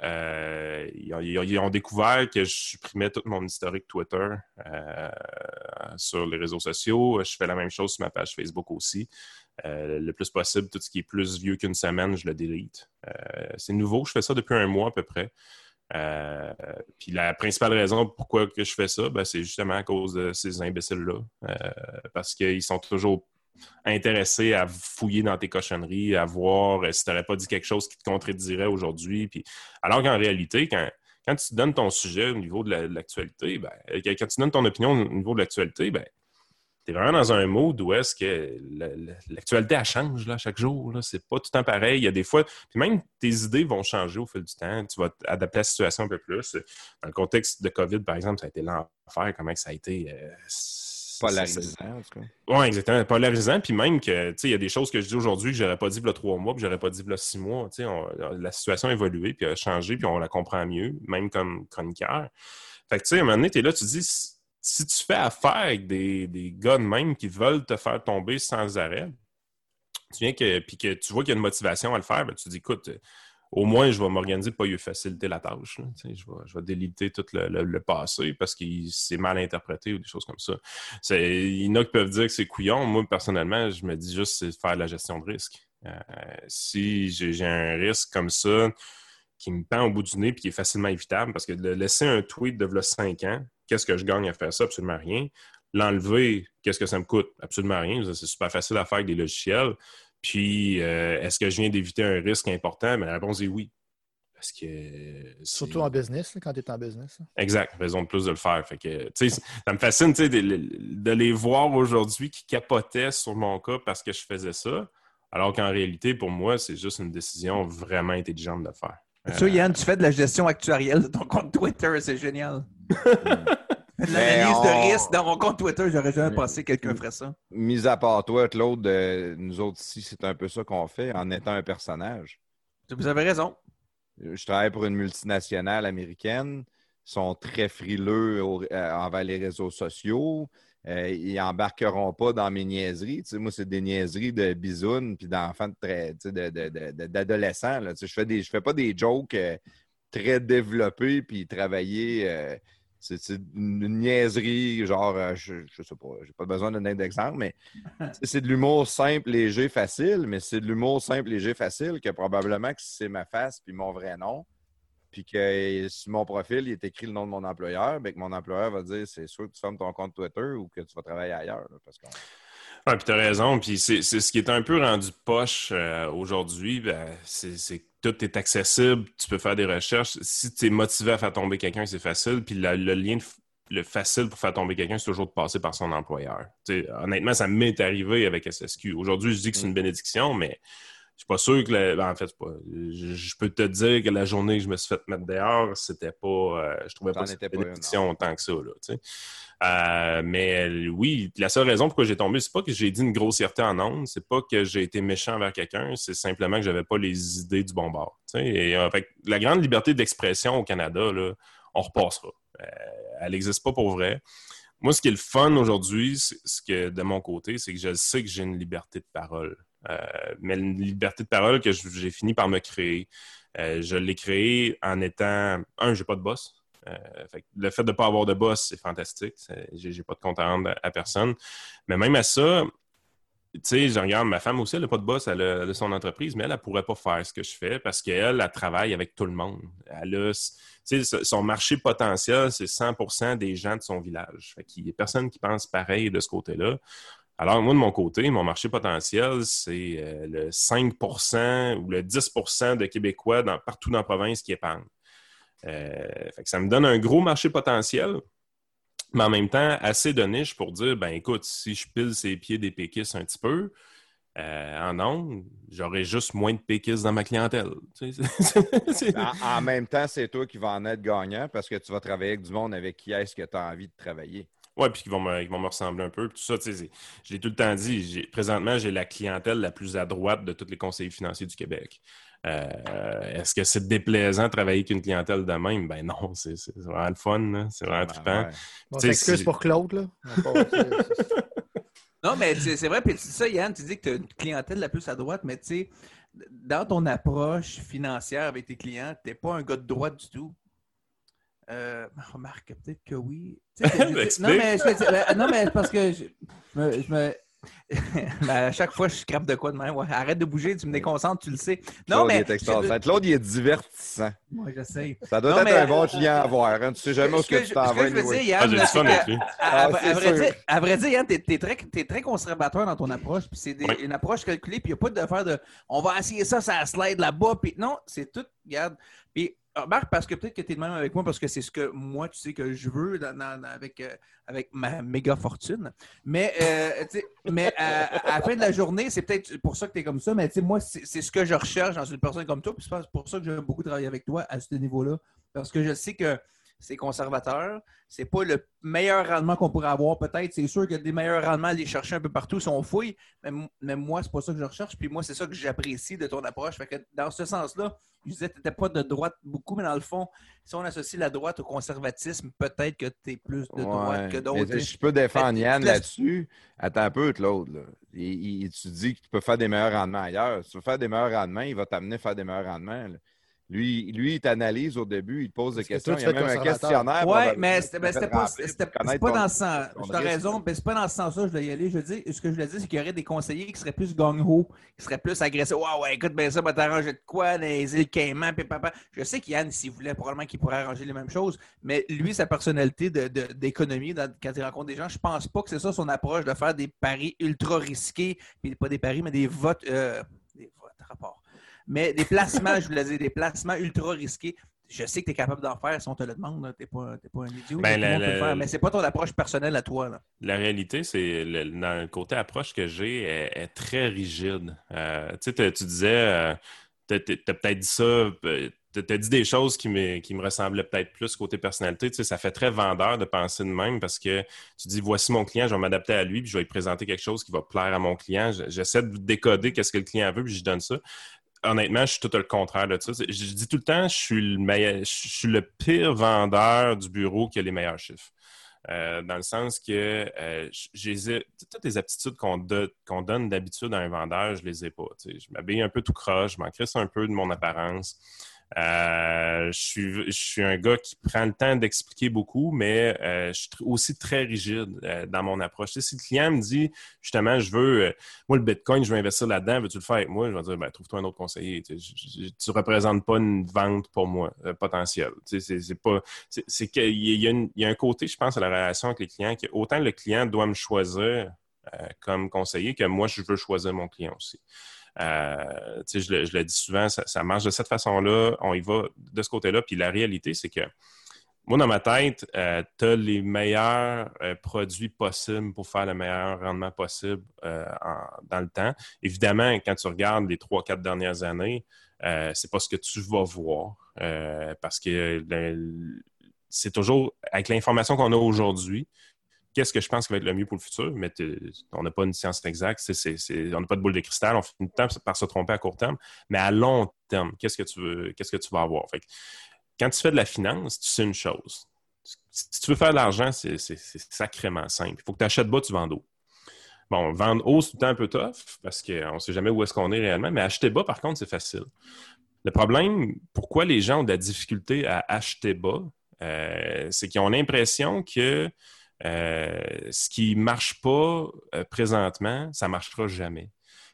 Speaker 5: euh, ils, ont, découvert que je supprimais tout mon historique Twitter euh, sur les réseaux sociaux. Je fais la même chose sur ma page Facebook aussi. Le plus possible, tout ce qui est plus vieux qu'une semaine, je le délite. C'est nouveau, je fais ça depuis un mois à peu près. Euh, puis la principale raison pourquoi que je fais ça, ben, c'est justement à cause de ces imbéciles-là. Euh, parce qu'ils sont toujours intéressés à fouiller dans tes cochonneries, à voir euh, si tu n'aurais pas dit quelque chose qui te contredirait aujourd'hui. Puis, alors qu'en réalité, quand, quand tu donnes ton sujet au niveau de la- de l'actualité, ben, quand tu donnes ton opinion au niveau de l'actualité, ben, tu es vraiment dans un mode où est-ce que la- la- l'actualité, elle change là, chaque jour. C'est pas tout le temps pareil. Il y a des fois, puis même tes idées vont changer au fil du temps. Tu vas t'adapter à la situation un peu plus. Dans le contexte de COVID, par exemple, ça a été l'enfer. Comment que ça a été. euh,
Speaker 2: Polarisant, en tout cas.
Speaker 5: oui, exactement. Polarisant. Puis même que, tu sais, il y a des choses que je dis aujourd'hui que j'aurais pas dit il y a trois mois, puis j'aurais pas dit il y a six mois. Tu sais, la situation a évolué, puis a changé, puis on la comprend mieux, même comme chroniqueur. Fait que, tu sais, à un moment donné, tu es là, tu dis, si- tu fais affaire avec des, des gars de même qui veulent te faire tomber sans arrêt, tu viens que, puis que tu vois qu'il y a une motivation à le faire, ben, tu te dis, écoute, au moins, je vais m'organiser pour pas lui faciliter la tâche. Je vais, déliter tout le, passé parce que c'est mal interprété ou des choses comme ça. Il y en a qui peuvent dire que c'est couillon. Moi, personnellement, je me dis juste c'est faire de la gestion de risque. Euh, si j'ai un risque comme ça qui me pend au bout du nez et qui est facilement évitable, parce que de laisser un tweet de v'là 5 ans, qu'est-ce que je gagne à faire ça? Absolument rien. L'enlever, qu'est-ce que ça me coûte? Absolument rien. C'est super facile à faire avec des logiciels. Puis, euh, est-ce que je viens d'éviter un risque important? Mais la réponse est oui. Parce que.
Speaker 1: Surtout en business, quand tu es en business. là.
Speaker 5: Exact, raison de plus de le faire. Fait que, ça me fascine de, de les voir aujourd'hui qui capotaient sur mon cas parce que je faisais ça, alors qu'en réalité, pour moi, c'est juste une décision vraiment intelligente de le faire.
Speaker 3: Ça, Yann, tu fais de la gestion actuarielle de ton compte Twitter, c'est génial. de l'analyse
Speaker 2: on-
Speaker 3: de risque dans mon compte Twitter, j'aurais jamais pensé que quelqu'un ferait ça.
Speaker 2: Mis à part toi, Claude, euh, nous autres ici, c'est un peu ça qu'on fait en étant un personnage.
Speaker 3: Vous avez raison.
Speaker 2: Je travaille pour une multinationale américaine. Ils sont très frileux au- euh, envers les réseaux sociaux. Euh, ils embarqueront pas dans mes niaiseries. Tu sais, moi, c'est des niaiseries de bisounes puis d'enfants de très- tu sais, de- de- de- de- d'adolescents. Je fais des, je fais pas des jokes euh, très développés puis travaillés. euh, c'est une niaiserie, genre, je, je sais pas, j'ai pas besoin donner d'exemple, mais c'est de l'humour simple, léger, facile, mais c'est de l'humour simple, léger, facile que probablement que si c'est ma face puis mon vrai nom, puis que sur mon profil, il est écrit le nom de mon employeur, bien que mon employeur va dire c'est sûr que tu fermes ton compte Twitter ou que tu vas travailler ailleurs. là, parce
Speaker 5: Ouais, puis t'as raison. Puis c'est ce qui est un peu rendu poche euh, aujourd'hui, ben, c'est que tout est accessible. Tu peux faire des recherches. Si tu es motivé à faire tomber quelqu'un, c'est facile. Puis le lien, de le facile pour faire tomber quelqu'un, c'est toujours de passer par son employeur. Honnêtement, ça m'est arrivé avec SSQ. Aujourd'hui, je dis que c'est une bénédiction, mais suis pas sûr que, ben, en fait, pas, je, je peux te dire que la journée que je me suis fait mettre dehors, c'était pas, euh, je trouvais pas une élection tant que ça, là, tu sais. Euh, mais oui, la seule raison pourquoi j'ai tombé, c'est pas que j'ai dit une grossièreté en ondes, c'est pas que j'ai été méchant envers quelqu'un, c'est simplement que j'avais pas les idées du bon bord. tu sais. Et, euh, fait la grande liberté d'expression au Canada, là, on repassera. Elle n'existe pas pour vrai. Moi, ce qui est le fun aujourd'hui, ce que de mon côté, c'est que je sais que j'ai une liberté de parole. Euh, mais une liberté de parole que j'ai fini par me créer. Euh, je l'ai créée en étant un, j'ai pas de boss. Euh, fait le fait de ne pas avoir de boss, c'est fantastique. J'ai pas de compte à rendre à, personne. Mais même à ça, tu sais, je regarde, ma femme aussi, elle n'a pas de boss, elle son entreprise, mais elle ne pourrait pas faire ce que je fais parce qu'elle, elle travaille avec tout le monde. Elle a, son marché potentiel, c'est 100% des gens de son village. Fait qu'il n'y a personne qui pense pareil de ce côté-là. Alors, moi, de mon côté, mon marché potentiel, c'est euh, le 5% ou le 10% de Québécois partout dans la province qui épargnent. Euh, fait ça me donne un gros marché potentiel, mais en même temps, assez de niche pour dire, ben écoute, si je pile ses pieds des péquistes un petit peu, euh, en ondes, j'aurai juste moins de péquistes dans ma clientèle.
Speaker 2: En, en même temps, c'est toi qui vas en être gagnant parce que tu vas travailler avec du monde avec qui est-ce que tu as envie de travailler.
Speaker 5: Ouais, puis qui vont, me, qui vont me ressembler un peu. Puis tout ça, je l'ai tout le temps dit. Présentement, j'ai la clientèle la plus à droite de tous les conseillers financiers du Québec. Euh, Est-ce que c'est déplaisant de travailler avec une clientèle de même? Ben non, c'est c'est vraiment le fun. C'est vraiment trippant.
Speaker 2: Ouais.
Speaker 1: On
Speaker 5: Tu sais,
Speaker 1: s'excuse
Speaker 5: si-
Speaker 1: pour Claude, là.
Speaker 3: Non, mais c'est c'est vrai, puis tu dis ça, Yann, tu dis que tu as une clientèle la plus à droite, mais tu sais, dans ton approche financière avec tes clients, tu n'es pas un gars de droite du tout. Euh, remarque, peut-être que oui. Tu sais, je-
Speaker 5: Ben,
Speaker 3: non, mais, je- ben, non, mais parce que je, je me. je me- Ben, à chaque fois, je scrape de quoi de même. Ouais, arrête de bouger, tu me déconcentres, tu le sais. Non,
Speaker 2: Claude,
Speaker 3: mais.
Speaker 2: il est extraordinaire. Claude, il est divertissant.
Speaker 3: Moi, j'essaie.
Speaker 2: Ça doit
Speaker 3: Non,
Speaker 2: être
Speaker 3: mais-
Speaker 2: un bon client à voir. Hein. Tu sais jamais où que
Speaker 3: que,
Speaker 2: tu t'en vas.
Speaker 3: je veux
Speaker 2: anyway.
Speaker 3: dire, Yann,
Speaker 5: Ah, j'ai du
Speaker 3: c'est
Speaker 5: fun
Speaker 3: que-
Speaker 5: avec lui.
Speaker 3: à,
Speaker 2: Ah,
Speaker 3: à- vrai dire, à vrai dire, Yann, t'es es très, conservateur dans ton approche. Puis c'est
Speaker 5: Oui.
Speaker 3: une approche calculée, puis il n'y a pas de faire de on va essayer ça, ça slide là-bas. Puis non, c'est tout, regarde. Puis remarque, parce que peut-être que tu es de même avec moi, parce que c'est ce que moi, tu sais, que je veux avec, euh, avec ma méga fortune. Mais, euh, mais à, à la fin de la journée, c'est peut-être pour ça que tu es comme ça. Mais moi, c'est c'est ce que je recherche dans une personne comme toi. Puis c'est pour ça que j'aime beaucoup travailler avec toi à ce niveau-là. Parce que je sais que c'est conservateur. C'est pas le meilleur rendement qu'on pourrait avoir, peut-être. C'est sûr qu'il y a des meilleurs rendements à aller chercher un peu partout si on fouille. Mais, mais moi, c'est pas ça que je recherche. Puis moi, c'est ça que j'apprécie de ton approche. Fait que dans ce sens-là, je disais que tu n'étais pas de droite beaucoup, mais dans le fond, si on associe la droite au conservatisme, peut-être que tu es plus de droite
Speaker 2: Ouais.
Speaker 3: que d'autres.
Speaker 2: je peux défendre Yann là-dessus. Attends un peu, Claude. Là. Il- il- tu dis que tu peux faire des meilleurs rendements ailleurs. Si tu veux faire des meilleurs rendements, il va t'amener à faire des meilleurs rendements. là. Lui, lui, il t'analyse au début, il te pose des
Speaker 1: que
Speaker 2: questions.
Speaker 1: toi,
Speaker 2: Il y a même un questionnaire.
Speaker 3: Oui, mais
Speaker 2: que
Speaker 3: c'était ben, pas, pas
Speaker 2: ton-
Speaker 3: dans ce sens. Tu as raison, mais c'est pas dans ce sens-là que je dois y aller. Je dire, ce que je voulais dire, c'est qu'il y aurait des conseillers qui seraient plus gang-ho, qui seraient plus agressifs. Ouais, ouais, écoute, ben ça va t'arranger de quoi, les îles Caïmans, puis papa. Je sais qu'Yann, s'il voulait, probablement qu'il pourrait arranger les mêmes choses, mais lui, sa personnalité de- de- d'économie, dans- quand il rencontre des gens, je pense pas que c'est ça son approche de faire des paris ultra risqués, puis pas des paris, mais des votes, euh, des votes, rapport. Mais des placements, je voulais dire, des placements ultra risqués. Je sais que tu es capable d'en faire si on te le demande. Tu n'es pas, pas un idiot.
Speaker 5: Ben, la- la-
Speaker 3: faire, mais c'est pas ton approche personnelle à toi. Là.
Speaker 5: La réalité, c'est le, dans le côté approche que j'ai est, est très rigide. Euh, tu sais, t'as- tu disais, tu as, peut-être dit ça, tu as dit des choses qui me, qui me ressemblaient peut-être plus côté personnalité. Tu sais, ça fait très vendeur de penser de même parce que tu dis, voici mon client, je vais m'adapter à lui, puis je vais lui présenter quelque chose qui va plaire à mon client. Je- J'essaie de décoder qu'est-ce que le client veut, puis je donne ça. Honnêtement, je suis tout le contraire de ça. Je dis tout le temps, je suis le pire vendeur du bureau qui a les meilleurs chiffres. Euh, dans le sens que euh, j'ai toutes les aptitudes qu'on do- qu'on donne d'habitude à un vendeur, je les ai pas. Je m'habille un peu tout croche, je m'en un peu de mon apparence. Euh, je, suis, je suis un gars qui prend le temps d'expliquer beaucoup, mais euh, je suis aussi très rigide euh, dans mon approche. Si le client me dit justement, je veux, euh, moi, le Bitcoin, je veux investir là-dedans, veux-tu le faire avec moi? Je vais dire, ben, trouve-toi un autre conseiller. Tu ne représentes pas une vente pour moi euh, potentielle. Tu c'est- pas. C'est qu'il y, y a un côté, je pense, à la relation avec les clients, que autant le client doit me choisir euh, comme conseiller que moi, je veux choisir mon client aussi. Euh, je, le, dis souvent, ça, marche de cette façon-là, on y va de ce côté-là. Puis la réalité, c'est que moi, dans ma tête, euh, tu as les meilleurs euh, produits possibles pour faire le meilleur rendement possible dans le temps. Évidemment, quand tu regardes les trois, quatre dernières années, c'est pas ce que tu vas voir parce que c'est toujours avec l'information qu'on a aujourd'hui. Qu'est-ce que je pense qui va être le mieux pour le futur? Mais on n'a pas une science exacte, on n'a pas de boule de cristal, on finit temps par se tromper à court terme, mais à long terme, qu'est-ce que tu veux, qu'est-ce que tu vas avoir? Quand tu fais de la finance, tu sais une chose. Si tu veux faire de l'argent, c'est sacrément simple. Il faut que tu achètes bas, tu vends haut. Bon, vendre haut, c'est tout le temps un peu tough parce qu'on ne sait jamais où est-ce qu'on est réellement, mais acheter bas, par contre, c'est facile. Le problème, pourquoi les gens ont de la difficulté à acheter bas, euh, c'est qu'ils ont l'impression que euh, ce qui ne marche pas euh, présentement, ça ne marchera jamais.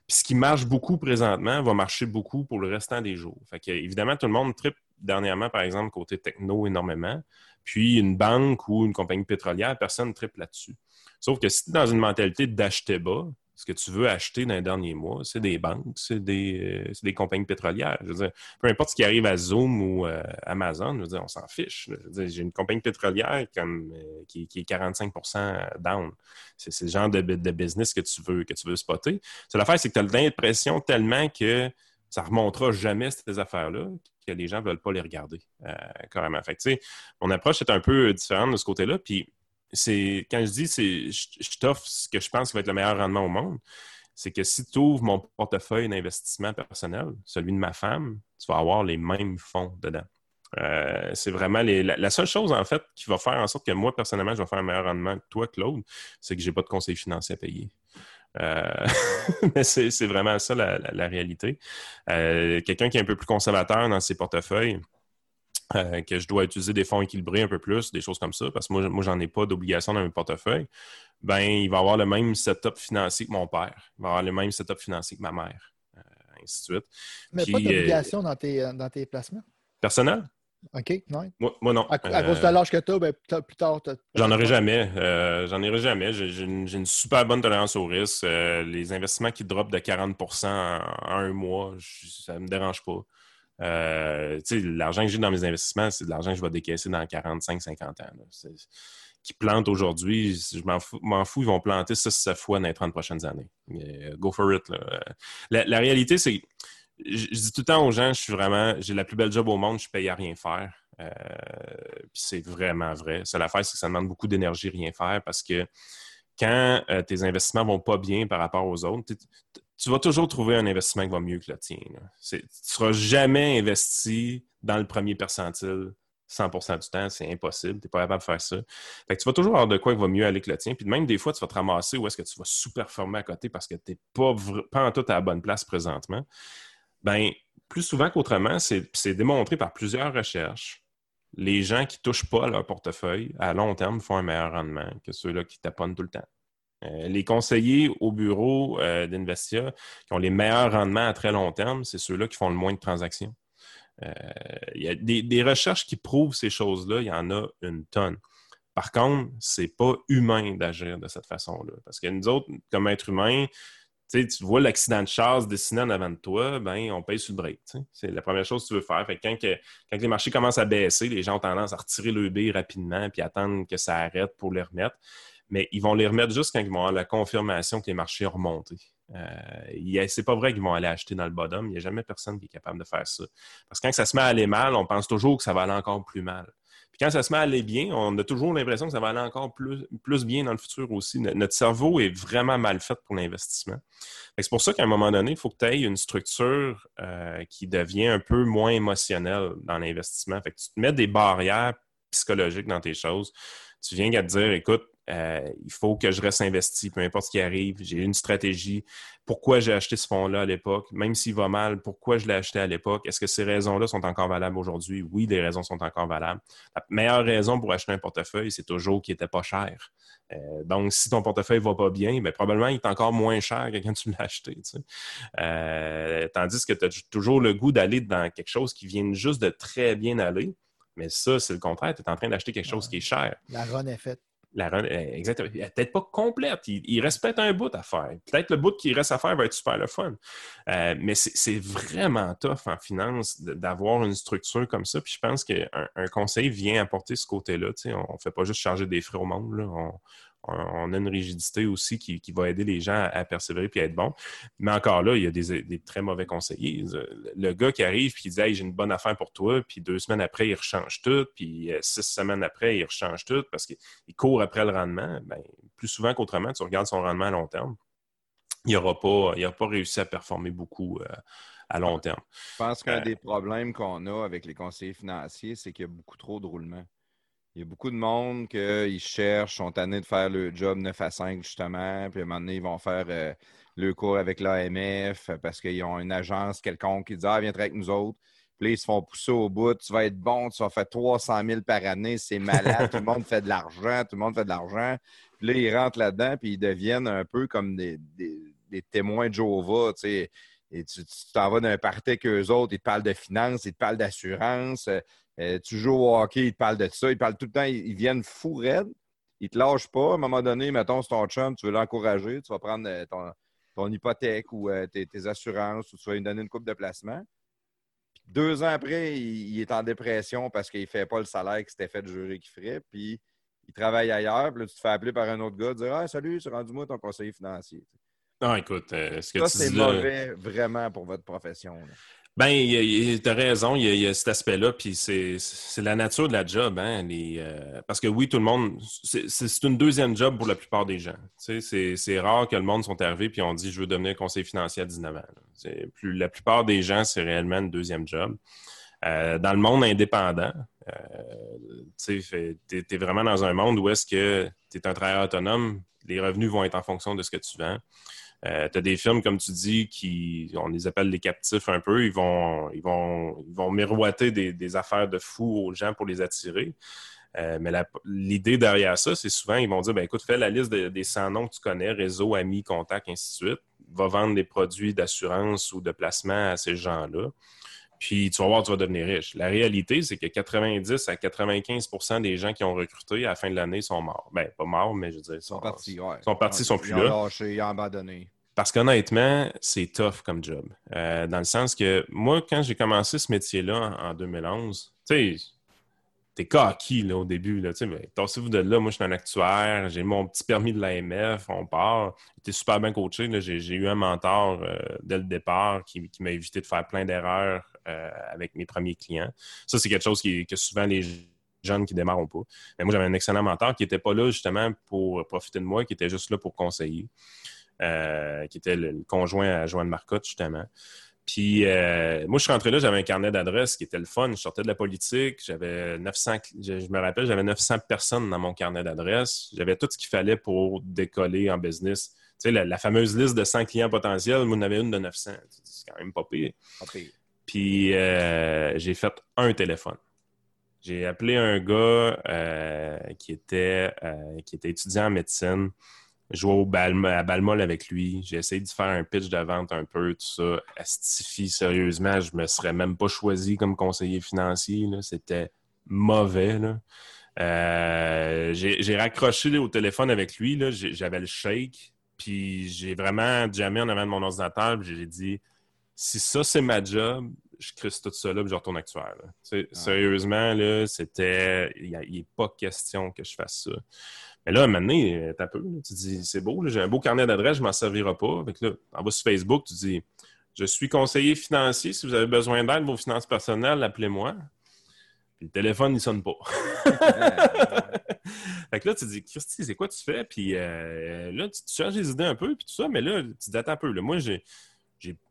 Speaker 5: Puis ce qui marche beaucoup présentement va marcher beaucoup pour le restant des jours. Fait que, évidemment, tout le monde tripe dernièrement, par exemple, côté techno énormément. Puis une banque ou une compagnie pétrolière, personne ne triple là-dessus. Sauf que si tu es dans une mentalité d'acheter bas, ce que tu veux acheter dans les derniers mois, c'est des banques, c'est des, euh, des, compagnies pétrolières. Je veux dire, peu importe ce qui arrive à Zoom ou euh, Amazon, je veux dire, on s'en fiche. J'ai une compagnie pétrolière comme, euh, qui, est 45% down. C'est le genre de, de, business que tu veux, que tu veux spotter. L'affaire, c'est que tu as l'impression tellement que ça remontera jamais ces affaires-là que les gens ne veulent pas les regarder euh, carrément. Fait mon approche est un peu différente de ce côté-là. Puis c'est quand je dis c'est je, t'offre ce que je pense qui va être le meilleur rendement au monde, c'est que si tu ouvres mon portefeuille d'investissement personnel, celui de ma femme, tu vas avoir les mêmes fonds dedans. Euh, c'est vraiment la, seule chose, en fait, qui va faire en sorte que moi, personnellement, je vais faire un meilleur rendement que toi, Claude, c'est que je n'ai pas de conseil financier à payer. Euh, mais c'est vraiment ça la, réalité. Euh, quelqu'un qui est un peu plus conservateur dans ses portefeuilles, euh, que je dois utiliser des fonds équilibrés un peu plus, des choses comme ça, parce que moi, moi j'en ai pas d'obligation dans mes portefeuilles, ben, il va avoir le même setup financier que mon père. Il va avoir le même setup financier que ma mère, ainsi de suite.
Speaker 1: Mais pas d'obligation dans, tes, dans tes placements?
Speaker 5: Personnel?
Speaker 1: OK, non.
Speaker 5: Moi, non.
Speaker 1: À, cause de l'âge que tu as, ben, plus tard.
Speaker 5: J'en aurai jamais. Euh, j'en aurai jamais. J'ai une, super bonne tolérance au risque. Euh, les investissements qui drop de 40% en, un mois, ça ne me dérange pas. Euh, l'argent que j'ai dans mes investissements, c'est de l'argent que je vais décaisser dans 45-50 ans. Qui plantent aujourd'hui, je m'en fous, ils vont planter 6-7 fois dans les 30 prochaines années. go for it. La, réalité, c'est je, dis tout le temps aux gens, je suis vraiment, j'ai la plus belle job au monde, je paye à rien faire. Euh, puis c'est vraiment vrai. C'est l'affaire, c'est que ça demande beaucoup d'énergie rien faire parce que quand euh, tes investissements vont pas bien par rapport aux autres, tu vas toujours trouver un investissement qui va mieux que le tien. Tu ne seras jamais investi dans le premier percentile 100% du temps, c'est impossible. Tu n'es pas capable de faire ça. tu vas toujours avoir de quoi qui va mieux aller que le tien. Puis même des fois, tu vas te ramasser où est-ce que tu vas sous-performer à côté parce que tu n'es pas, pas en tout à la bonne place présentement. Ben, plus souvent qu'autrement, c'est démontré par plusieurs recherches. Les gens qui ne touchent pas leur portefeuille à long terme font un meilleur rendement que ceux-là qui taponnent tout le temps. Euh, les conseillers au bureau euh, d'Investia qui ont les meilleurs rendements à très long terme, c'est ceux-là qui font le moins de transactions. Euh, il y a des, recherches qui prouvent ces choses-là, il y en a une tonne. Par contre, ce n'est pas humain d'agir de cette façon-là. Parce que nous autres, comme êtres humains, tu vois l'accident de chasse dessiné en avant de toi, ben, on paye sur le break. C'est la première chose que tu veux faire. Quand, les marchés commencent à baisser, les gens ont tendance à retirer le B rapidement puis attendre que ça arrête pour les remettre. Mais ils vont les remettre juste quand ils vont avoir la confirmation que les marchés ont remonté. Euh, c'est pas vrai qu'ils vont aller acheter dans le bottom. Il n'y a jamais personne qui est capable de faire ça. Parce que quand ça se met à aller mal, on pense toujours que ça va aller encore plus mal quand ça se met à aller bien, on a toujours l'impression que ça va aller encore plus, plus bien dans le futur aussi. Notre cerveau est vraiment mal fait pour l'investissement. C'est pour ça qu'à un moment donné, il faut que tu aies une structure euh, qui devient un peu moins émotionnelle dans l'investissement. tu te mets des barrières psychologiques dans tes choses. Tu viens à te dire, écoute, euh, il faut que je reste investi, peu importe ce qui arrive. J'ai une stratégie. Pourquoi j'ai acheté ce fonds-là à l'époque? Même s'il va mal, pourquoi je l'ai acheté à l'époque? Est-ce que ces raisons-là sont encore valables aujourd'hui? Oui, les raisons sont encore valables. La meilleure raison pour acheter un portefeuille, c'est toujours qu'il n'était pas cher. Euh, donc, si ton portefeuille ne va pas bien, bien, probablement il est encore moins cher que quand tu l'as acheté. Euh, tandis que tu as toujours le goût d'aller dans quelque chose qui vient juste de très bien aller. Mais ça, c'est le contraire. Tu es en train d'acheter quelque chose qui est cher.
Speaker 1: La run est faite.
Speaker 5: La euh, exactement. Elle peut-être pas complète. Il, reste peut-être un bout à faire. Peut-être le bout qui reste à faire va être super le fun. Euh, mais c'est vraiment tough en finance d'avoir une structure comme ça. Puis je pense qu'un un conseil vient apporter ce côté-là. On ne fait pas juste charger des frais au monde. Là. On a une rigidité aussi qui, va aider les gens à, persévérer et à être bon. Mais encore là, il y a des, très mauvais conseillers. Le gars qui arrive et qui dit j'ai une bonne affaire pour toi, puis deux semaines après, il rechange tout, puis euh, six semaines après, il rechange tout parce qu'il court après le rendement. Ben, plus souvent qu'autrement, tu regardes son rendement à long terme. Il n'aura pas, pas réussi à performer beaucoup euh, à long terme.
Speaker 2: Je pense qu'un
Speaker 5: euh,
Speaker 2: des problèmes qu'on a avec les conseillers financiers, c'est qu'il y a beaucoup trop de roulements. Il y a beaucoup de monde qui cherchent, sont tannés de faire le job 9 à 5, justement. Puis à un moment donné, ils vont faire euh, le cours avec l'AMF parce qu'ils ont une agence quelconque qui dit Ah, viens avec nous autres. Puis là, ils se font pousser au bout. Tu vas être bon, tu vas faire 300 000 par année, c'est malade. tout le monde fait de l'argent, tout le monde fait de l'argent. Puis là, ils rentrent là-dedans, puis ils deviennnes un peu comme des, témoins de Jova. Tu sais. Et tu t'en vas d'un party avec eux autres, ils te parlent de finances, ils te parlent d'assurance. Euh, tu joues au hockey, ils te parlent de ça. Ils parlent tout le temps, ils, viennent fou raides. Ils te lâchent pas. À un moment donné, mettons, c'est ton chum, tu veux l'encourager, tu vas prendre euh, ton, hypothèque ou euh, tes, assurances ou tu vas lui donner une coupe de placement. deux ans après, il, est en dépression parce qu'il ne fait pas le salaire que c'était fait de jury qu'il ferait. Puis il travaille ailleurs. Puis là, tu te fais appeler par un autre gars, dire Ah, salut, c'est rendu-moi ton conseiller financier.
Speaker 5: Non, écoute, ce que
Speaker 2: ça, c'est mauvais vraiment pour votre profession.
Speaker 5: Ben, tu as raison, il y a, cet aspect-là, puis c'est la nature de la job. Hein, euh, parce que oui, tout le monde, c'est une deuxième job pour la plupart des gens. C'est rare que le monde soit arrivé et on dit je veux devenir conseiller financier à 19 ans. Plus, la plupart des gens, c'est réellement une deuxième job. Euh, dans le monde indépendant, euh, tu es, vraiment dans un monde où est-ce que tu es un travailleur autonome, les revenus vont être en fonction de ce que tu vends. Euh, tu as des films, comme tu dis, qui, on les appelle les captifs un peu, ils vont, ils vont, ils vont miroiter des, affaires de fous aux gens pour les attirer. Euh, mais l'idée derrière ça, c'est souvent, ils vont dire, ben, écoute, fais la liste des 100 noms que tu connais, réseau, amis, contacts, ainsi de suite. Va vendre des produits d'assurance ou de placement à ces gens-là. Puis tu vas voir, tu vas devenir riche. La réalité, c'est que 90 à 95% des gens qui ont recruté à la fin de l'année sont morts. Ben, pas morts, mais je veux dire, sont, partis. Ouais. Sont partis, sont plus là.
Speaker 2: Lâché, ils ont abandonné.
Speaker 5: Parce qu'honnêtement, c'est tough comme job. Euh, dans le sens que moi, quand j'ai commencé ce métier-là en, 2011, tu sais, t'es coquille là, au début. Là, tu sais, tassez-vous de là, moi je suis un actuaire, j'ai mon petit permis de l'AMF, on part. J'étais super bien coaché. J'ai eu un mentor euh, dès le départ qui, m'a évité de faire plein d'erreurs euh, avec mes premiers clients. Ça, c'est quelque chose qui, que souvent les jeunes qui démarrent pas. Mais moi, j'avais un excellent mentor qui n'était pas là justement pour profiter de moi, qui était juste là pour conseiller. Euh, qui était le, conjoint à Joanne Marcotte, justement. Puis euh, moi, je suis rentré là, j'avais un carnet d'adresses qui était le fun. Je sortais de la politique, j'avais 900, je, me rappelle, j'avais 900 personnes dans mon carnet d'adresses. J'avais tout ce qu'il fallait pour décoller en business. Tu sais, la, fameuse liste de 100 clients potentiels, moi, j'en avais une de 900. C'est quand même pas pire. Puis euh, j'ai fait un téléphone. J'ai appelé un gars qui, était, qui était étudiant en médecine jouer au à Balmol avec lui. J'ai essayé de faire un pitch de vente un peu, tout ça. Astifi, sérieusement, je me serais même pas choisi comme conseiller financier. C'était mauvais. Euh, j'ai raccroché au téléphone avec lui. J'avais le shake. Puis j'ai vraiment jamais en avant de mon ordinateur. J'ai dit si ça c'est ma job, je crisse tout ça là je retourne actuel. Sérieusement, là, c'était. Il n'est pas question que je fasse ça. Mais là, maintenant, t'as un peu, tu dis, c'est beau, j'ai un beau carnet d'adresses, je m'en servirai pas. Avec là, en bas sur Facebook, tu dis, je suis conseiller financier. Si vous avez besoin d'aide, vos finances personnelles, appelez-moi. Puis le téléphone, il sonne pas. fait que là, tu dis, Christy, c'est quoi tu fais? Puis euh, là, tu, changes les idées un peu, puis tout ça, mais là, tu dates un peu. Moi, j'ai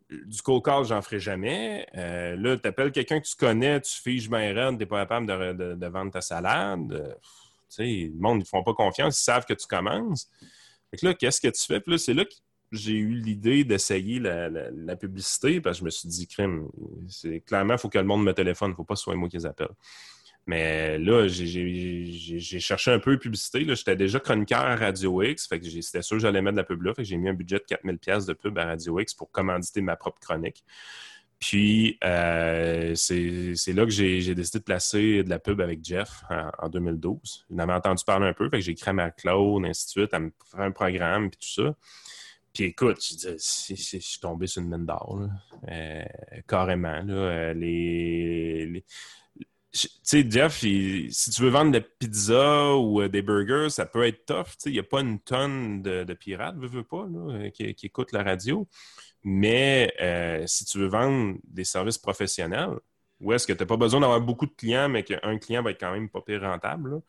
Speaker 5: du cold call, j'en ferai jamais. Euh, là, tu appelles quelqu'un que tu connais, tu fiches bien raide, tu n'es pas capable de, vendre ta salade le monde, ils font pas confiance, ils savent que tu commences. Fait que là, qu'est-ce que tu fais? Puis là, c'est là que j'ai eu l'idée d'essayer la, publicité parce que je me suis dit, crime, c'est clairement, il faut que le monde me téléphone, il ne faut pas que ce soit moi qui les appelle. Mais là, j'ai cherché un peu de publicité. J'étais déjà chroniqueur à Radio X. C'était sûr que j'allais mettre de la pub là. J'ai mis un budget de 4000$ de pub à Radio X pour commanditer ma propre chronique. Puis, euh, c'est là que j'ai décidé de placer de la pub avec Jeff en, 2012. Il avait entendu parler un peu, j'ai écrit à ma Claude, ainsi de suite, à me faire un programme, puis tout ça. Puis écoute, je, suis tombé sur une mine d'or, euh, carrément. Là, euh, les, Tu sais, Jeff, si tu veux vendre de la pizza ou des burgers, ça peut être tough. Il n'y a pas une tonne de, pirates, veux, veux pas, là, qui, qui écoutent la radio. Mais euh, si tu veux vendre des services professionnels, où est-ce que tu n'as pas besoin d'avoir beaucoup de clients, mais qu'un client va être quand même pas pire rentable,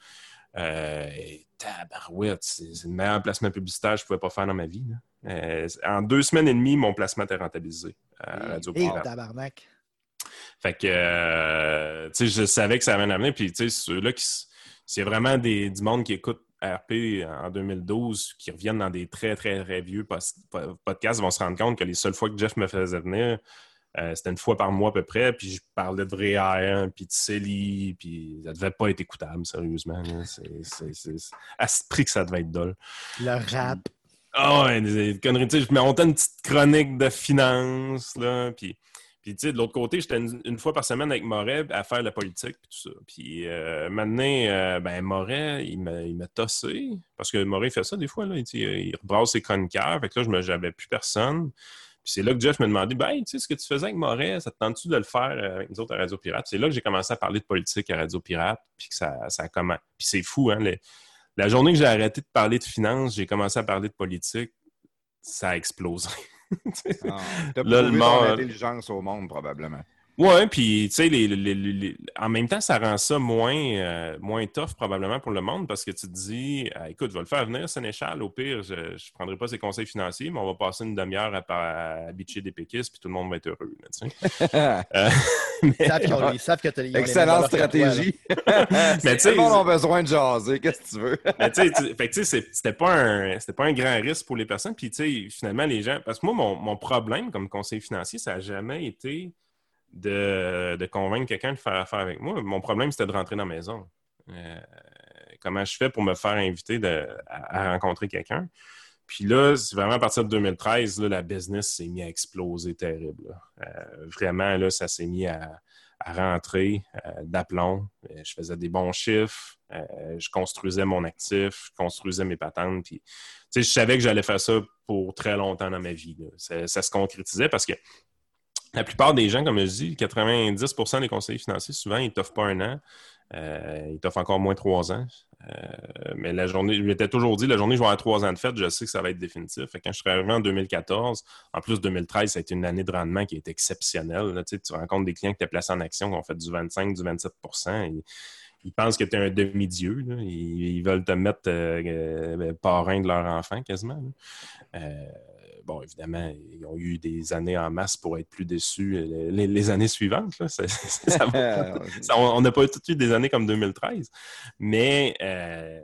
Speaker 5: euh, tabarouette, c'est le meilleur placement publicitaire que je ne pouvais pas faire dans ma vie. Euh, en deux semaines et demie, mon placement était rentabilisé à Radio
Speaker 7: Et tabarnak!
Speaker 5: Fait que, euh, tu sais, je savais que ça avenir. Puis, tu sais, ceux-là qui. C'est vraiment des, du monde qui écoute RP en 2012 qui reviennent dans des très, très, très vieux podcasts vont se rendre compte que les seules fois que Jeff me faisait venir, euh, c'était une fois par mois à peu près, puis je parlais de vrai air, puis de Célie, puis ça devait pas être écoutable, sérieusement. C'est à ce prix que ça devait être dole.
Speaker 7: Le rap.
Speaker 5: Ah ouais, des, conneries. Je me montais une petite chronique de finance, là, puis puis, tu sais, de l'autre côté, j'étais une, fois par semaine avec Moret à faire la politique, puis tout ça. Puis, euh, maintenant, euh, ben, Moret, il m'a tossé, parce que Moret fait ça des fois, là. Il, il rebrasse ses chroniqueurs. Fait que là, je n'avais plus personne. Puis c'est là que Jeff m'a demandé, ben, tu sais, ce que tu faisais avec Moret, ça te tente-tu de le faire euh, avec nous autres à Radio Pirate? C'est là que j'ai commencé à parler de politique à Radio Pirate, puis que ça, ça a comment. Puis c'est fou, hein. la journée que j'ai arrêté de parler de finances, j'ai commencé à parler de politique, ça a explosé.
Speaker 2: ah, T'as prouvé ton intelligence au monde, probablement.
Speaker 5: Ouais, puis tu sais, les, en même temps, ça rend ça moins, euh, moins tough probablement pour le monde parce que tu te dis, euh, écoute, je vais le faire venir, Sénéchal, au pire, je ne prendrai pas ses conseils financiers, mais on va passer une demi-heure à, bitcher des péquistes, puis tout le monde va être heureux.
Speaker 7: euh, ils, savent que tu as
Speaker 2: Excellente stratégie. mais tout le monde a besoin de jaser, qu'est-ce que tu veux?
Speaker 5: mais tu sais, c'était pas, un, pas un grand risque pour les personnes, puis tu sais, finalement, les gens, parce que moi, mon, mon problème comme conseiller financier, ça n'a jamais été de, convaincre quelqu'un de faire affaire avec moi. Mon problème, c'était de rentrer dans la maison. Euh, comment je fais pour me faire inviter à, rencontrer quelqu'un? Puis là, c'est vraiment à partir de 2013, là, la business s'est mis à exploser terrible. Euh, vraiment, là, ça s'est mis à, rentrer euh, d'aplomb. Je faisais des bons chiffres. je construisais mon actif. Je construisais mes patentes. Puis, je savais que j'allais faire ça pour très longtemps dans ma vie. Ça, se concrétisait parce que la plupart des gens, comme je dis, 90% des conseillers financiers, souvent, ils t'offrent pas un an. Euh, ils t'offrent encore moins trois ans. Euh, mais la journée, je m'étais toujours dit, la journée je vais avoir trois ans de fête, je sais que ça va être définitif. quand je suis arrivé en 2014, en plus 2013, ça a été une année de rendement qui est exceptionnelle. tu, rencontres des clients qui t'es placés en action, qui ont fait du 25, du 27% ils pensent que tu es un demi-dieu. Ils, veulent te mettre euh, parrain de leur enfant quasiment bon, évidemment, ils ont eu des années en masse pour être plus déçus euh, les, années suivantes. on n'a pas tout eu des années comme 2013. Mais euh,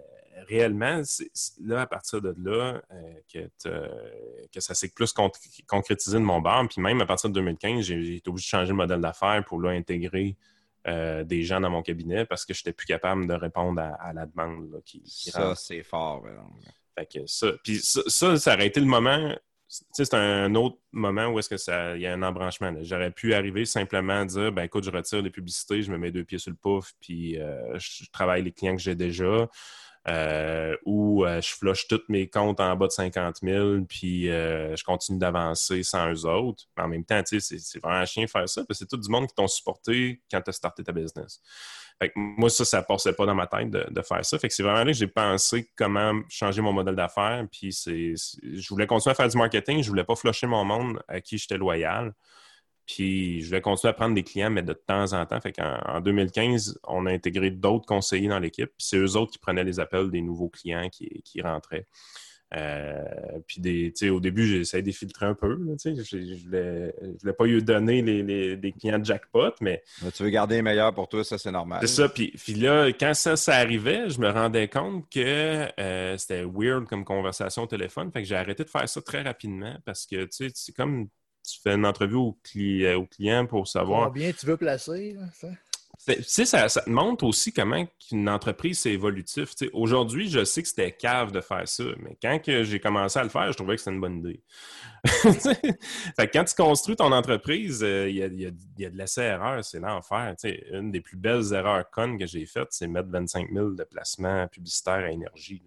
Speaker 5: réellement, c'est là, à partir de là, euh, que, ça s'est plus concrétisé de mon bar. Puis même à partir de 2015, j'ai été obligé de changer le modèle d'affaires pour là, intégrer des gens dans mon cabinet parce que je n'étais plus capable de répondre à, la demande qui,
Speaker 2: Ça, c'est fort.
Speaker 5: ça, puis ça, ça, aurait été le moment c'est un autre moment où est-ce que ça il y a un embranchement. J'aurais pu arriver simplement à dire ben écoute, je retire les publicités, je me mets deux pieds sur le pouf, puis euh, je travaille les clients que j'ai déjà. Euh, ou euh, je flush tous mes comptes en bas de 50 000, puis je continue d'avancer sans eux autres. Mais en même temps, c'est vraiment un chien faire ça, parce que c'est tout du monde qui t'ont supporté quand tu as starté ta business moi, ça, ça passait pas dans ma tête de, faire ça. Fait que c'est vraiment là que j'ai pensé comment changer mon modèle d'affaires. Puis c'est, je voulais continuer à faire du marketing. Je voulais pas flusher mon monde à qui j'étais loyal. Puis je voulais continuer à prendre des clients, mais de temps en temps. Fait qu'en en 2015, on a intégré d'autres conseillers dans l'équipe. Puis c'est eux autres qui prenaient les appels des nouveaux clients qui, qui rentraient. Euh, puis des, au début, j'ai essayé de filtrer un peu. je ne voulais, pas lui donner les, des clients de jackpot, mais.
Speaker 2: tu veux garder les meilleurs pour toi, ça c'est normal.
Speaker 5: C'est ça. Puis, là, quand ça, ça arrivait, je me rendais compte que euh, c'était weird comme conversation au téléphone. Fait que j'ai arrêté de faire ça très rapidement parce que c'est comme tu fais une entrevue au, client pour savoir.
Speaker 7: Combien tu veux placer, ça?
Speaker 5: Sais, ça, ça te montre aussi comment une entreprise, c'est évolutif. Aujourd'hui, je sais que c'était cave de faire ça, mais quand j'ai commencé à le faire, je trouvais que c'était une bonne idée. Quand tu construis ton entreprise, euh, il y, a, y a- y a de l'essai-erreur, c'est l'enfer. Une des plus belles erreurs connes que j'ai faites, c'est mettre 25 000 de placements publicitaires à énergie.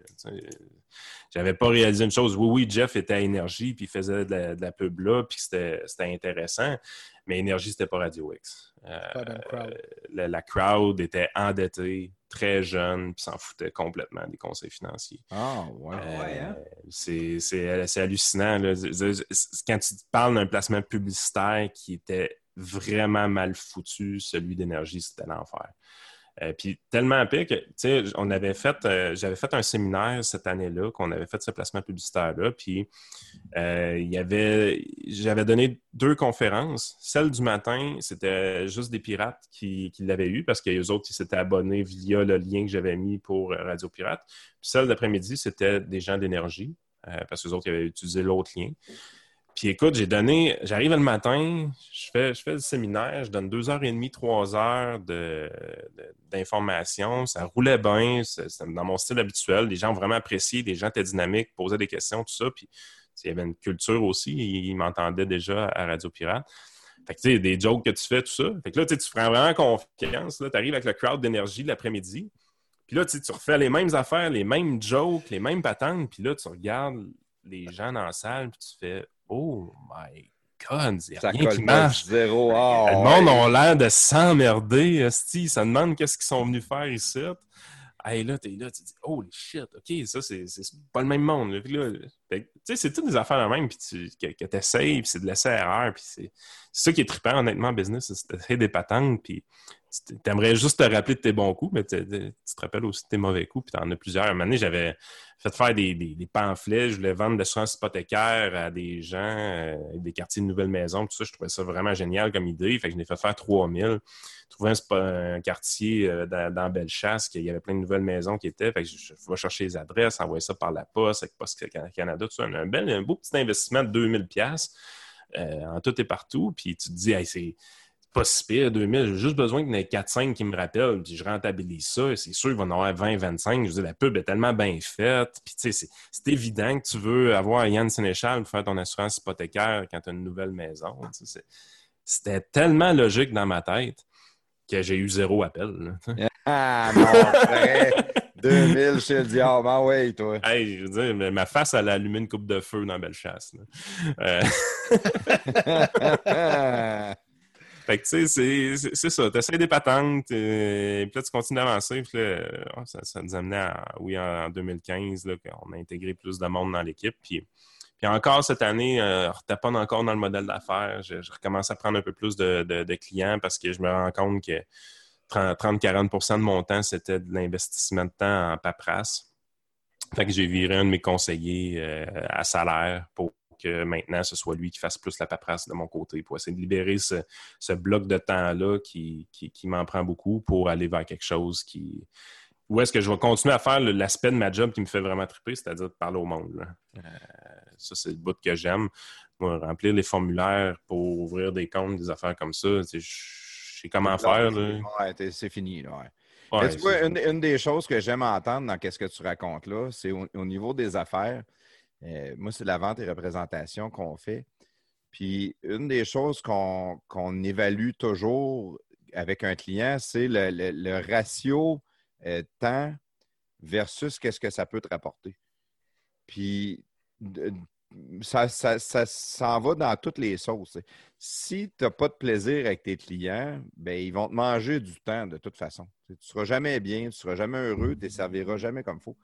Speaker 5: J'avais pas réalisé une chose. Oui, oui, Jeff était à énergie, puis il faisait de la, pub là, puis c'était c'était intéressant, mais énergie, c'était pas Radio X. Euh,
Speaker 1: crowd.
Speaker 5: la, la crowd était endettée, très jeune, puis s'en foutait complètement des conseils financiers.
Speaker 2: Ah, ouais.
Speaker 5: Euh,
Speaker 3: ouais, hein?
Speaker 5: c'est- C'est c'est hallucinant. là. Quand tu parles d'un placement publicitaire qui était vraiment mal foutu, celui d'énergie, c'était l'enfer. Euh, puis tellement pire que, tu sais, on avait fait, euh, j'avais fait un séminaire cette année-là, qu'on avait fait ce placement publicitaire-là, puis euh, il y avait, j'avais donné deux conférences. Celle du matin, c'était juste des pirates qui, qui l'avaient eu parce que les autres, ils s'étaient abonnés via le lien que j'avais mis pour Radio Pirate. Puis celle d'après-midi, c'était des gens d'énergie parce que les autres, avaient utilisé l'autre lien. Puis écoute, j'ai donné, j'arrive le matin, je fais, je fais le séminaire, je donne deux heures et demie, trois heures de- de-. Ça roulait bien, c'était dans mon style habituel. Les gens ont vraiment apprécié, les gens étaient dynamiques, posaient des questions, tout ça. Puis il y avait une culture aussi, ils, m'entendaient déjà à Radio Pirate. Fait que tu sais, des jokes que tu fais, tout ça. Fait que là, tu prends vraiment confiance. Tu arrives avec le crowd d'énergie l'après-midi. Puis là, tu refais les mêmes affaires, les mêmes jokes, les mêmes patentes. Puis là, tu regardes les gens dans la salle, puis tu fais Oh my God, il y a rien qui marche.
Speaker 2: zéro. Ah,
Speaker 5: Le
Speaker 2: ouais.
Speaker 5: monde a l'air de s'emmerder, esti. Ça demande qu'est-ce qu'ils sont venus faire ici. Hey, là, t'es là, tu dis, holy shit, OK, ça, c'est pas le même monde. que, Tu sais, c'est toutes des affaires de même, puis tu, que, que t'essayes, puis c'est de l'essai-erreur, puis c'est c'est ça qui est trippant, honnêtement, en business, c'est d'essayer des patentes, puis tu t'aimerais juste te rappeler de tes bons coups, mais tu tu te rappelles aussi de tes mauvais coups, puis t'en as plusieurs. À un j'avais fait faire des, des- des pamphlets, je voulais vendre de l'assurance hypothécaire à des gens, euh, des quartiers de nouvelles maisons, tout ça, je trouvais ça vraiment génial comme idée, fait je l'ai fait faire 3000. Trouvé un, spa- un quartier euh, dans, dans Bellechasse, qu'il y avait plein de nouvelles maisons qui étaient, fait que je, je vais chercher les adresses, envoyer ça par la poste, avec Poste Can- Canada, tout ça, un, bel, un beau petit investissement de 2000 pièces en tout et partout, puis tu te dis, c'est pas si pire, 2000, j'ai juste besoin qu'il y en ait 4-5 qui me rappellent, puis je rentabilise ça, et c'est sûr qu'il va en avoir 20-25. Je veux dire, la pub est tellement bien faite, puis tu sais, c'est- évident que tu veux avoir Yann Sénéchal pour faire ton assurance hypothécaire quand tu as une nouvelle maison. tu sais, c'est- C'était tellement logique dans ma tête que j'ai eu zéro appel. là.
Speaker 2: Ah, mon frère. 2000 chez le diable. Ah ouais, toi.
Speaker 5: Hey, je veux dire, ma face, elle a allumé une coupe de feu dans Bellechasse. là. Euh, Fait que, tu sais, c'est- ça. Tu essaies des patentes, euh, puis là, tu continues d'avancer. Puis là, euh, ça, nous amenait, à, oui, en, en 2015, là, qu'on a intégré plus de monde dans l'équipe. Puis, puis encore cette année, euh, retaponne encore dans le modèle d'affaires. Je, recommence à prendre un peu plus de, de- clients parce que je me rends compte que 30-40% de mon temps, c'était de l'investissement de temps en paperasse. Fait que j'ai viré un de mes conseillers euh, à salaire pour que maintenant ce soit lui qui fasse plus la paperasse de mon côté pour essayer de libérer ce, ce bloc de temps-là qui, qui, qui m'en prend beaucoup pour aller vers quelque chose qui. Où est-ce que je vais continuer à faire l'aspect de ma job qui me fait vraiment triper, c'est-à-dire de parler au monde. là. Euh, ça, c'est le bout que j'aime. Moi, remplir les formulaires pour ouvrir des comptes, des affaires comme ça, je sais comment faire.
Speaker 2: Ouais, c'est fini. Là, ouais.
Speaker 5: Ouais,
Speaker 2: Mais tu vois,
Speaker 5: c'est-
Speaker 2: une, une des choses que j'aime entendre dans ce que tu racontes là, c'est au, au niveau des affaires. Euh, moi, c'est la vente et représentation qu'on fait. Puis une des choses qu'on évalue toujours avec un client, c'est le, ratio euh, temps versus qu'est-ce que ça peut te rapporter. Puis ça, ça, s'en va dans toutes les sauces. Si tu n'as pas de plaisir avec tes clients, ben, ils vont te manger du temps de toute façon. Tu ne seras jamais bien, tu ne seras jamais heureux, tu ne serviras jamais comme il faut.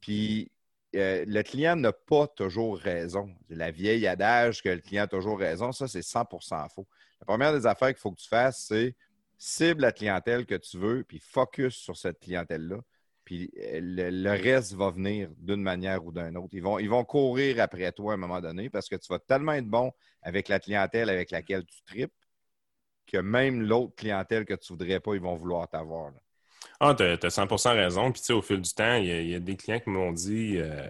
Speaker 2: Puis euh, le client n'a pas toujours raison. La vieille adage que le client a toujours raison, ça, c'est 100% faux. La première des affaires qu'il faut que tu fasses, c'est cible la clientèle que tu veux, puis focus sur cette clientèle-là. Puis euh, le, le reste va venir d'une manière ou d'une autre. Ils vont, ils vont courir après toi à un moment donné parce que tu vas tellement être bon avec la clientèle avec laquelle tu tripes que même l'autre clientèle que tu ne voudrais pas, ils vont vouloir t'avoir.
Speaker 5: Ah, tu as, 100% raison. Puis, tu sais, au fil du temps, il y, a- des clients qui m'ont dit euh,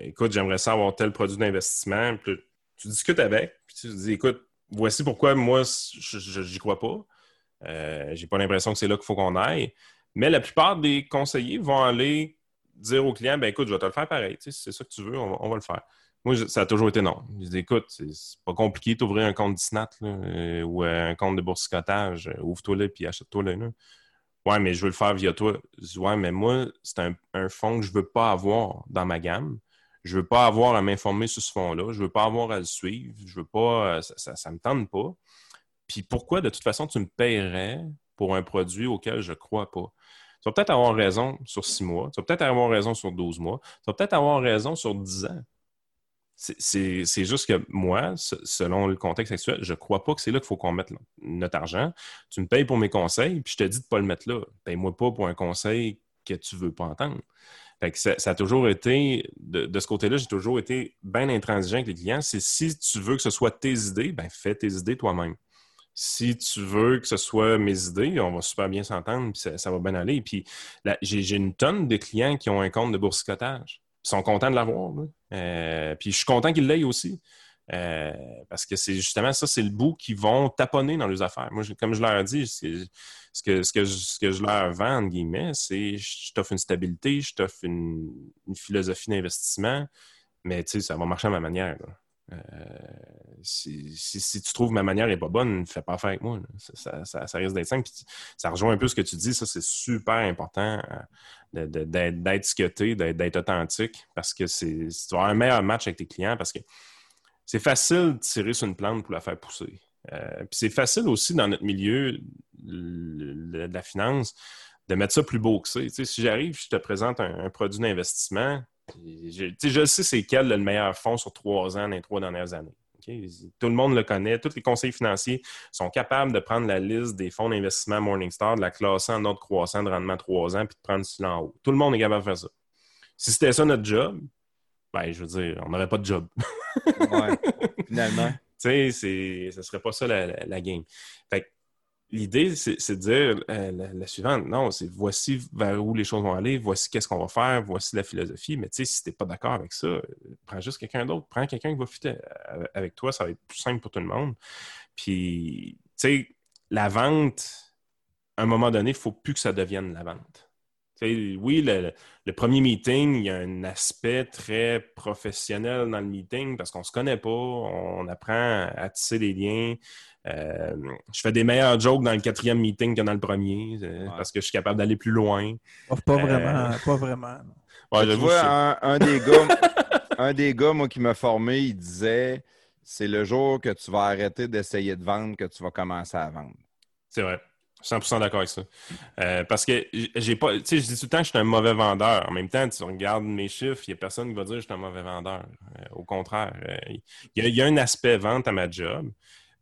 Speaker 5: Écoute, j'aimerais ça avoir tel produit d'investissement. Puis, tu discutes avec, puis tu dis Écoute, voici pourquoi moi, je n'y crois pas. Euh, j'ai pas l'impression que c'est là qu'il faut qu'on aille. Mais la plupart des conseillers vont aller dire au client, ben écoute, je vais te le faire pareil. Si c'est ça que tu veux, on va, le faire. Moi, ça a toujours été non. Je dis, écoute, c'est pas compliqué d'ouvrir un compte Disnat euh, ou euh, un compte de boursicotage. Ouvre-toi-le puis achète-toi-le. Ouais, mais je veux le faire via toi. Ouais, mais moi, c'est un, fonds que je veux pas avoir dans ma gamme. Je veux pas avoir à m'informer sur ce fonds-là. Je veux pas avoir à le suivre. Je veux pas. euh, Ça, ça me tente pas. Puis pourquoi, de toute façon, tu me paierais pour un produit auquel je crois pas? Tu vas peut-être avoir raison sur six mois. Tu vas peut-être avoir raison sur 12 mois. Tu vas peut-être avoir raison sur 10 ans. C'est- juste que moi, se- selon le contexte actuel, je ne crois pas que c'est là qu'il faut qu'on mette notre argent. Tu me payes pour mes conseils, puis je te dis de ne pas le mettre là. Paye-moi pas pour un conseil que tu ne veux pas entendre. Ça, a toujours été, de, ce côté-là, j'ai toujours été bien intransigeant avec les clients. C'est si tu veux que ce soit tes idées, ben fais tes idées toi-même. Si tu veux que ce soit mes idées, on va super bien s'entendre, puis ça, ça va bien aller. Puis j'ai une tonne de clients qui ont un compte de boursicotage. Ils sont contents de l'avoir. Euh, puis je suis content qu'ils l'aient aussi. Euh, parce que c'est justement ça, c'est le bout qu'ils vont taponner dans leurs affaires. Moi, comme je leur dis, ce que, ce, que je, ce que je leur vends, entre guillemets, c'est je t'offre une stabilité, je t'offre une, une philosophie d'investissement, mais tu sais, ça va marcher à ma manière. Euh, si, tu trouves ma manière n'est pas bonne, fais pas affaire avec moi. Ça, risque d'être simple. Ça rejoint un peu ce que tu dis. Ça, c'est super important euh, d'être d'être d'être authentique parce que c'est tu vas un meilleur match avec tes clients parce que c'est facile de tirer sur une plante pour la faire pousser. Euh, puis c'est facile aussi dans notre milieu de la finance de mettre ça plus beau que ça. Tu sais, si j'arrive, je te présente un produit d'investissement, je, je sais c'est quel le meilleur fonds sur trois ans dans les trois dernières années. Tout le monde le connaît. Tous les conseils financiers sont capables de prendre la liste des fonds d'investissement Morningstar, de la classer en ordre croissant de rendement trois ans, puis de prendre celui en haut. Tout le monde est capable de faire ça. Si c'était ça notre job, ben, je veux dire, on n'aurait pas de job.
Speaker 2: Ouais, finalement.
Speaker 5: Tu sais, ce serait pas ça la, la- la game. Fait que l'idée, c'est de dire euh, la, suivante, non, c'est voici vers où les choses vont aller, voici qu'est-ce qu'on va faire, voici la philosophie. Mais tu sais, si t'es pas d'accord avec ça, euh, prends juste quelqu'un d'autre, prends quelqu'un qui va fitter euh, avec toi, ça va être plus simple pour tout le monde. Puis, tu sais, la vente, à un moment donné, il faut plus que ça devienne la vente. Oui, le, le- premier meeting, il y a un aspect très professionnel dans le meeting parce qu'on se connaît pas, on apprend à tisser des liens. Euh, je fais des meilleurs jokes dans le quatrième meeting que dans le premier euh, parce que je suis capable d'aller plus loin.
Speaker 3: Pas, pas
Speaker 5: Euh,
Speaker 3: vraiment, pas vraiment.
Speaker 5: Ouais, j'avoue,
Speaker 2: vois, un, un des gars, un des gars, moi, qui m'a formé, il disait c'est le jour que tu vas arrêter d'essayer de vendre que tu vas commencer à vendre.
Speaker 5: C'est vrai. Je suis 100% d'accord avec ça. Euh, parce que j'ai pas. Tu sais, je dis tout le temps que je suis un mauvais vendeur. En même temps, tu regardes mes chiffres, il n'y a personne qui va dire que je suis un mauvais vendeur. Euh, au contraire. euh, y, il y a un aspect vente à ma job,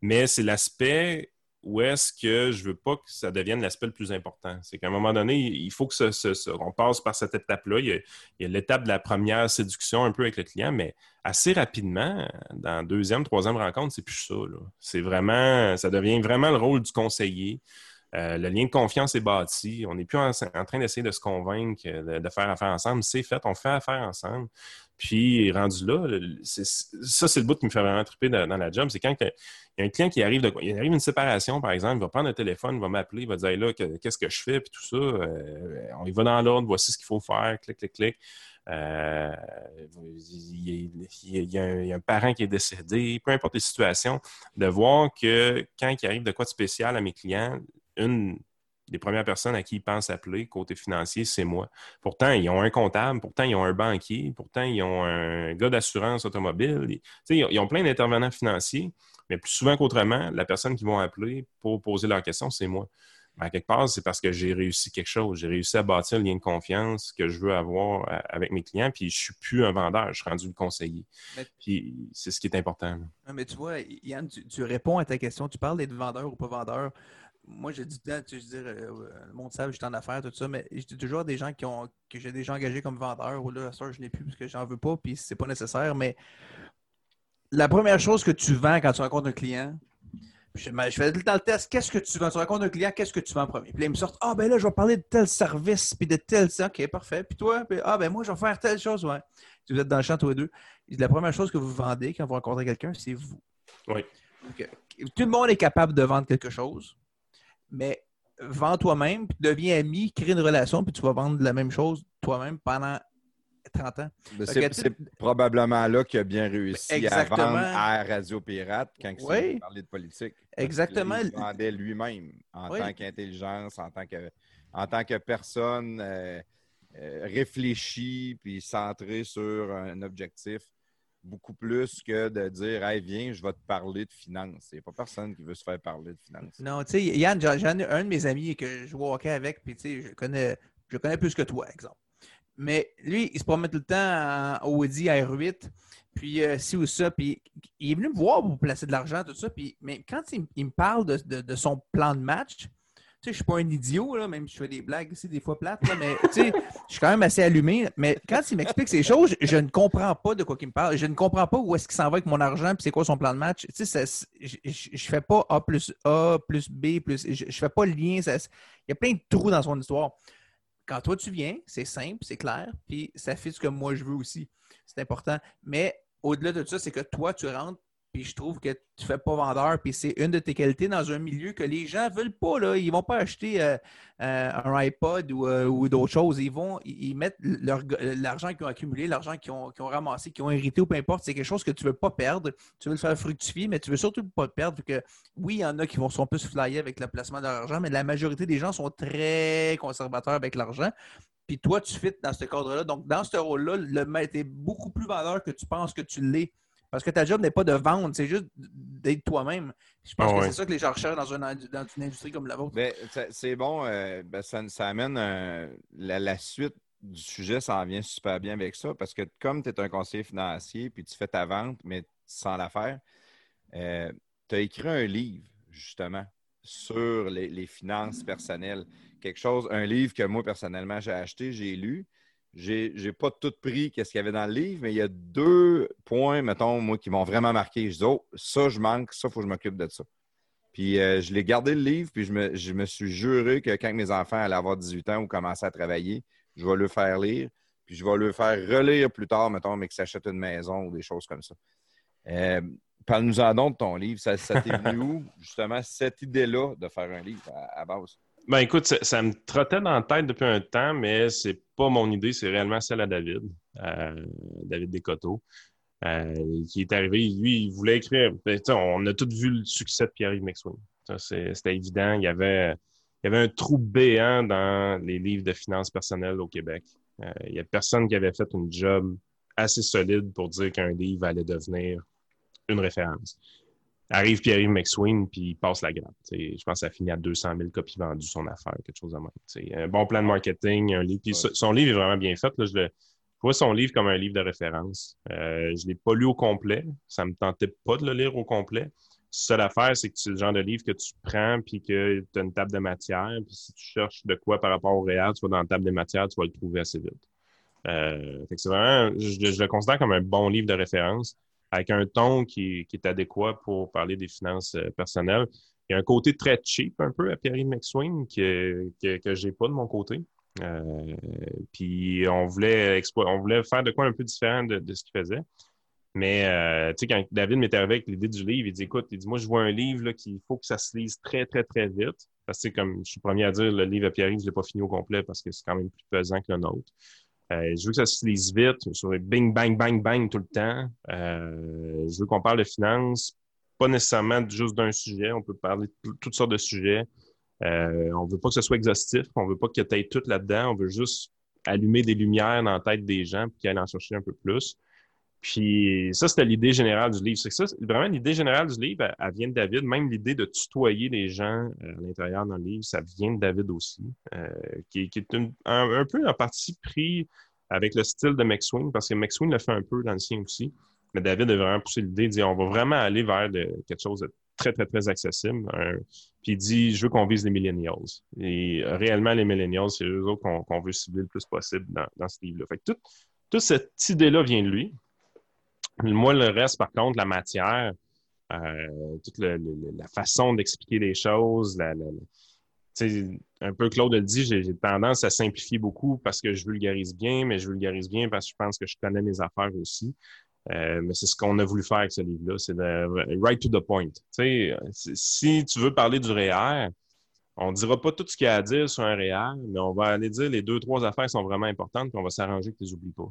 Speaker 5: mais c'est l'aspect où est-ce que je veux pas que ça devienne l'aspect le plus important. C'est qu'à un moment donné, il faut que on passe par cette étape-là. Il y a, l'étape de la première séduction un peu avec le client, mais assez rapidement, dans deuxième, troisième rencontre, c'est plus ça. C'est vraiment, ça devient vraiment le rôle du conseiller. Euh, le lien de confiance est bâti. On n'est plus en, train d'essayer de se convaincre de faire affaire ensemble. C'est fait, on fait affaire ensemble. Puis, rendu là, ça, c'est le bout qui me fait vraiment triper dans, dans la job. C'est quand il y a un client qui arrive, de, il arrive une séparation, par exemple, il va prendre le téléphone, il va m'appeler, il va dire là, que- qu'est-ce que je fais, puis tout ça. Euh, on y va dans l'ordre, voici ce qu'il faut faire, clic, clic, clic. Euh, il, y a, il y a un, il y a un parent qui est décédé, peu importe les situations, de voir que quand il arrive de quoi de spécial à mes clients, une des premières personnes à qui ils pensent appeler côté financier, c'est moi. Pourtant, ils ont un comptable, pourtant, ils ont un banquier, pourtant, ils ont un gars d'assurance automobile. Ils, ont- ils ont plein d'intervenants financiers, mais plus souvent qu'autrement, la personne qu'ils vont appeler pour poser leurs questions, c'est moi. Ben, à quelque part, c'est parce que j'ai réussi quelque chose. J'ai réussi à bâtir le lien de confiance que je veux avoir euh, avec mes clients, puis je suis plus un vendeur, je suis rendu le conseiller.
Speaker 3: Mais-
Speaker 5: Puis c'est ce qui est important.
Speaker 3: mais tu vois, Yann, tu, tu réponds à ta question. Tu parles d'être vendeur ou pas vendeur. Moi, j'ai dit, tu sais, je veux dire, euh, le monde sait, je suis en affaires, tout ça, mais je dis toujours à des gens qui ont, que j'ai déjà engagés comme vendeur, ou là, ça, je l'ai plus parce que j'en veux pas, puis c'est pas nécessaire, mais la première chose que tu vends quand tu rencontres un client, je, je fais tout le temps le test, qu'est-ce que tu vends? Tu rencontres un client, qu'est-ce que tu vends en premier? Puis là, ils me sortent, ah, ben là, je vais parler de tel service, puis de tel, ok, parfait. Puis toi, Puis, ah, ben moi, je vais faire telle chose, ouais. Si vous êtes dans le champ tous les deux, la première chose que vous vendez quand vous rencontrez quelqu'un, c'est vous.
Speaker 5: Oui.
Speaker 3: Tout le monde est capable de vendre quelque chose. Mais vends toi-même, puis deviens ami, crée une relation, puis tu vas vendre la même chose toi-même pendant 30 ans.
Speaker 2: Ben, C'est probablement là qu'il a bien réussi
Speaker 3: Exactement.
Speaker 2: à vendre à Radio Pirate quand il
Speaker 3: Oui.
Speaker 2: s'est parlé de politique.
Speaker 3: Exactement.
Speaker 2: Il vendait lui-même en
Speaker 3: Oui.
Speaker 2: tant qu'intelligence, en tant que, en tant que personne euh, euh, réfléchie puis centrée sur un objectif beaucoup plus que de dire Hey, viens, je vais te parler de finances. Il n'y a pas personne qui veut se faire parler de finances.
Speaker 3: Non, tu sais, Yann, j'en j'en ai un de mes amis que je hockey avec, puis tu sais, je connais, je connais plus que toi, exemple. Mais lui, il se promène tout le temps en Audi R8, puis euh, ci ou ça, puis il est venu me voir pour placer de l'argent, tout ça, puis mais quand il, me parle de, de- son plan de match, sais, je suis pas un idiot, là, même si je fais des blagues ici, des fois plates, mais tu sais, je suis quand même assez allumé. Mais quand il m'explique ces choses, je ne comprends pas de quoi il me parle. Je ne comprends pas où est-ce qu'il s'en va avec mon argent, puis c'est quoi son plan de match. Tu sais, je, je, fais pas A plus A plus B plus. Je, je fais pas le lien. il y a plein de trous dans son histoire. Quand toi tu viens, c'est simple, c'est clair, puis ça fait ce que moi je veux aussi. C'est important. Mais au-delà de ça, c'est que toi, tu rentres, puis je trouve que tu fais pas vendeur, puis c'est une de tes qualités dans un milieu que les gens veulent pas. Là. Ils vont pas acheter euh, euh, un iPod ou, euh, ou d'autres choses. Ils vont, ils mettent l'argent qu'ils ont accumulé, l'argent qu'ils ont, ramassé, qu'ils ont hérité ou peu importe. C'est quelque chose que tu veux pas perdre. Tu veux le faire fructifier, mais tu veux surtout pas le perdre. que oui, il y en a qui vont sont plus flyés avec le placement de leur argent, mais la majorité des gens sont très conservateurs avec l'argent. Puis toi, tu fites dans ce cadre-là. Donc, dans ce rôle-là, le maître est beaucoup plus vendeur que tu penses que tu l'es. Parce que ta job n'est pas de vendre, c'est juste d'être toi-même. Je pense que c'est ça que les gens recherchent dans une, dans une industrie comme la vôtre.
Speaker 2: Ben, c'est bon, euh, ben, ça, ça amène la, la suite du sujet, ça en vient super bien avec ça, parce que comme tu es un conseiller financier, puis tu fais ta vente, mais sans la faire, tu as écrit un livre, justement, sur les, les finances personnelles. Quelque chose, un livre que moi, personnellement, j'ai acheté, j'ai lu. J'ai j'ai pas tout pris qu'est-ce qu'il y avait dans le livre, mais il y a deux points, mettons, moi, qui m'ont vraiment marqué. Je dis, oh, ça, je manque, ça, il faut que je m'occupe de ça. Puis euh, je l'ai gardé le livre, puis je me, je me suis juré que quand mes enfants allaient avoir 18 ans ou commencer à travailler, je vais le faire lire, puis je vais le faire relire plus tard, mettons, mais que s'achète une maison ou des choses comme ça. Euh, Parle-nous-en donc de ton livre. Ça, ça t'est venu où, justement, cette idée-là de faire un livre à, à base?
Speaker 5: Ben écoute, ça, me trottait dans la tête depuis un temps, mais c'est pas mon idée, c'est réellement celle à David, euh, David Descoteaux, euh, qui est arrivé. Lui, il voulait écrire. ben, on a tous vu le succès de Pierre-Yves McSween. C'était évident. Il y, avait, il y avait un trou béant dans les livres de finances personnelles au Québec. Euh, il y a personne qui avait fait une job assez solide pour dire qu'un livre allait devenir une référence. Arrive Pierre-Yves McSween, puis il passe la grappe. Je pense que ça finit à 200 000 copies vendues, son affaire, quelque chose de même. Tu sais, Un bon plan de marketing, un livre. Puis
Speaker 2: Ouais.
Speaker 5: son- livre est vraiment bien fait. Là, je, le, je vois son livre comme un livre de référence. Euh, je ne l'ai pas lu au complet. Ça ne me tentait pas de le lire au complet. Seule affaire, c'est que c'est le genre de livre que tu prends, puis que tu as une table de matière. Puis si tu cherches de quoi par rapport au réel, tu vas dans la table des matières, tu vas le trouver assez vite. Euh, c'est vraiment, je, je le considère comme un bon livre de référence avec un ton qui, est adéquat pour parler des finances euh, personnelles. Il y a un côté très cheap un peu à Pierre-Yves que, que, j'ai pas de mon côté. Euh, puis on voulait, on voulait faire de quoi un peu différent de, ce qu'il faisait. Mais euh, tu sais, quand David arrivé avec l'idée du livre, il dit écoute, il dit moi je vois un livre qu'il faut que ça se lise très, très, très vite. Parce que comme je suis le premier à dire, le livre à Pierre-Yves, je ne l'ai pas fini au complet parce que c'est quand même plus pesant que le nôtre. Euh, je veux que ça se lise vite, sur les bing, bang, bang, bang tout le temps. Euh, je veux qu'on parle de finances, pas nécessairement juste d'un sujet. On peut parler de tout- toutes sortes de sujets. Euh, on veut pas que ce soit exhaustif. On veut pas que tu aies tout là-dedans. On veut juste allumer des lumières dans la tête des gens puis qu'ils aillent en chercher un peu plus. Puis ça, c'était l'idée générale du livre. C'est ça, vraiment, l'idée générale du livre, elle, vient de David. Même l'idée de tutoyer les gens euh, à l'intérieur le livre, ça vient de David aussi, euh, qui, est un, peu en partie pris avec le style de McSween, parce que McSween le fait un peu dans le sien aussi. Mais David a vraiment poussé l'idée de dire on va vraiment aller vers quelque chose de très, très, très accessible. Puis il dit je veux qu'on vise les millennials. Et réellement, les millennials, c'est eux autres qu'on veut cibler le plus possible dans, ce livre-là. Fait que tout- toute cette idée-là vient de lui. Moi, le reste, par contre, la matière, euh, toute la façon d'expliquer les choses, un peu Claude le dit, j'ai tendance à simplifier beaucoup parce que je vulgarise bien, mais je vulgarise bien parce que je pense que je connais mes affaires aussi. Euh, mais c'est ce qu'on a voulu faire avec ce livre-là, c'est de right to the point. Si tu veux parler du REER, On ne dira pas tout ce qu'il y a à dire sur un réel, mais on va aller dire les deux, trois affaires sont vraiment importantes, puis on va s'arranger que tu les oublies pas.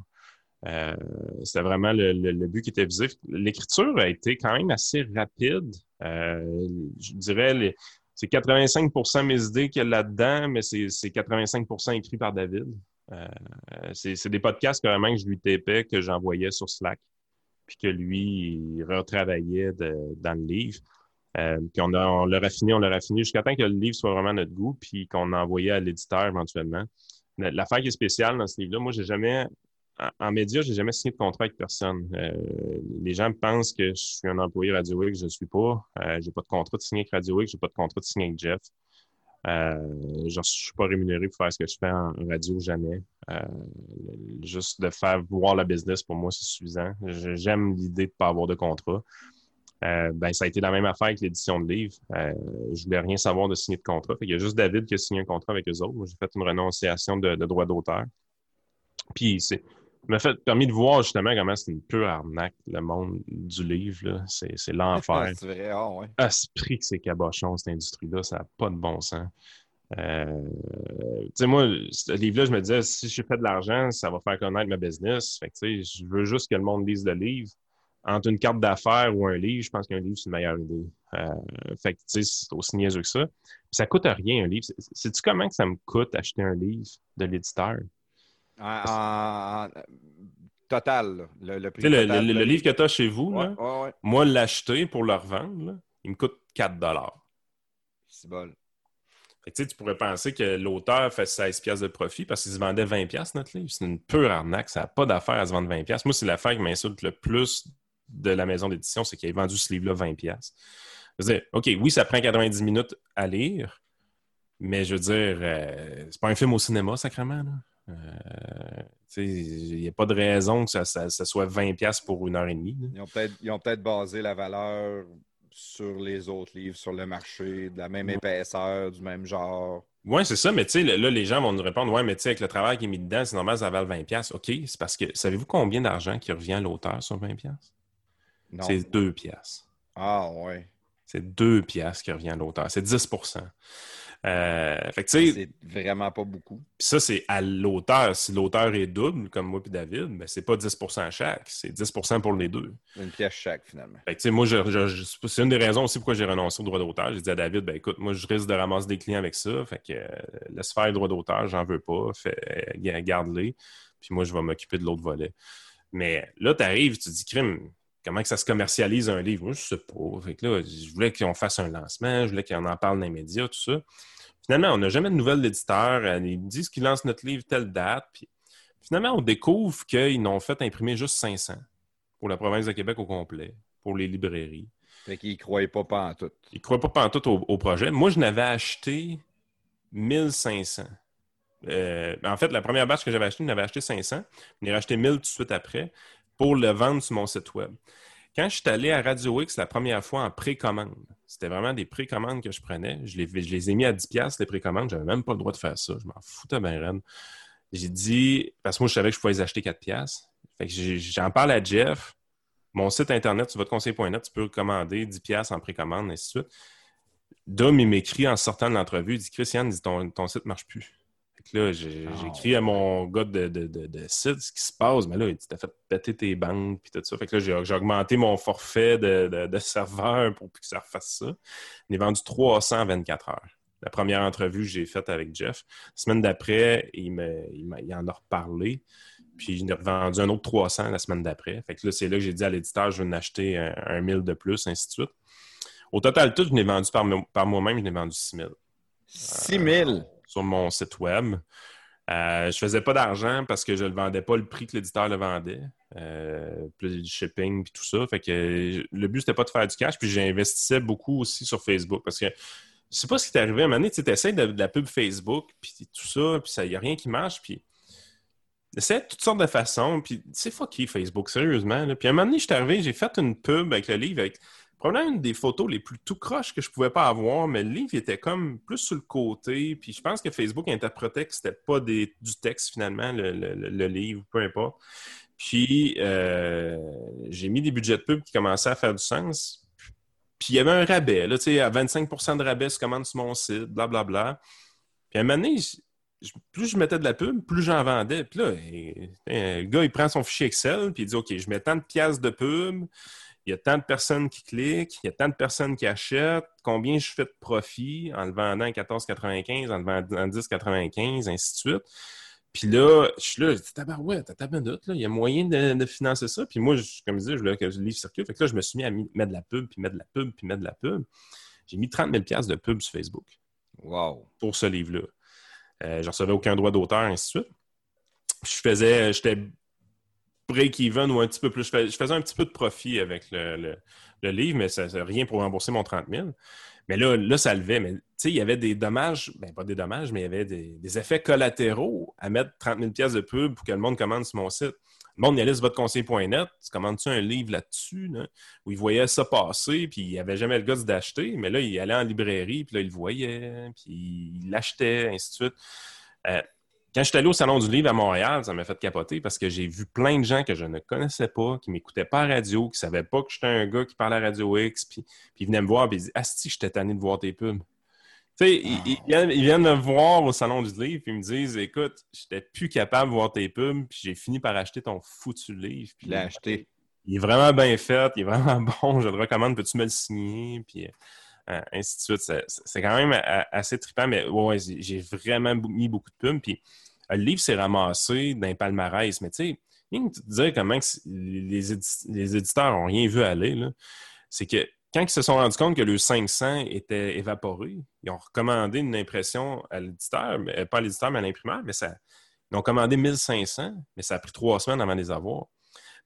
Speaker 5: Euh, c'était vraiment le, but qui était visé. L'écriture a été quand même assez rapide. Euh, je dirais, c'est 85% mes idées qu'il y a là-dedans, mais c'est c'est 85% écrit par David. Euh, c'est des podcasts carrément que je lui tapais, que j'envoyais sur Slack, puis que lui, il retravaillait dans le livre. Puis on, a- on on l'a raffiné jusqu'à temps que le livre soit vraiment notre goût, puis qu'on envoyait à l'éditeur éventuellement. L'affaire qui est spéciale dans ce livre-là, moi, j'ai jamais, en, média, j'ai jamais signé de contrat avec personne. Euh, les gens pensent que je suis un employé Radio X, je ne suis pas. Euh, j'ai pas de contrat de signer avec Radio X, j'ai pas de contrat de signer avec Jeff. Euh, je ne suis pas rémunéré pour faire ce que je fais en radio, jamais. Euh, juste de faire voir la business, pour moi, c'est suffisant. Je- J'aime l'idée de ne pas avoir de contrat. Euh, ben, ça a été la même affaire avec l'édition de livres. Je voulais rien savoir de signer de contrat. Fait Il y a juste David qui a signé un contrat avec eux autres. J'ai fait une renonciation de, de droit d'auteur. Puis, c'est m'a fait permis de voir justement comment c'est une pure arnaque, le monde du livre. là. C'est c'est l'enfer.
Speaker 2: c'est vrai, ah ouais.
Speaker 5: À ce prix que c'est cabochon, cette industrie-là, ça n'a pas de bon sens. Euh, tu sais, moi, ce livre-là, je me disais, si je fais de l'argent, ça va faire connaître ma business. Fait que, tu sais, je veux juste que le monde lise le livre. Entre une carte d'affaires ou un livre, je pense qu'un livre, c'est une meilleure idée. Euh, fait que, tu sais, c'est aussi niaiseux que ça. Puis ça coûte rien, un livre. C'est- Sais-tu comment que ça me coûte acheter un livre de l'éditeur?
Speaker 2: En, total, là, le, le prix
Speaker 5: le, livre que tu as chez vous,
Speaker 2: Ouais,
Speaker 5: là,
Speaker 2: ouais, ouais.
Speaker 5: moi, l'acheter pour le revendre, là, il me coûte 4
Speaker 2: C'est bon.
Speaker 5: Fait que, tu pourrais penser que l'auteur fait 16 pièces de profit parce qu'il se vendait 20 pièces notre livre. C'est une pure arnaque. Ça n'a pas d'affaire à se vendre 20 pièces. Moi, c'est l'affaire qui m'insulte le plus de la maison d'édition, c'est qu'il ait vendu ce livre-là 20 pièces. Je veux dire, OK, oui, ça prend 90 minutes à lire, mais je veux dire, euh, c'est pas un film au cinéma, sacrément. Là. Euh, il n'y a pas de raison que ça, ça- ça soit 20 pièces pour une heure et demie. là.
Speaker 2: Ils ont peut-être basé la valeur sur les autres livres, sur le marché, de la même épaisseur, du même genre.
Speaker 5: Oui, c'est ça, mais tu sais, là, les gens vont nous répondre Ouais, mais tu sais, avec le travail qui est mis dedans, c'est normal, ça valent 20$. OK, c'est parce que savez-vous combien d'argent qui revient à l'auteur sur 20$?
Speaker 2: Non.
Speaker 5: C'est 2 piastres.
Speaker 2: Ah ouais.
Speaker 5: C'est 2 piastres qui revient à l'auteur. C'est 10 euh,
Speaker 2: C'est vraiment pas beaucoup.
Speaker 5: Puis ça, c'est à l'auteur. Si l'auteur est double, comme moi et David, ben, c'est pas 10 à chaque, c'est 10% pour les deux.
Speaker 2: Une pièce chaque, finalement.
Speaker 5: Fait que, tu sais, moi, je, je- je- c'est une des raisons aussi pourquoi j'ai renoncé au droit d'auteur. J'ai dit à David, ben écoute, moi, je risque de ramasser des clients avec ça. Fait que euh, laisse faire le droit d'auteur, j'en veux pas. Fait, euh, garde-les. Puis moi, je vais m'occuper de l'autre volet. Mais là, tu arrives, tu dis, crime, comment que ça se commercialise un livre? Moi, je sais pas. Fait que là, je voulais qu'on fasse un lancement, je voulais qu'on en parle dans les médias, tout ça. Finalement, on n'a jamais de nouvelles d'éditeurs. Euh, Ils me disent qu'ils lancent notre livre telle date. Puis finalement, on découvre qu'ils n'ont fait imprimer juste 500 pour la province de Québec au complet, pour les librairies.
Speaker 2: Fait qu'ils croyaient pas pas en tout.
Speaker 5: Ils ne croient pas pantoute au, au projet. Moi, je n'avais acheté 1500. Euh, en fait, la première batch que j'avais acheté, je n'avais acheté 500. Je n'ai racheté 1000 tout de suite après pour le vendre sur mon site web. Quand je suis allé à Radio X la première fois en précommande, c'était vraiment des précommandes que je prenais. Je les, ai mis à 10$, les précommandes. Je n'avais même pas le droit de faire ça. Je m'en foutais bien raide. J'ai dit, parce que moi, je savais que je pouvais les acheter 4$. Fait que j'ai- j'en parle à Jeff. Mon site internet, sur votreconseil.net, tu peux commander 10$ en précommande, ainsi de suite. Dom, il m'écrit en sortant de l'entrevue, il dit Christian, il dit, ton, ton site ne marche plus. Fait que là, j'ai j'ai écrit à mon gars de, de, de, de site ce qui se passe. Mais là, il dit T'as fait péter tes bandes, puis tout ça. Fait que là, j'ai j'ai augmenté mon forfait de, de, de serveur pour que ça refasse ça. Est vendu 324 heures. La première entrevue que j'ai faite avec Jeff. La semaine d'après, il, me, il, m'a- il en a reparlé. Puis, il a vendu un autre 300 la semaine d'après. Fait que là, c'est là que j'ai dit à l'éditeur, je veux en acheter un, un 1000 de plus, ainsi de suite. Au total, tout, je l'ai vendu par, par moi-même, je l'ai vendu 6000
Speaker 2: 6 000.
Speaker 5: Sur mon site web. Euh, je faisais pas d'argent parce que je ne le vendais pas le prix que l'éditeur le vendait. Euh, plus du shipping puis tout ça. Fait que le but, c'était pas de faire du cash. Puis j'investissais beaucoup aussi sur Facebook parce que je sais pas ce qui t'est arrivé. À un moment donné, tu essaies de, la pub Facebook puis tout ça, puis il n'y a rien qui marche. Puis toutes sortes de façons, puis c'est fucké Facebook, sérieusement. Puis à un moment donné, je suis arrivé, j'ai fait une pub avec le livre, avec probablement une des photos les plus tout croches que je pouvais pas avoir, mais le livre était comme plus sur le côté, puis je pense que Facebook interprétait que c'était pas du texte finalement, le, livre, peu importe. Puis euh, j'ai mis des budgets de pub qui commençaient à faire du sens. Puis il y avait un rabais, là, tu sais, à 25% de rabais, se commande sur mon site, blablabla. Bla, bla. Puis à un moment donné, plus je mettais de la pub, plus j'en vendais. Puis là, le gars, il prend son fichier Excel, puis il dit OK, je mets tant de pièces de pub, il y a tant de personnes qui cliquent, il y a tant de personnes qui achètent, combien je fais de profit en le vendant à 14,95, en le vendant à 10,95, ainsi de suite. Puis là, je suis là, je dis, tabarouette, minute, là, il y a moyen de, de financer ça. Puis moi, je- comme je disais, je voulais que le livre circule. Fait que là, je me suis mis à mettre de la pub, puis mettre de la pub, puis mettre de la pub. J'ai mis 30 000 piastres de pub sur Facebook
Speaker 2: Wow.
Speaker 5: pour ce livre-là. Euh, je recevais aucun droit d'auteur, ainsi de suite. Je faisais, j'étais break-even ou un petit peu plus. Je fais- je faisais un petit peu de profit avec le, livre, mais ça, rien pour rembourser mon 30 000. Mais là, là ça levait. Mais tu sais, il y avait des dommages, ben pas des dommages, mais il y avait des, effets collatéraux à mettre 30 000 pièces de pub pour que le monde commande sur mon site. Le monde y allait sur tu commandes-tu un livre là-dessus, là, où il voyait ça passer, puis il n'y avait jamais le gosse d'acheter, mais là, il allait en librairie, puis là, il le voyait, puis il l'achetait, ainsi de suite. Euh, quand je suis allé au Salon du Livre à Montréal, ça m'a fait capoter parce que j'ai vu plein de gens que je ne connaissais pas, qui m'écoutaient pas à radio, qui ne savaient pas que j'étais un gars qui parlait à Radio X, puis, puis ils venaient me voir, puis ils disaient Asti, j'étais tanné de voir tes pubs. Tu sais, ils, ils viennent, ils viennent me voir au Salon du Livre, puis ils me disent Écoute, j'étais plus capable de voir tes pubs, puis j'ai fini par acheter ton foutu livre. Puis il est vraiment bien fait, il est vraiment bon, je le recommande, peux-tu me le signer? Puis euh, ainsi de suite. C'est- quand même a- assez trippant, mais ouais, j'ai vraiment mis beaucoup de pubs. Puis euh, le livre s'est ramassé d'un palmarès, mais tu sais, te dire comment les, édi- les éditeurs n'ont rien vu aller, c'est que quand ils se sont rendus compte que le 500 était évaporé, ils ont recommandé une impression à l'éditeur, mais- pas à l'éditeur, mais à l'imprimeur, mais ça, ils ont commandé 1500, mais ça a pris trois semaines avant de les avoir.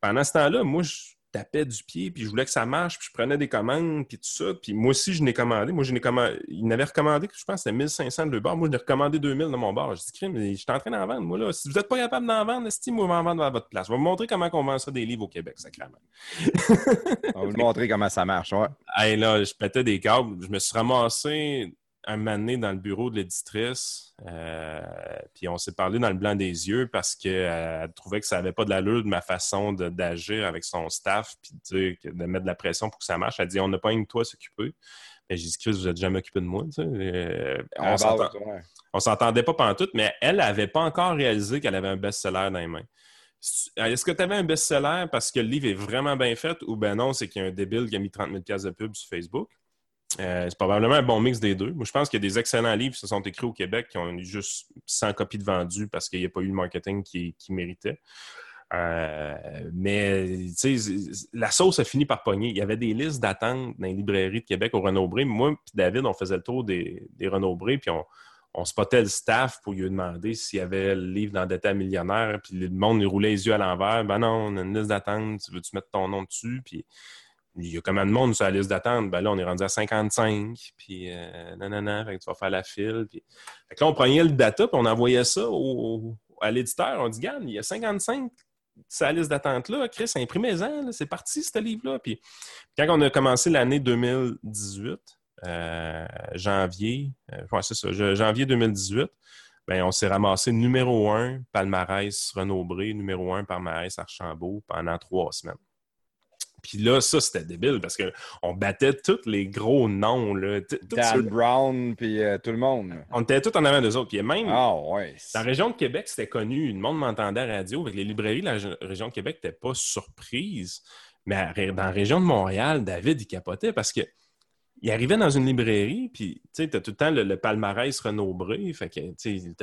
Speaker 5: Pendant ce temps-là, moi, je tapais du pied, puis je voulais que ça marche, puis je prenais des commandes, puis tout ça. Puis moi aussi, je n'ai commandé. Moi, je n'ai commandé. Ils m'avaient recommandé, je pense que c'était 1500 de le bar. Moi, je n'ai recommandé 2000 dans mon bar. Je dis, crime, je suis en train d'en vendre, moi, là. Si vous n'êtes pas capable d'en vendre, si moi, je vais en vendre à votre place. Je vais vous montrer comment on vend ça des livres au Québec, sacrément.
Speaker 2: On va vous montrer comment ça marche. Ouais.
Speaker 5: Hey, là, je pétais des câbles. Je me suis ramassé un moment donné dans le bureau de l'éditrice. euh, puis on s'est parlé dans le blanc des yeux parce qu'elle trouvait que ça n'avait pas de l'allure de ma façon d'agir avec son staff puis de mettre de la pression pour que ça marche. Elle dit On n'a pas une toi à s'occuper. Mais j'ai dit Chris, vous n'êtes jamais occupé de moi. Euh, on on s'entendait pas pantoute, mais elle n'avait pas encore réalisé qu'elle avait un best-seller dans les mains. Est-ce que tu avais un best-seller parce que le livre est vraiment bien fait ou ben non, c'est qu'il y a un débile qui a mis 30 000 pièces de pub sur Facebook? Euh, c'est probablement un bon mix des deux. Moi, je pense qu'il y a des excellents livres qui se sont écrits au Québec qui ont eu juste 100 copies de vendus parce qu'il n'y a pas eu le marketing qui, méritait. Euh, mais la sauce a fini par pogner. Il y avait des listes d'attente dans les librairies de Québec au Renaud-Bré. Moi et David, on faisait le tour des, des Renaud-Bré, puis on, spottait le staff pour lui demander s'il y avait le livre d'endetté millionnaire, puis le monde il roulait les yeux à l'envers. Ben non, on a une liste d'attente, tu veux-tu mettre ton nom dessus? Puis il y a combien de monde sur la liste d'attente? Ben là, on est rendu à 55, puis euh, non, fait tu vas faire la file. Puis... Fait que là, on prenait le data, puis on envoyait ça au- à l'éditeur. On dit, regarde, il y a 55 sur la liste d'attente-là. Chris, imprimez-en, c'est parti, ce livre-là. Puis quand on a commencé l'année 2018, euh, janvier, euh, ouais, c'est ça, janvier 2018, ben, on s'est ramassé numéro un palmarès Renaud-Bré, numéro un palmarès Archambault pendant trois semaines. Puis là, ça, c'était débile parce qu'on battait tous les gros noms. Là,
Speaker 2: Dan Brown, puis euh, tout le monde.
Speaker 5: on était tous en avant d'eux autres. Puis même,
Speaker 2: Ah, ouais.
Speaker 5: la région de Québec, c'était connu. Le monde m'entendait à la radio. Avec les librairies de la ré- région de Québec n'étaient pas surprises. Mais à dans la région de Montréal, David, il capotait parce que il arrivait dans une librairie, puis tu sais, t'as tout le temps le, le palmarès Renaud-Bré, fait que, tu sais,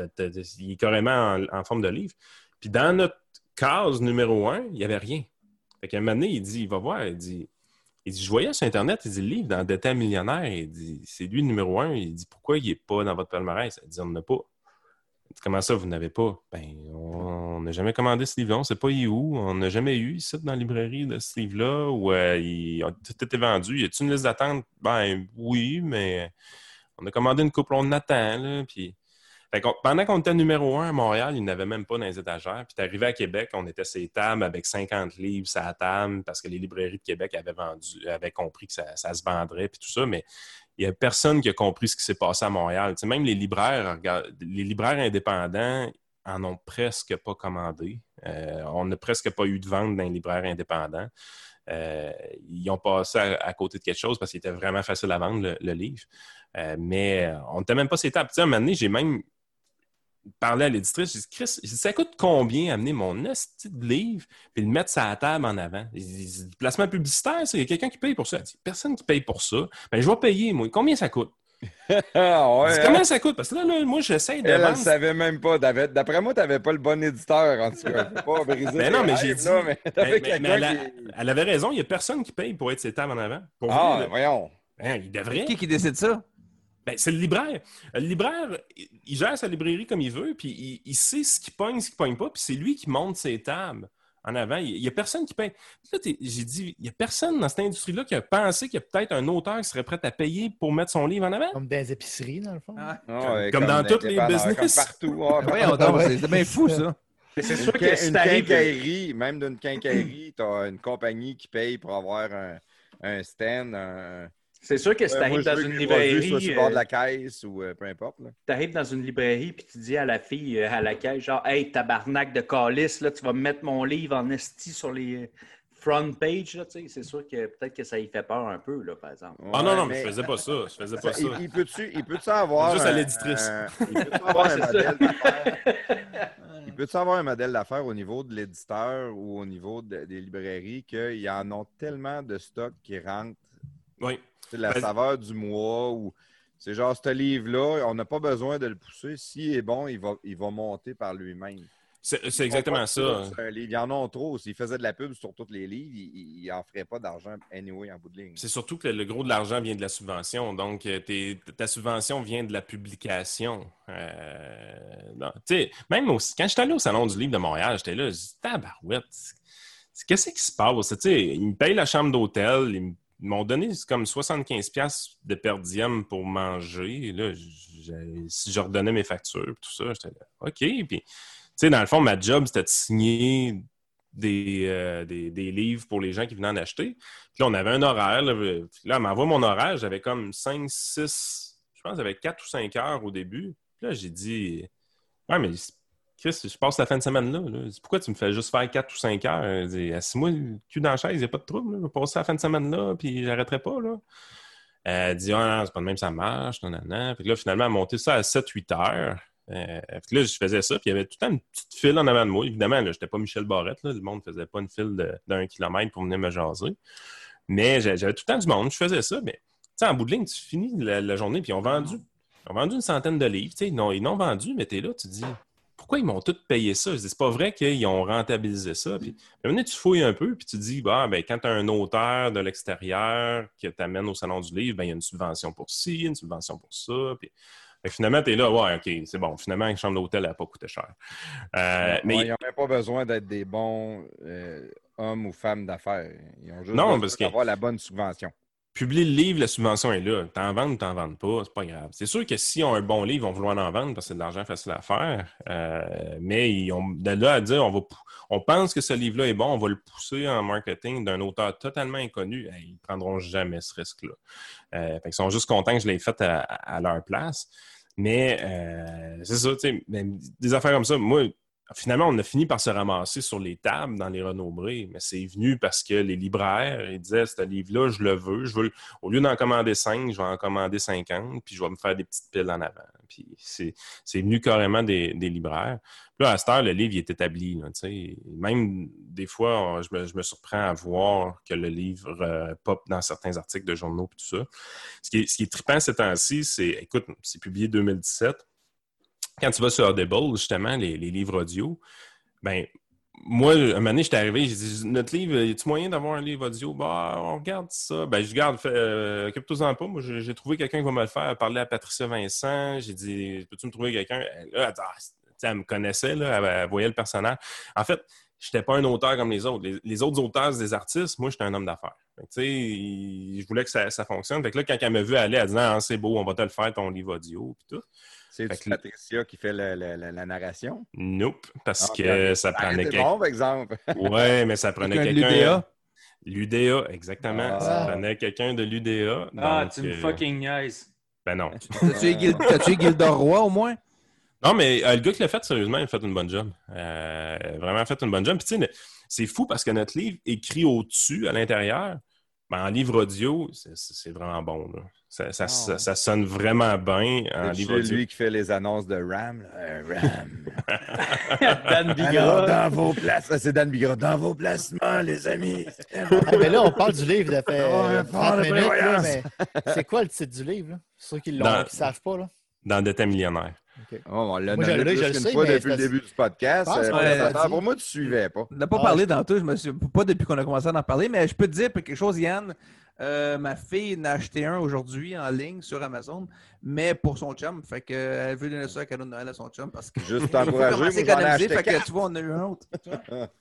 Speaker 5: il est carrément en, en forme de livre. Puis dans notre case numéro un, il n'y avait rien. Fait qu'à un moment donné, il dit, il va voir, il dit, il dit, je voyais sur Internet, il dit, le livre d'endetté millionnaire, il dit, c'est lui le numéro un. Il dit, pourquoi il n'est pas dans votre palmarès? Il dit, on n'en a pas. Il dit, Comment ça, vous n'avez pas? Ben, on n'a jamais commandé ce livre-là, on ne sait pas il où. On n'a jamais eu ici dans la librairie de ce livre-là où euh, il tout été vendu. Y a-t-il une liste d'attente? Ben oui, mais on a commandé une couple, on attend. Là, puis... Pendant qu'on était numéro un à Montréal, il n'y avait même pas dans les étagères. Puis arrivé à Québec, on était ces tables avec 50 livres à table parce que les librairies de Québec avaient vendu, avaient compris que ça, se vendrait puis tout ça, mais il n'y a personne qui a compris ce qui s'est passé à Montréal. Même les libraires, les libraires indépendants en ont presque pas commandé. Euh, on n'a presque pas eu de vente dans les libraires indépendants. euh, ils ont passé à, côté de quelque chose parce qu'il était vraiment facile à vendre, le, livre. Euh, mais on n'était même pas ces tables. Tu à un moment donné, j'ai même parlé à l'éditrice. J'ai dit, Chris, dit, ça coûte combien amener mon esti de livre puis le mettre sur la table en avant? Il dit, placement publicitaire, c'est quelqu'un qui paye pour ça. Elle dit, personne qui paye pour ça. Ben, je vais payer, moi. Combien ça coûte?
Speaker 2: Ah ouais,
Speaker 5: Je dis,
Speaker 2: hein?
Speaker 5: Comment ça coûte? Parce que là, là, moi, j'essaie de
Speaker 2: Elle, elle
Speaker 5: vendre.
Speaker 2: savait même pas. D'après moi, tu n'avais pas le bon éditeur, en tout cas. Pas briser
Speaker 5: Ben non, mais j'ai dit-
Speaker 2: là, mais t'avais
Speaker 5: Mais- mais-
Speaker 2: quelqu'un
Speaker 5: mais elle, a-
Speaker 2: qui-
Speaker 5: elle avait raison, il n'y a personne qui paye pour être ses tables en avant. Pour
Speaker 2: Ah, voyons.
Speaker 5: Hein, il devrait.
Speaker 3: Qui qui décide ça?
Speaker 5: Ben, c'est le libraire. Le libraire, il gère sa librairie comme il veut, puis il, il sait ce qui pogne, ce qui pogne pas, puis c'est lui qui monte ses tables en avant. Il n'y a personne qui paye. Puis Là, t'es- j'ai dit, il n'y a personne dans cette industrie-là qui a pensé qu'il y a peut-être un auteur qui serait prêt à payer pour mettre son livre en avant.
Speaker 1: Comme dans les épiceries, dans le fond.
Speaker 3: Ah.
Speaker 2: Ouais,
Speaker 5: Comme dans tous les business.
Speaker 2: Comme partout. Ah,
Speaker 1: ouais.
Speaker 3: c'est bien fou, ça.
Speaker 4: C'est sûr que si
Speaker 2: quincaillerie, même d'une quincaillerie, tu as une compagnie qui paye pour avoir un, un stand. Un...
Speaker 4: c'est sûr que si t'arrives dans une
Speaker 2: produit soit
Speaker 4: librairie,
Speaker 2: sur le bord de
Speaker 4: euh,
Speaker 2: la caisse ou euh, peu importe. là.
Speaker 4: t'arrives dans une librairie puis tu dis à la fille euh, à la caisse genre Hey tabarnak de calice, là, tu vas me mettre mon livre en esti sur les front page, là, tu sais. C'est sûr que peut-être que ça y fait peur un peu, là, par exemple.
Speaker 5: Ah non,
Speaker 2: Ouais,
Speaker 5: non, mais
Speaker 2: mais-
Speaker 5: je faisais pas ça. Je faisais pas
Speaker 2: Ça,
Speaker 5: ça.
Speaker 2: il, il peut-tu il peut avoir.
Speaker 5: Juste à
Speaker 2: un-
Speaker 5: l'éditrice.
Speaker 2: il peut-tu avoir un modèle d'affaires- il peut-tu avoir un modèle d'affaires au niveau de l'éditeur ou au niveau de- des librairies qu'ils en ont tellement de stock qui rentrent
Speaker 5: Oui.
Speaker 2: C'est la saveur du mois ou c'est genre ce livre-là, on n'a pas besoin de le pousser. S'il est bon, il va, il va monter par lui-même.
Speaker 5: C'est exactement ça.
Speaker 2: un livre. Ils en ont trop. S'ils faisaient de la pub sur tous les livres, ils n'en feraient pas d'argent anyway en bout de ligne.
Speaker 5: C'est surtout que le, le gros de l'argent vient de la subvention. Donc, euh, ta subvention vient de la publication. Euh, non, sais, même aussi, quand j'étais allé au Salon du Livre de Montréal, j'étais là, je dis, tabarouette, qu'est-ce qui se passe? Tu sais, ils me payent la chambre d'hôtel, ils m- ils m'ont donné comme 75$ piastres de per diem pour manger. Là, si je redonnais mes factures, tout ça, j'étais là, OK. Puis, tu sais, dans le fond, ma job, c'était de signer des, euh, des, des livres pour les gens qui venaient en acheter. Puis là, on avait un horaire. Là, là elle m'envoie mon horaire. J'avais comme 5, 6, je pense, j'avais 4 ou 5 heures au début. Puis là, j'ai dit, ouais, mais Chris, je passe la fin de semaine là. Pourquoi tu me fais juste faire 4 ou 5 heures? Assis-moi le cul dans la chaise, il n'y a pas de trouble. Je vais passer la fin de semaine là, puis j'arrêterai pas. Là. Elle dit, ah non, c'est pas de même, ça marche. Non, non, non. Puis là, finalement, elle a monté ça à 7-8 heures. Euh, puis là, je faisais ça, puis il y avait tout le temps une petite file en avant de moi. Évidemment, je n'étais pas Michel Barrette, le monde ne faisait pas une file d'un kilomètre pour venir me jaser. Mais j'a- j'avais tout le temps du monde, je faisais ça. Mais en bout de ligne, tu finis la, journée, puis ils ont vendu, ils ont vendu une centaine de livres. Ils n'ont vendu, mais tu es là, tu dis, pourquoi ils m'ont tous payé ça? Je dis, c'est pas vrai qu'ils ont rentabilisé ça. Puis, à un moment donné, tu fouilles un peu, puis tu dis, bah, ben, quand tu as un auteur de l'extérieur qui t'amène au Salon du Livre, ben, il y a une subvention pour ci, une subvention pour ça. Puis, que finalement, tu es là, ouais, OK, c'est bon. Finalement, une chambre d'hôtel n'a pas coûté cher. Euh, mais
Speaker 2: Ouais, ils n'ont même pas besoin d'être des bons euh, hommes ou femmes d'affaires. Ils ont juste
Speaker 5: Non,
Speaker 2: besoin
Speaker 5: parce que-
Speaker 2: d'avoir la bonne subvention.
Speaker 5: Publier le livre, la subvention est là. T'en vends ou t'en vends pas, c'est pas grave. C'est sûr que s'ils ont un bon livre, ils vont vouloir en vendre parce que c'est de l'argent facile à faire. Euh, mais ils ont, de là à dire, on, va, on pense que ce livre-là est bon, on va le pousser en marketing d'un auteur totalement inconnu, hey, ils prendront jamais ce risque-là. Euh, qu'ils sont juste contents que je l'ai fait à, leur place. Mais euh, c'est ça, des affaires comme ça, moi, finalement, on a fini par se ramasser sur les tables dans les renombrés, mais c'est venu parce que les libraires, ils disaient, ce livre-là, je le veux, je veux, au lieu d'en commander 5, je vais en commander 50, puis je vais me faire des petites piles en avant. Puis c'est venu carrément des, des libraires. Puis là, à cette heure, le livre il est établi. là. Même des fois, je me, je me surprends à voir que le livre euh, pop dans certains articles de journaux et tout ça. Ce qui est, ce qui est trippant ces temps-ci, c'est, écoute, c'est publié 2017. Quand tu vas sur Audible, justement, les, livres audio, ben moi, un moment donné, j'étais arrivé, j'ai dit, notre livre, y a-tu moyen d'avoir un livre audio? Bah, on regarde ça. Ben, je garde, euh, occupe-toi-en pas. Moi, j'ai trouvé quelqu'un qui va me le faire. Parler à Patricia Vincent. J'ai dit, peux-tu me trouver quelqu'un? Elle, elle, Ah, elle me connaissait, là, elle, elle voyait le personnage. En fait, j'étais pas un auteur comme les autres. Les, autres auteurs, c'est des artistes. Moi, j'étais un homme d'affaires. Je voulais que ça, fonctionne. Fait là, quand elle m'a vu aller, elle dit, ah, c'est beau, on va te le faire, ton livre audio, puis tout.
Speaker 2: C'est Patricia qui fait la, la- la- la narration?
Speaker 5: Nope, parce
Speaker 2: Ah,
Speaker 5: que
Speaker 2: bien.
Speaker 5: ça prenait
Speaker 2: C'est
Speaker 5: quelqu'un.
Speaker 2: bon, par exemple.
Speaker 5: Ouais, mais ça prenait
Speaker 3: Quelqu'un l'UDA?
Speaker 5: L'UDA, exactement.
Speaker 2: Ah.
Speaker 5: Ça prenait quelqu'un de l'UDA.
Speaker 4: Ah,
Speaker 5: donc,
Speaker 4: tu me
Speaker 5: euh,
Speaker 4: fucking niaise.
Speaker 5: Ben non.
Speaker 3: T'as tué Gil- t'as tué Gildor Roy au moins?
Speaker 5: Non, mais euh, le gars qui l'a fait, sérieusement, il a fait une bonne job. Euh, vraiment fait une bonne job. Puis, tu sais, c'est fou parce que notre livre écrit au-dessus, à l'intérieur, ben, en livre audio, c'est vraiment bon. Là. Ça, ça-
Speaker 2: Ah,
Speaker 5: ça- sonne vraiment bien en
Speaker 2: C'est
Speaker 5: audio.
Speaker 2: lui qui fait les annonces de RAM. là. Euh, RAM.
Speaker 4: Dan
Speaker 2: Alors,
Speaker 4: Bigra.
Speaker 2: dans vos places, c'est Dan Bigra. Dans vos placements, les amis.
Speaker 7: Ah, mais là, on parle du livre de fait
Speaker 2: Ah, ouais,
Speaker 7: 30
Speaker 2: de
Speaker 7: minutes, là,
Speaker 2: prévoyance.
Speaker 7: mais c'est quoi le titre du livre? Là? Ceux qui ne
Speaker 5: Dans-
Speaker 7: savent pas. Là.
Speaker 5: Dans D'état millionnaire.
Speaker 2: Oh, on l'a nommé plus qu'une fois depuis le début du podcast. Euh, pour moi, tu suivais pas.
Speaker 3: On n'a pas
Speaker 7: Ah,
Speaker 3: parlé
Speaker 7: je-
Speaker 3: tantôt, je me suis pas depuis qu'on a commencé à en parler, mais je peux te dire quelque chose, Yann. Euh, ma fille en a acheté un aujourd'hui en ligne sur Amazon, mais pour son chum. Fait que, elle veut donner ça à cadeau de Noël à son chum parce que.
Speaker 2: Juste
Speaker 3: à
Speaker 2: moi, j'en ai
Speaker 3: économiser,
Speaker 2: acheté
Speaker 3: fait que tu vois, on a eu un autre.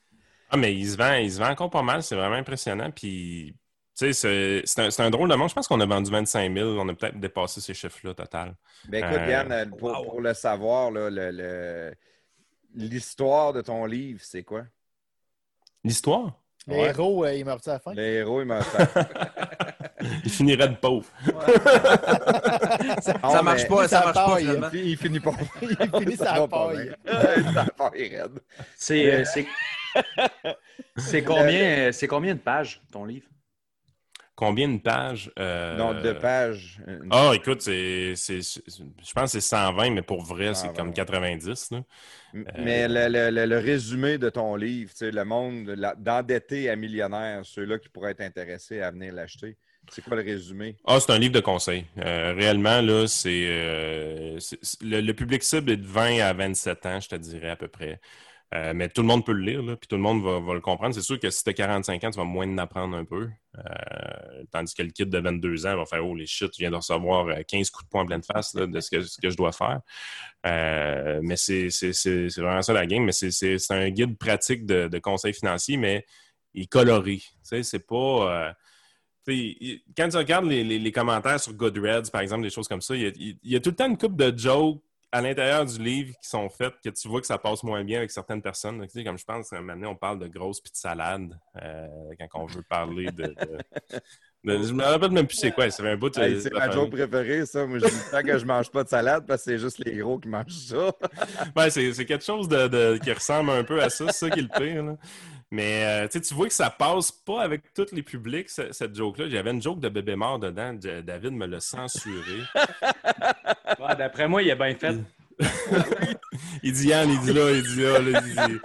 Speaker 5: Ah, mais il se vend, il se vend encore pas mal. C'est vraiment impressionnant. Puis, tu sais, c'est- un, c'est un drôle de monde. Je pense qu'on a vendu 25 000. On a peut-être dépassé ces chiffres-là total.
Speaker 2: Ben écoute,
Speaker 5: Euh,
Speaker 2: Yann, euh, pour,
Speaker 3: wow.
Speaker 2: pour le savoir, là, le- le- l'histoire de ton livre, c'est quoi?
Speaker 5: L'histoire?
Speaker 7: Les
Speaker 2: Ouais.
Speaker 7: héros, euh, ils meurent à la fin?
Speaker 2: Les héros, ils meurent. ça.
Speaker 5: il finirait de pauvre.
Speaker 3: ça,
Speaker 2: Non,
Speaker 3: ça marche pas, ça
Speaker 7: ça
Speaker 3: marche pas
Speaker 2: il, il finit pas.
Speaker 7: Il finit sa paille.
Speaker 2: bien. Sa paille raide.
Speaker 4: C'est euh, combien, c'est combien de pages, ton livre?
Speaker 5: Combien de pages? Euh,
Speaker 2: Non, deux pages.
Speaker 5: Ah, écoute, c'est, c'est- c'est- je pense que c'est 120, mais pour vrai, c'est
Speaker 2: 120.
Speaker 5: comme 90. là.
Speaker 2: Mais le, le- le- le résumé de ton livre, tu sais, le monde d'endetté à millionnaire, ceux-là qui pourraient être intéressés à venir l'acheter, c'est quoi le résumé?
Speaker 5: Ah, c'est un livre de conseils. Euh, réellement, là, euh, c'est- le, le public cible est de 20 à 27 ans, je te dirais à peu près. Euh, mais tout le monde peut le lire, puis tout le monde va, le comprendre. C'est sûr que si tu as 45 ans, tu vas moins en apprendre un peu. Euh, tandis que le kid de 22 ans va faire Oh les shit, tu viens de recevoir euh, 15 coups de poing en pleine face de ce que, je dois faire. Euh, mais c'est, vraiment ça la game. Mais c'est, un guide pratique de, de conseils financiers, mais il est coloré. C'est pas. euh, quand tu regardes les commentaires sur Goodreads, par exemple, des choses comme ça, il y a, il y a tout le temps une coupe de jokes à l'intérieur du livre qui sont faites que tu vois que ça passe moins bien avec certaines personnes. Tu sais, comme je pense, maintenant, on parle de grosses petites salades euh, quand on veut parler de. de- de- je me rappelle même plus c'est quoi. Fait un bout de.
Speaker 2: Hey, c'est
Speaker 5: de-
Speaker 2: ma joke préférée, ça. Moi, je dis tant que je mange pas de salade parce que c'est juste les gros qui mangent ça.
Speaker 5: Ouais, c'est c'est quelque chose de, de- qui ressemble un peu à ça, c'est ça qui est le pire. là. Mais euh, tu vois que ça passe pas avec tous les publics, ce- cette joke-là. J'avais une joke de bébé mort dedans. J- David me l'a censuré.
Speaker 4: Ouais, D'après moi, il a bien fait.
Speaker 5: Il dit Yann, il dit là, il dit là, là, il dit.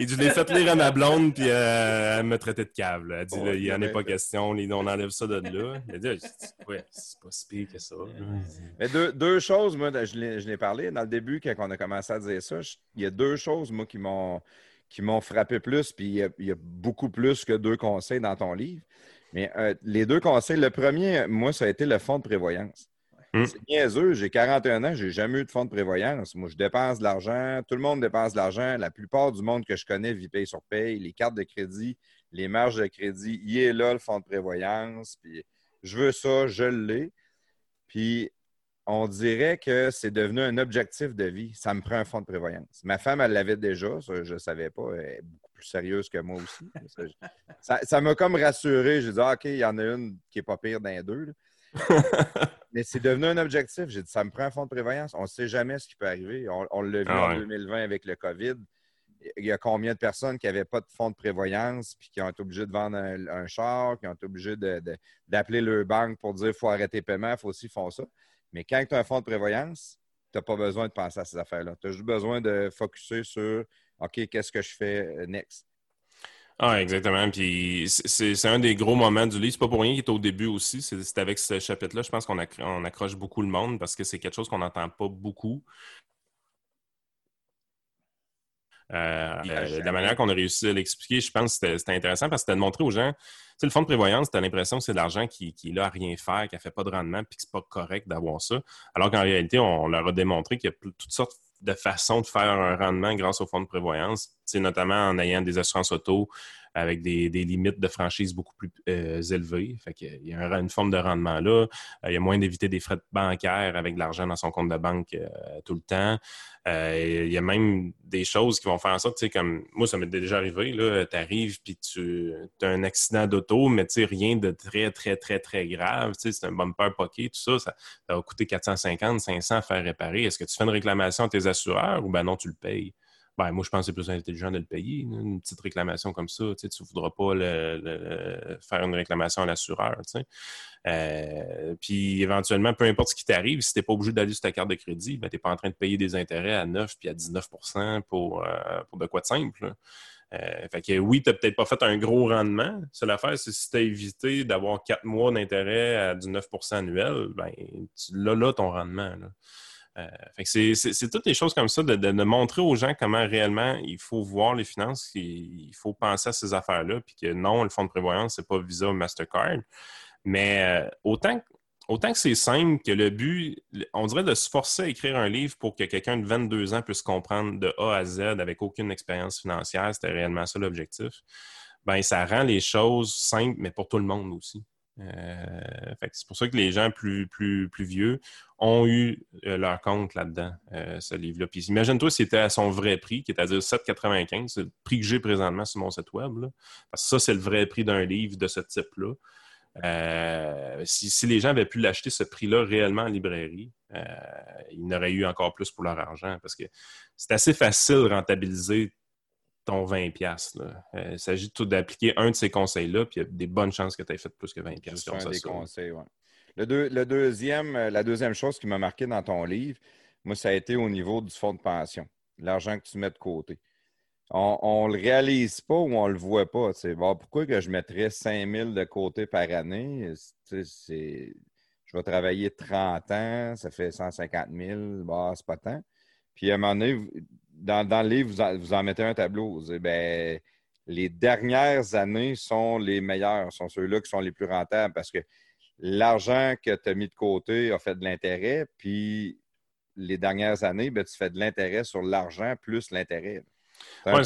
Speaker 5: Il dit, je l'ai fait lire à ma blonde, puis euh, elle me traitait de cave. là. Elle dit, là, il n'y en a pas question, on enlève ça de là. Elle dit, Ah, ouais, c'est pas si pire que ça.
Speaker 2: Mais deux, deux choses, moi, je l'ai je l'ai parlé dans le début, quand on a commencé à dire ça. je- Il y a deux choses, moi, qui m'ont qui m'ont frappé plus, puis il y, a, il y a beaucoup plus que deux conseils dans ton livre. Mais euh, les deux conseils, le premier, moi, ça a été le fonds de prévoyance.
Speaker 5: Hmm.
Speaker 2: C'est niaiseux, j'ai 41 ans, j'ai jamais eu de fonds de prévoyance. Moi, je dépense de l'argent, tout le monde dépense de l'argent. La plupart du monde que je connais vit paye sur paye, les cartes de crédit, les marges de crédit, il est là, le fonds de prévoyance. Puis je veux ça, je l'ai. Puis on dirait que c'est devenu un objectif de vie. Ça me prend un fonds de prévoyance. Ma femme, elle l'avait déjà, ça, je ne savais pas. Elle est beaucoup plus sérieuse que moi aussi. Ça- m'a comme rassuré. J'ai dit, Ah, OK, il y en a une qui n'est pas pire d'un deux. Mais c'est devenu un objectif. J'ai dit, ça me prend un fonds de prévoyance. On ne sait jamais ce qui peut arriver. On, on l'a vu
Speaker 5: Ah
Speaker 2: en
Speaker 5: ouais.
Speaker 2: 2020 avec le COVID. Il y a combien de personnes qui n'avaient pas de fonds de prévoyance puis qui ont été obligées de vendre un, un char, qui ont été obligées d'appeler leur banque pour dire qu'il faut arrêter le paiement, il faut aussi faire ça. Mais quand tu as un fonds de prévoyance, tu n'as pas besoin de penser à ces affaires-là. Tu as juste besoin de focuser sur OK, qu'est-ce que je fais euh, next?
Speaker 5: Ah, exactement. Puis c'est un des gros moments du livre. C'est pas pour rien qu'il est au début aussi. C'est avec ce chapitre-là, je pense qu'on accro- on accroche beaucoup le monde parce que c'est quelque chose qu'on n'entend pas beaucoup. Euh, euh, la manière qu'on a réussi à l'expliquer, je pense que c'était- intéressant parce que c'était de montrer aux gens, tu sais, le fonds de prévoyance, tu as l'impression que c'est de l'argent qui, qui est là à rien faire, qui ne fait pas de rendement, puis que c'est pas correct d'avoir ça. Alors qu'en réalité, on, on leur a démontré qu'il y a toutes sortes de façons de faire un rendement grâce au fonds de prévoyance, c'est notamment en ayant des assurances auto, avec des, limites de franchise beaucoup plus euh, élevées. Fait qu'il y a un- une forme de rendement là. Euh, il y a moins d'éviter des frais bancaires avec de l'argent dans son compte de banque euh, tout le temps. Il y a même des choses qui vont faire en sorte, tu sais, comme moi, ça m'est déjà arrivé, tu arrives puis tu as un accident d'auto, mais tu sais, rien de très, très, très, très grave. C'est un bumper poqué, tout ça, ça, ça va coûter 450, 500 à faire réparer. Est-ce que tu fais une réclamation à tes assureurs ou ben non, tu le payes? Ben, moi, je pense que c'est plus intelligent de le payer. Une petite réclamation comme ça. Tu ne voudras pas le- faire une réclamation à l'assureur. Euh, puis éventuellement, peu importe ce qui t'arrive, si tu n'es pas obligé d'aller sur ta carte de crédit, ben, tu n'es pas en train de payer des intérêts à 9 puis à 19 pour, euh, pour de quoi de simple. là. Euh, fait que oui, tu n'as peut-être pas fait un gros rendement. Seule affaire, c'est si tu as évité d'avoir quatre mois d'intérêt à du 9 annuel, ben, tu l'as là ton rendement. Euh, c'est, toutes les choses comme ça, de, montrer aux gens comment réellement il faut voir les finances, il faut penser à ces affaires-là, puis que non, le fonds de prévoyance, c'est pas Visa ou Mastercard. Mais euh, autant, que- autant que c'est simple, que le but, on dirait de se forcer à écrire un livre pour que quelqu'un de 22 ans puisse comprendre de A à Z avec aucune expérience financière, c'était réellement ça l'objectif, ben ça rend les choses simples, mais pour tout le monde aussi. Euh, c'est pour ça que les gens plus, plus, plus vieux ont eu euh, leur compte là-dedans, euh, ce livre-là. Imagine-toi si c'était à son vrai prix, qui est à dire 7,95. C'est le prix que j'ai présentement sur mon site web. Parce que ça, c'est le vrai prix d'un livre de ce type-là. Si, si les gens avaient pu l'acheter ce prix-là réellement en librairie, ils n'auraient eu encore plus pour leur argent. Parce que c'est assez facile de rentabiliser ton 20$. piastres, là. Euh, il s'agit tout d'appliquer un de ces conseils-là, puis il y a des bonnes chances que tu aies fait plus que 20$. piastres
Speaker 2: C'est
Speaker 5: grâce
Speaker 2: un
Speaker 5: à
Speaker 2: des
Speaker 5: ça.
Speaker 2: conseils, ouais. Le, deux- le deuxième, euh, la deuxième chose qui m'a marqué dans ton livre, moi, ça a été au niveau du fonds de pension, l'argent que tu mets de côté. On ne le réalise pas ou on ne le voit pas. Bon, pourquoi que je mettrais 5 000 de côté par année? C'est- Je vais travailler 30 ans, ça fait 150 000, bon, c'est pas tant. Puis à un moment donné, dans, dans le livre, vous en, vous en mettez un tableau. Vous dites, ben, les dernières années sont les meilleures, sont ceux-là qui sont les plus rentables parce que l'argent que tu as mis de côté a fait de l'intérêt, puis les dernières années, ben, tu fais de l'intérêt sur l'argent plus l'intérêt.
Speaker 5: Ouais,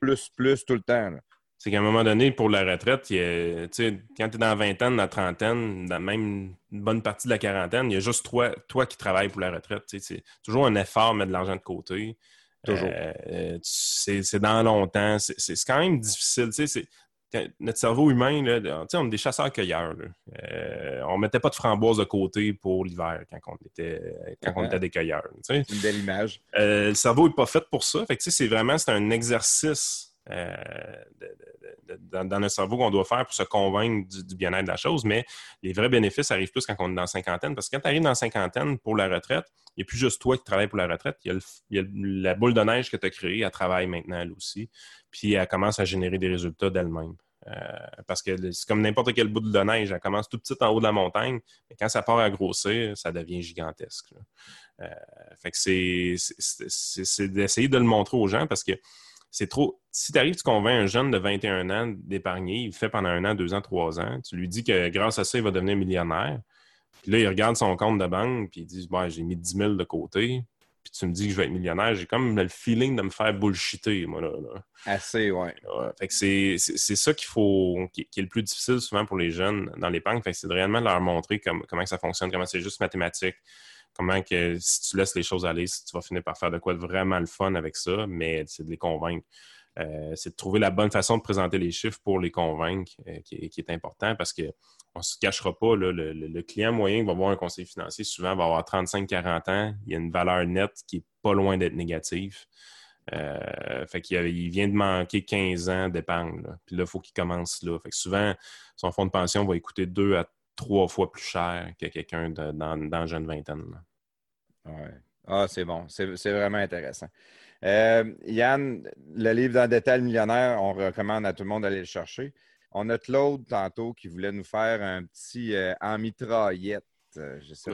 Speaker 2: plus, plus tout le temps. là.
Speaker 5: C'est qu'à un moment donné, pour la retraite, il y a- tu sais, quand tu es dans la vingtaine, dans la trentaine, dans même une bonne partie de la quarantaine, il y a juste toi, toi qui travailles pour la retraite. C'est toujours un effort de mettre de l'argent de côté.
Speaker 2: Toujours.
Speaker 5: Euh, euh, c'est dans longtemps. C'est- quand même difficile. notre cerveau humain, là, on est des chasseurs-cueilleurs. Euh, on ne mettait pas de framboises de côté pour l'hiver quand on était, quand on était des cueilleurs. tu sais.
Speaker 2: C'est une belle image.
Speaker 5: Euh, le cerveau n'est pas fait pour ça. C'est vraiment un exercice de- dans, dans notre cerveau qu'on doit faire pour se convaincre du, bien-être de la chose. Mais les vrais bénéfices arrivent plus quand on est dans la cinquantaine. Parce que quand tu arrives dans la cinquantaine pour la retraite, il n'y a plus juste toi qui travailles pour la retraite. Il y a, la boule de neige que tu as créée, elle travaille maintenant elle aussi. Puis elle commence à générer des résultats d'elle-même. Euh, parce que c'est comme n'importe quelle boule de neige, elle commence tout petite en haut de la montagne, mais quand ça part à grossir, ça devient gigantesque. Euh, fait que c'est d'essayer de le montrer aux gens parce que c'est trop. Si tu arrives, tu convaincs un jeune de 21 ans d'épargner, il fait pendant un an, deux ans, trois ans, tu lui dis que grâce à ça, il va devenir millionnaire. Puis là, il regarde son compte de banque, puis il dit Bon, j'ai mis 10 000 de côté, puis tu me dis que je vais être millionnaire. J'ai comme le feeling de me faire bullshiter, moi, là. là.
Speaker 2: Assez, ouais.
Speaker 5: Ouais, fait que c'est ça qu'il faut, qui, qui est le plus difficile souvent pour les jeunes dans l'épargne. Fait que c'est de réellement leur montrer comme- comment ça fonctionne, comment c'est juste mathématique, comment que si tu laisses les choses aller, si tu vas finir par faire de quoi de vraiment le fun avec ça, mais c'est de les convaincre. Euh, c'est de trouver la bonne façon de présenter les chiffres pour les convaincre euh, qui, est- important parce que on se cachera pas, là, le, client moyen qui va voir un conseiller financier souvent va avoir 35-40 ans, il y a une valeur nette qui est pas loin d'être négative. Euh, fait qu'il il vient de manquer 15 ans d'épargne. Puis là, il faut qu'il commence là. Fait que souvent, son fonds de pension va coûter deux à trois fois plus cher que quelqu'un de- dans, dans la jeune vingtaine. là.
Speaker 2: Ouais. Ah, c'est bon. C'est c'est vraiment intéressant. Euh, Yann, le livre dans détail millionnaire, on recommande à tout le monde d'aller le chercher. On a Claude tantôt qui voulait nous faire un petit euh, en mitraillette. Si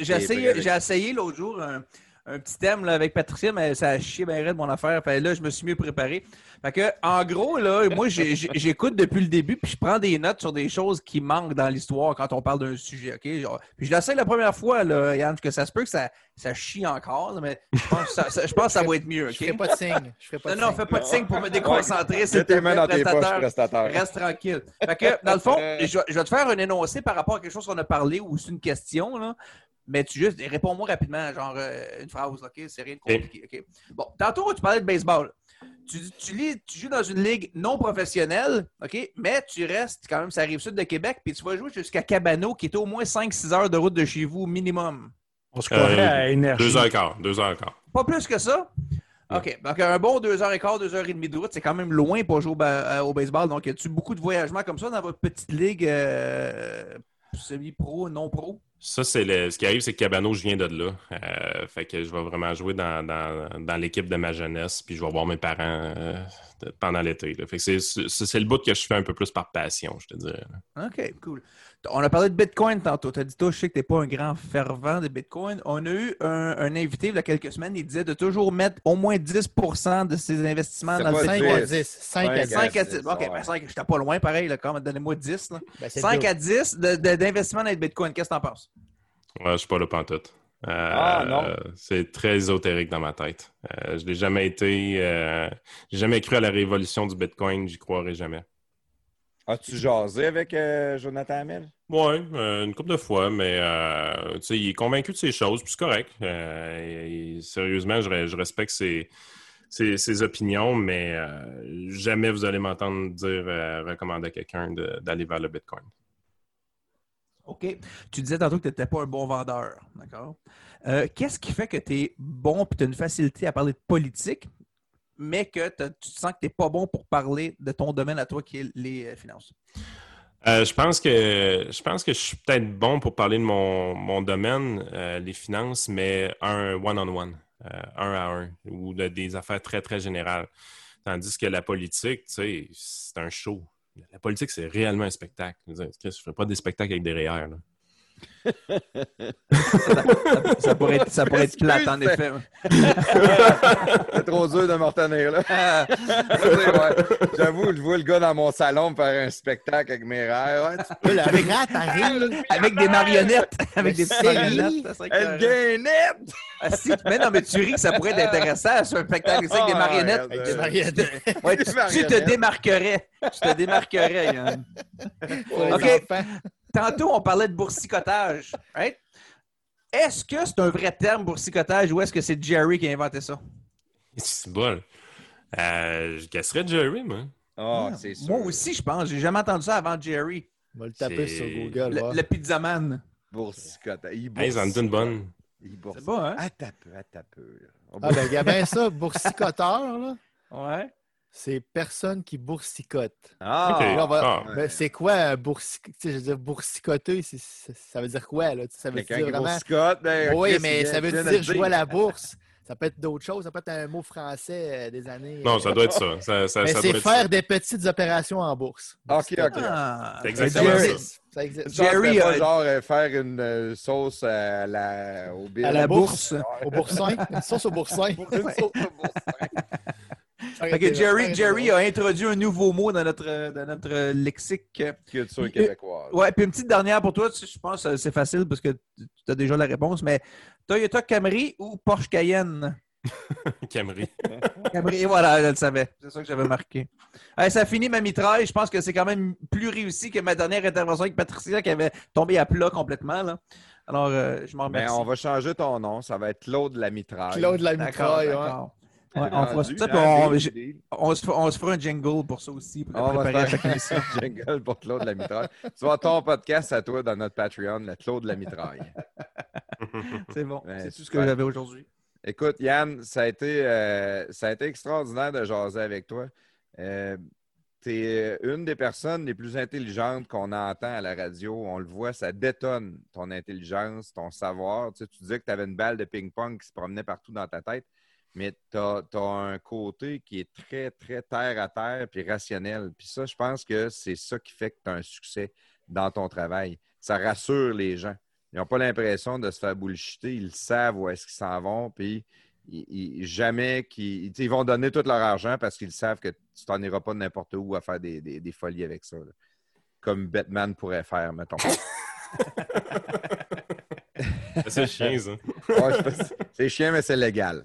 Speaker 3: J'ai essayé, l'autre jour un, un petit thème là, avec Patricia, mais ça a chié bien raide mon affaire. Fait là, je me suis mieux préparé. Fait que, en gros, là, moi, j'écoute depuis le début, puis je prends des notes sur des choses qui manquent dans l'histoire quand on parle d'un sujet, OK? Genre, puis je l'essaie la première fois, là, Yann, que ça se peut que ça, ça chie encore, là, mais je pense, que ça, ça- je pense que ça va être mieux, OK?
Speaker 7: Je ferai pas de signe. Je ferai pas
Speaker 3: Non,
Speaker 7: de
Speaker 3: non,
Speaker 7: signe.
Speaker 3: fais pas de signe pour me déconcentrer. Te
Speaker 2: tes mains dans tes poches,
Speaker 3: prestataire. Reste tranquille. Fait que, dans le fond, je, vais- je vais te faire un énoncé par rapport à quelque chose qu'on a parlé ou c'est une question, là. Mais tu juste réponds-moi rapidement, genre euh, une phrase, OK? C'est rien de compliqué. OK? Bon, tantôt, tu parlais de baseball. Tu, tu, lis- tu joues dans une ligue non professionnelle, OK? Mais tu restes quand même, ça arrive sud de Québec, puis tu vas jouer jusqu'à Cabano, qui est au moins 5-6 heures de route de chez vous minimum.
Speaker 8: On se croirait
Speaker 5: Euh,
Speaker 8: à énergie.
Speaker 5: Deux heures et quart. Deux heures et quart.
Speaker 3: Pas plus que ça? OK. Donc, un bon 2h15, 2h30 de route, c'est quand même loin pour jouer euh, au baseball. Donc, y a-tu beaucoup de voyagements comme ça dans votre petite ligue euh, semi-pro, non-pro?
Speaker 5: Ça, c'est le... ce qui arrive, c'est que Cabano, je viens de là. Euh, fait que je vais vraiment jouer dans, dans, dans l'équipe de ma jeunesse, puis je vais voir mes parents euh, pendant l'été. Fait que c'est, c'est, c'est le bout que je fais un peu plus par passion, je te dirais. là.
Speaker 3: OK, cool. On a parlé de Bitcoin tantôt. Tu as dit, toi, je sais que tu n'es pas un grand fervent de Bitcoin. On a eu un, un invité il y a quelques semaines, il disait de toujours mettre au moins 10% de ses investissements dans le
Speaker 2: pas
Speaker 7: 5
Speaker 3: Bitcoin.
Speaker 7: à 10. 5 à
Speaker 2: Ouais,
Speaker 7: 10.
Speaker 3: 5 à
Speaker 2: c'est
Speaker 3: 10.
Speaker 2: ça,
Speaker 3: OK,
Speaker 2: ouais.
Speaker 3: ben 5, j'étais pas loin, pareil, là, quand même. Donnez-moi 10. là.
Speaker 7: Ben, c'est
Speaker 3: 5
Speaker 7: le
Speaker 3: à 10 de- de- d'investissement dans le Bitcoin. Qu'est-ce que tu en penses?
Speaker 5: Ouais, je suis pas là pantoute. Euh,
Speaker 2: Ah, non.
Speaker 5: c'est très ésotérique dans ma tête. Euh, je n'ai jamais été. euh, j'ai jamais cru à la révolution du Bitcoin, j'y croirai jamais.
Speaker 2: As-tu jasé avec euh, Jonathan Hamel?
Speaker 5: Oui, une couple de fois, mais euh, tu sais, il est convaincu de ces choses, puis c'est correct. Euh, et- et sérieusement, je, re- je respecte ses, ses- ses opinions, mais euh, jamais vous allez m'entendre dire euh, recommander à quelqu'un d'aller vers le Bitcoin.
Speaker 3: OK. Tu disais tantôt que tu n'étais pas un bon vendeur. D'accord? Euh, Qu'est-ce qui fait que tu es bon et tu as une facilité à parler de politique, mais que tu sens que tu n'es pas bon pour parler de ton domaine à toi qui est les euh, finances?
Speaker 5: Euh, je pense que je pense que je suis peut-être bon pour parler de mon, mon domaine, euh, les finances, mais un one-on-one, un à un, ou de- des affaires très, très générales. Tandis que la politique, tu sais, c'est un show. La politique, c'est réellement un spectacle. Je ne ferai pas des spectacles avec des REER.
Speaker 3: Ça pourrait être, ça pourrait être plate, en effet.
Speaker 2: C'est trop dur de retenir, là. Ouais. J'avoue, je vois le gars dans mon salon me faire un spectacle avec mes rêves. Ouais, tu
Speaker 7: arrive.
Speaker 3: Avec des marionnettes. Avec des marionnettes.
Speaker 2: gainette!
Speaker 3: Ah, si, mais non, mais tu ris que ça pourrait être intéressant sur un spectacle avec des
Speaker 2: Ah,
Speaker 3: marionnettes.
Speaker 7: Des
Speaker 2: euh,
Speaker 7: marionnettes.
Speaker 3: Ouais, tu, te démarquerais. Tu te démarquerais, Yann. OK. Tantôt, on parlait de boursicotage. Right? Est-ce que c'est un vrai terme, boursicotage, ou est-ce que c'est Jerry qui a inventé ça?
Speaker 5: C'est bon. Euh, je gasserais Jerry, moi.
Speaker 2: Ah, c'est sûr.
Speaker 3: Moi aussi, je pense. J'ai jamais entendu ça avant Jerry.
Speaker 7: On va le taper sur Google.
Speaker 3: Le, le pizzaman.
Speaker 2: Boursicote. Il
Speaker 5: Hey, ça en dit une bonne.
Speaker 3: C'est bon, hein?
Speaker 2: Là. On
Speaker 7: Ah, ben, il y a bien ça, boursicoteur, là.
Speaker 3: Ouais.
Speaker 7: C'est personne qui boursicote.
Speaker 2: Ah,
Speaker 5: Ok.
Speaker 7: Là, on va-
Speaker 5: Ah.
Speaker 7: C'est quoi un boursic... tu sais, je veux dire, boursicoter? ça veut dire quoi, là? Ça veut
Speaker 2: Quelqu'un
Speaker 7: dire
Speaker 2: qui
Speaker 7: vraiment...
Speaker 2: boursicote, ben,
Speaker 7: Oui, mais ça veut dire jouer à la bourse. Ça peut être d'autres choses. Ça peut être un mot français euh, des années.
Speaker 5: Non,
Speaker 7: euh,
Speaker 5: ça doit être ça. ça, ça,
Speaker 7: Mais
Speaker 5: ça
Speaker 7: c'est
Speaker 5: doit être
Speaker 7: faire
Speaker 5: ça.
Speaker 7: des petites opérations en bourse.
Speaker 2: Ok, ok.
Speaker 3: Ah,
Speaker 5: C'est
Speaker 7: Ça
Speaker 5: exactement
Speaker 3: Jerry-
Speaker 5: ça.
Speaker 7: existe. Ça existe.
Speaker 2: Genre,
Speaker 3: Jerry a-
Speaker 2: genre euh, faire une sauce à la, au.
Speaker 7: À la bourse. Au boursin. Une sauce au boursin.
Speaker 2: Une sauce au boursin.
Speaker 3: Fait que Jerry, Jerry a introduit un nouveau mot dans notre, dans notre lexique.
Speaker 2: Culture québécoise.
Speaker 3: Ouais, puis une petite dernière pour toi, je pense que c'est facile parce que tu as déjà la réponse, mais Toyota Camry ou Porsche Cayenne?
Speaker 5: Camry.
Speaker 3: Camry, voilà, je le savais. C'est ça que j'avais marqué. Hey, ça finit ma mitraille. Je pense que c'est quand même plus réussi que ma dernière intervention avec Patricia qui avait tombé à plat complètement. Là. Alors, euh, je m'en
Speaker 2: Mais
Speaker 3: remercie.
Speaker 2: on va changer ton nom. Ça va être Claude la mitraille.
Speaker 7: Claude la mitraille, ouais.
Speaker 3: Ouais,
Speaker 2: Ah,
Speaker 3: on fera ça,
Speaker 2: ah,
Speaker 3: se, fera- on se fera un jingle pour ça aussi, pour
Speaker 2: On va faire
Speaker 3: chaque émission.
Speaker 2: un jingle pour Claude la mitraille. Tu vas ton podcast à toi dans notre Patreon, le Claude la mitraille.
Speaker 3: C'est bon.
Speaker 2: Ouais,
Speaker 3: c'est tout ce que j'avais aujourd'hui.
Speaker 2: Écoute, Yann, ça a été, euh, ça a été extraordinaire de jaser avec toi. Euh, tu es une des personnes les plus intelligentes qu'on entend à la radio. On le voit, ça détonne ton intelligence, ton savoir. Tu, sais, tu disais que tu avais une balle de ping-pong qui se promenait partout dans ta tête, mais tu as, un côté qui est très, très terre à terre puis rationnel. Puis ça, je pense que c'est ça qui fait que tu as un succès dans ton travail. Ça rassure les gens. ils n'ont pas l'impression de se faire bullshiter. Ils savent où est-ce qu'ils s'en vont. Puis ils- ils- jamais qu'ils ils vont donner tout leur argent parce qu'ils savent que tu t'en iras pas de n'importe où à faire des, des- des folies avec ça. là. Comme Batman pourrait faire, mettons.
Speaker 5: C'est chien, ça.
Speaker 2: Ouais, c'est chiant, mais c'est légal.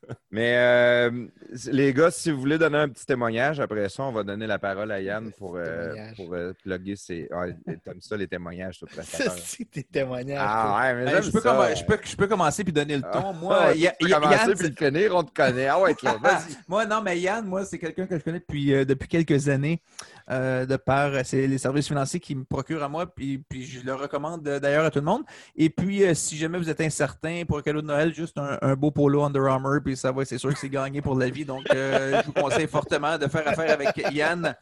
Speaker 2: Mais euh, les gars, si vous voulez donner un petit témoignage, après ça, on va donner la parole à Yann pour, euh, pour euh, plugger ses. Ah, T'aimes ça, les témoignages, prestataire.
Speaker 7: C'est tes témoignages.
Speaker 2: Ah ouais, mais
Speaker 3: je, peux
Speaker 2: ça.
Speaker 3: je, peux, je peux commencer puis donner le ton.
Speaker 2: Ah,
Speaker 3: Moi,
Speaker 2: ouais,
Speaker 3: Ya-
Speaker 2: tu peux
Speaker 3: Ya-
Speaker 2: commencer
Speaker 3: Yann,
Speaker 2: puis le finir, on te connaît. Ah ouais, Claude, vas-y.
Speaker 3: moi, non, mais Yann, moi, c'est quelqu'un que je connais depuis, euh, depuis quelques années. euh, de par, c'est les services financiers qui me procurent à moi, puis, puis je le recommande d'ailleurs à tout le monde. Et puis, euh, si jamais vous êtes incertain pour un cadeau de Noël, juste un, un beau polo Under Armour, puis ça va, c'est sûr que c'est gagné pour la vie. Donc, euh, je vous conseille fortement de faire affaire avec Yann.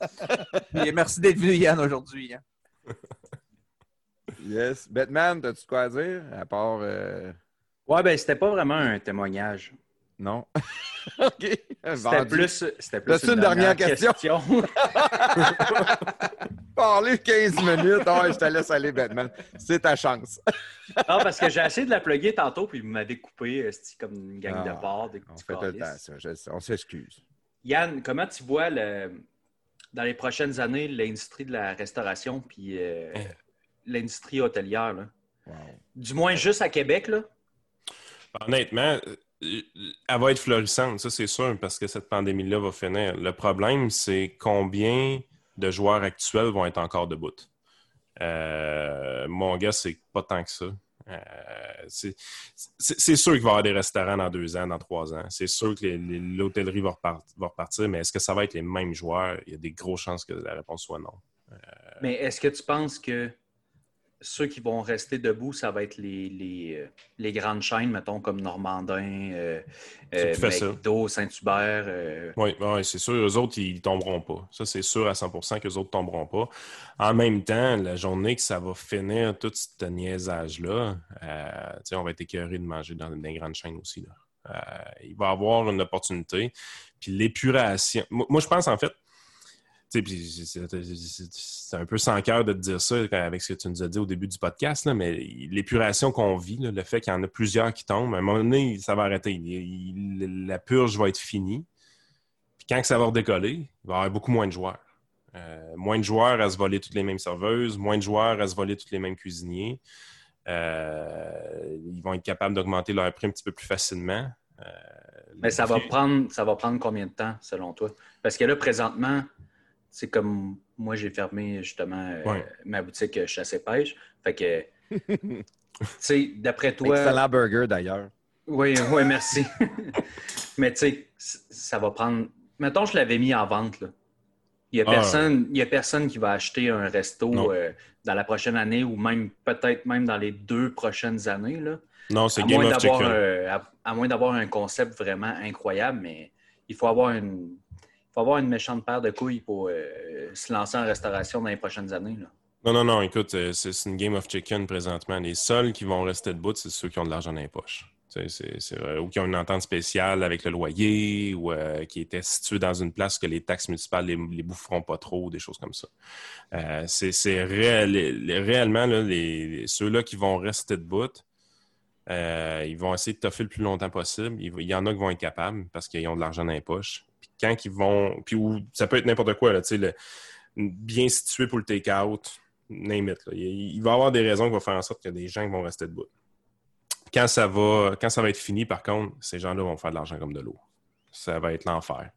Speaker 3: Puis, merci d'être venu, Yann, aujourd'hui. hein.
Speaker 2: Yes. Batman, as-tu quoi à dire? À part. euh,
Speaker 4: Ouais, ben, c'était pas vraiment un témoignage.
Speaker 2: Non. OK.
Speaker 4: C'était plus, c'était plus
Speaker 2: T'as-tu une dernière question?
Speaker 4: question?
Speaker 2: Parler 15 minutes. Ah ouais, je te laisse aller, Batman. C'est ta chance.
Speaker 4: non, parce que j'ai essayé de la plugger tantôt, puis vous m'avez coupé comme une gang
Speaker 2: Ah,
Speaker 4: de bord. Des
Speaker 2: On fait tout le temps, ça. je on s'excuse.
Speaker 4: Yann, comment tu vois le- dans les prochaines années l'industrie de la restauration puis euh,
Speaker 5: Hein.
Speaker 4: l'industrie hôtelière? là?
Speaker 2: Wow.
Speaker 4: Du moins juste à Québec, là?
Speaker 5: Honnêtement, euh, elle va être florissante, ça c'est sûr, parce que cette pandémie-là va finir. Le problème, c'est combien de joueurs actuels vont être encore debout. Euh, mon gars, c'est pas tant que ça. Euh, c'est sûr qu'il va y avoir des restaurants dans deux ans, dans trois ans. C'est sûr que l'hôtellerie va, repart- va repartir, mais est-ce que ça va être les mêmes joueurs? Il y a des grosses chances que la réponse soit non.
Speaker 4: Mais est-ce que tu penses que ceux qui vont rester debout, ça va être les, les, euh, les grandes chaînes, mettons, comme Normandin, euh, euh. McDo, Saint-Hubert? euh,
Speaker 5: Oui, c'est sûr. Eux autres, ils tomberont pas. Ça, c'est sûr à 100% qu'eux autres tomberont pas. En même temps, la journée que ça va finir tout ce niaisage-là, on va être écœuré de manger dans des grandes chaînes aussi. Là. Il va y avoir une opportunité. Puis l'épuration. Moi, moi, je pense, en fait, c'est- un peu sans cœur de te dire ça avec ce que tu nous as dit au début du podcast, là, mais l'épuration qu'on vit, là, le fait qu'il y en a plusieurs qui tombent, à un moment donné, ça va arrêter. Il- il- la purge va être finie. Puis quand ça va redécoller, il va y avoir beaucoup moins de joueurs. Euh, moins de joueurs à se voler toutes les mêmes serveuses, moins de joueurs à se voler tous les mêmes cuisiniers. Euh, ils vont être capables d'augmenter leur prix un petit peu plus facilement. Euh,
Speaker 4: Mais ça va, prendre, ça va prendre combien de temps, selon toi? Parce que là, présentement, c'est comme moi, j'ai fermé justement euh,
Speaker 5: Ouais.
Speaker 4: ma boutique euh, chasse et pêche. Fait que, tu sais, d'après toi.
Speaker 2: Excellent burger, d'ailleurs.
Speaker 4: Oui, oui, merci. Mais tu sais, ça va prendre. Mettons, je l'avais mis en vente. Là. Il n'y a,
Speaker 5: Ah.
Speaker 4: personne- il y a personne qui va acheter un resto euh, dans la prochaine année ou même peut-être même dans les deux prochaines années. Là.
Speaker 5: Non, c'est Game
Speaker 4: moins
Speaker 5: of
Speaker 4: d'avoir
Speaker 5: Chicken.
Speaker 4: un- à, à moins d'avoir un concept vraiment incroyable, mais il faut avoir une, avoir une méchante paire de couilles pour euh, se lancer en restauration dans les prochaines années.
Speaker 5: Non, non, non, écoute, euh, c'est une game of chicken présentement. Les seuls qui vont rester debout, c'est ceux qui ont de l'argent dans les poches. Ou qui ont une entente spéciale avec le loyer, ou euh, qui étaient situés dans une place que les taxes municipales les, les boufferont pas trop, des choses comme ça. C'est réellement ceux-là qui vont rester debout, ils vont essayer de toffer le plus longtemps possible. Il y en a qui vont être capables parce qu'ils ont de l'argent dans les poches. Quand ils vont. Puis où, ça peut être n'importe quoi, là, le- bien situé pour le take-out, name. Il, va y avoir des raisons qui vont faire en sorte a des gens vont rester debout. Quand ça va, quand ça va être fini, par contre, ces gens-là vont faire de l'argent comme de l'eau. Ça va être l'enfer.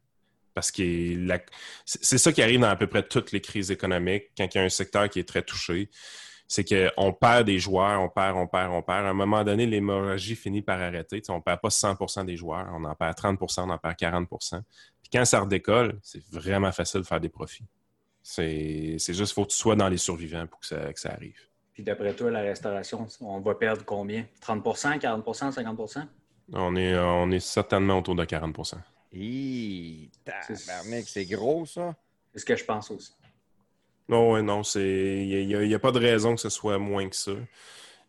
Speaker 5: Parce que c'est ça qui arrive dans à peu près toutes les crises économiques, quand il y a un secteur qui est très touché. C'est qu'on perd des joueurs, on perd, on perd, on perd. À un moment donné, l'hémorragie finit par arrêter. On ne perd pas 100% des joueurs, on en perd 30% on en perd 40 Puis quand ça redécolle, c'est vraiment facile de faire des profits. C'est juste qu'il faut que tu sois dans les survivants pour que ça, que ça arrive.
Speaker 4: Puis d'après toi, la restauration, on va perdre combien? 30% 40% 50
Speaker 5: On est, on est certainement autour de 40
Speaker 2: Hi, c'est gros, ça.
Speaker 4: C'est ce que je pense aussi.
Speaker 5: Non, ouais, non, c'est. Il n'y a, il y a pas de raison que ce soit moins que ça.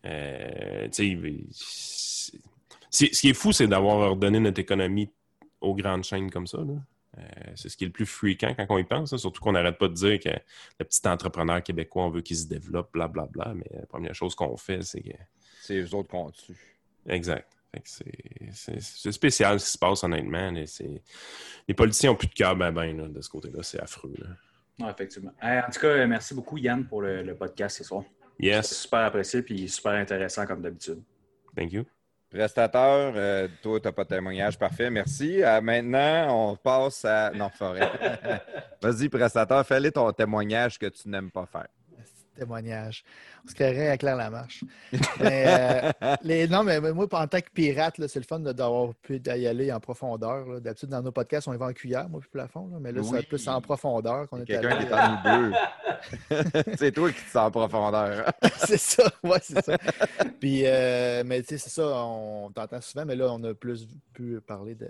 Speaker 5: Euh, ce qui est fou, c'est d'avoir ordonné notre économie aux grandes chaînes comme ça. là. Euh, c'est ce qui est le plus fréquent quand on y pense, hein, surtout qu'on n'arrête pas de dire que le petit entrepreneur québécois, on veut qu'il se développe, blablabla. mais la première chose qu'on fait, c'est que.
Speaker 2: C'est eux autres qu'on tue.
Speaker 5: Exact. C'est- spécial ce qui se passe, honnêtement. Les, politiciens n'ont plus de cœur, ben, ben, là, de ce côté-là. C'est affreux. là.
Speaker 4: Ouais, effectivement. Euh, en tout cas, merci beaucoup, Yann, pour le, le podcast ce soir. C'est
Speaker 5: Yes,
Speaker 4: super apprécié et super intéressant comme d'habitude.
Speaker 5: thank you.
Speaker 2: Prestateur, euh, toi, tu n'as pas de témoignage. Parfait, merci. Euh, maintenant, on passe à. Non, forêt. Vas-y, prestateur, fais-le ton témoignage que tu n'aimes pas faire.
Speaker 7: Témoignage. On se créerait à Claire Lamarche. Mais, euh, les, non, mais moi, en tant que pirate, c'est le fun d'avoir pu y aller en profondeur. D'habitude, dans nos podcasts, on y va en cuillère, moi, puis plafond. là. mais là,
Speaker 2: Oui.
Speaker 7: c'est plus en profondeur qu'on est
Speaker 2: Quelqu'un qui est en deux. c'est toi qui te sens en profondeur.
Speaker 7: c'est ça, ouais, c'est ça. Puis, euh, mais tu sais, c'est ça, on t'entend souvent, mais là, on a plus pu parler de,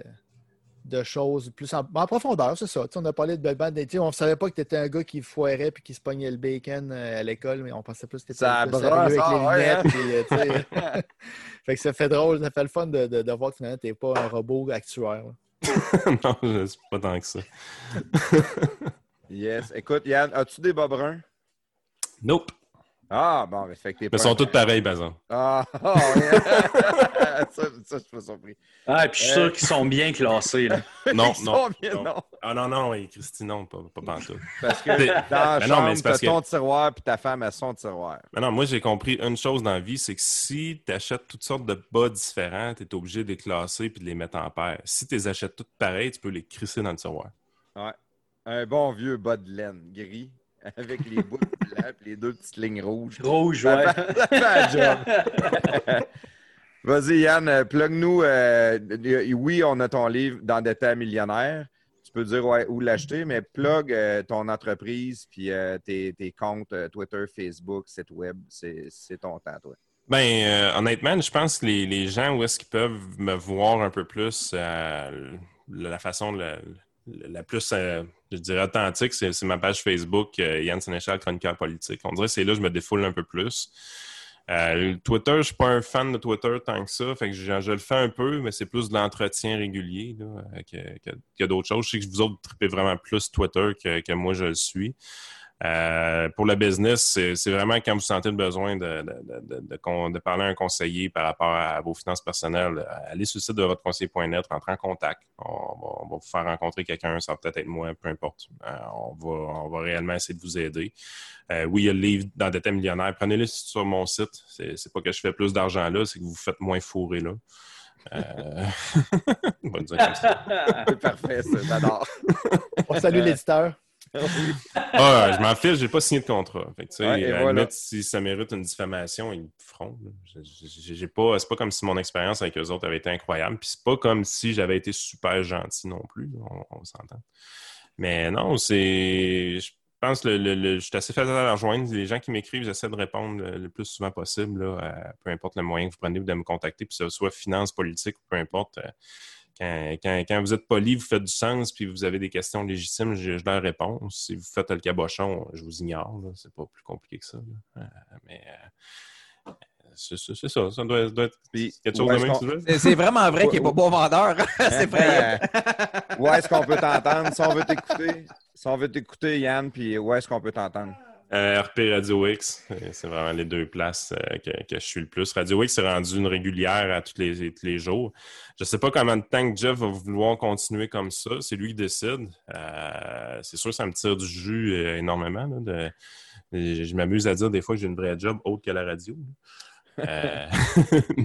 Speaker 7: de choses plus en, en profondeur, c'est ça. Tu sais, on a parlé de Bad tu sais, On ne savait pas que tu étais un gars qui foirait puis qui se pognait le bacon euh, à l'école, mais on pensait plus que tu étais
Speaker 2: Ça
Speaker 7: plus sérieux avec les
Speaker 2: ouais,
Speaker 7: lunettes.
Speaker 2: hein?
Speaker 7: puis, euh, tu sais. fait que ça fait drôle, ça fait le fun de, de, de voir que finalement, tu n'es pas un robot actuaire.
Speaker 5: non, je suis pas tant que ça.
Speaker 2: Yes. Écoute, Yann, as-tu des bas bruns?
Speaker 5: Nope.
Speaker 2: Ah, bon, t'es
Speaker 5: Ils sont tous pareils, par exemple.
Speaker 2: Ah, ouais. ça, ça, je suis pas surpris.
Speaker 4: Ah, et puis je suis
Speaker 2: Euh.
Speaker 4: sûr qu'ils sont bien classés. Là.
Speaker 5: Non,
Speaker 2: Ils
Speaker 5: non.
Speaker 2: sont bien,
Speaker 5: non.
Speaker 2: non.
Speaker 5: Ah non, non, oui, Christy, non, pas, pas pantoute.
Speaker 2: Parce que dans la
Speaker 5: Mais non, mais
Speaker 2: chambre, t'as
Speaker 5: que-
Speaker 2: ton tiroir, puis ta femme a son tiroir.
Speaker 5: Mais non, moi, j'ai compris une chose dans la vie, c'est que si tu achètes toutes sortes de bas différents, tu es obligé de les classer puis de les mettre en paire. Si tu les achètes toutes pareilles, tu peux les crisser dans le tiroir.
Speaker 2: Ouais. Un bon vieux bas de laine gris, avec les bouts blancs et les deux petites lignes rouges.
Speaker 4: Rouge,
Speaker 2: Ça
Speaker 4: ouais.
Speaker 2: fait- ça fait un job. Vas-y, Yann, euh, plug-nous. euh, euh, oui, on a ton livre d'endetté millionnaire. Tu peux dire ouais, où l'acheter, mais plug euh, ton entreprise puis euh, tes, tes comptes euh, Twitter, Facebook, site web. C'est ton temps, toi.
Speaker 5: Ben, euh, honnêtement, je pense que les, les gens où est-ce qu'ils peuvent me voir un peu plus, euh, la façon la, la plus, euh, je dirais, authentique, c'est ma page Facebook, euh, Yann Sénéchal, chroniqueur politique. On dirait que c'est là que je me défoule un peu plus. Euh, Twitter, je suis pas un fan de Twitter tant que ça, fait que je, le fais un peu, mais c'est plus de l'entretien régulier là, que, que- que d'autres choses. Je sais que vous autres tripez vraiment plus Twitter que moi je le suis. Euh, pour le business, c'est vraiment quand vous sentez le besoin de, de, de, de- de con- de parler à un conseiller par rapport à vos finances personnelles. euh, Allez sur le site de votre conseiller.net, rentrez en contact. On va, on va vous faire rencontrer quelqu'un, ça va peut-être être moi, peu importe. Euh, on, va, on va réellement essayer de vous aider. Euh, oui, il y a le livre d'endetté millionnaire. Prenez-le sur mon site. C'est pas que je fais plus d'argent là, c'est que vous vous faites moins fourrer là. Euh... on va le dire comme ça.
Speaker 2: C'est parfait, ça. J'adore.
Speaker 7: On salue l'éditeur.
Speaker 5: Ah, je m'en fiche, j'ai pas signé de contrat. Fait que,
Speaker 2: Ouais,
Speaker 5: à
Speaker 2: voilà.
Speaker 5: si ça mérite une diffamation, ils me feront. J'ai- pas, c'est pas comme si mon expérience avec eux autres avait été incroyable. Puis c'est pas comme si j'avais été super gentil non plus. On, on s'entend. Mais non, c'est. Je pense que le, le- le- je suis assez facile à la rejoindre. Les gens qui m'écrivent, j'essaie de répondre le, plus souvent possible, là, à peu importe le moyen que vous prenez de me contacter, puis que ce soit finance, politique, peu importe. euh, quand, quand- quand vous êtes poli, vous faites du sens, puis vous avez des questions légitimes, je, je leur réponds. Si vous faites le cabochon, je vous ignore. C'est pas plus compliqué que ça. là. Euh, mais euh, c'est ça. Ça doit, doit être
Speaker 2: Puis,
Speaker 5: quelque chose de même,
Speaker 2: qu'on-
Speaker 5: tu veux?
Speaker 3: C'est- vraiment vrai qu'il n'est pas bon vendeur. c'est effrayant.
Speaker 2: Euh, où est-ce qu'on peut t'entendre? Si on veut t'écouter, si on veut t'écouter, Yann, puis où est-ce qu'on peut t'entendre?
Speaker 5: Euh, RP Radio X, c'est vraiment les deux places euh, que, je suis le plus. Radio X est rendu une régulière à tous les, jours. Je ne sais pas combien de temps que Jeff va vouloir continuer comme ça. C'est lui qui décide. Euh, c'est sûr que ça me tire du jus énormément. je m'amuse à dire des fois que j'ai une vraie job autre que la radio.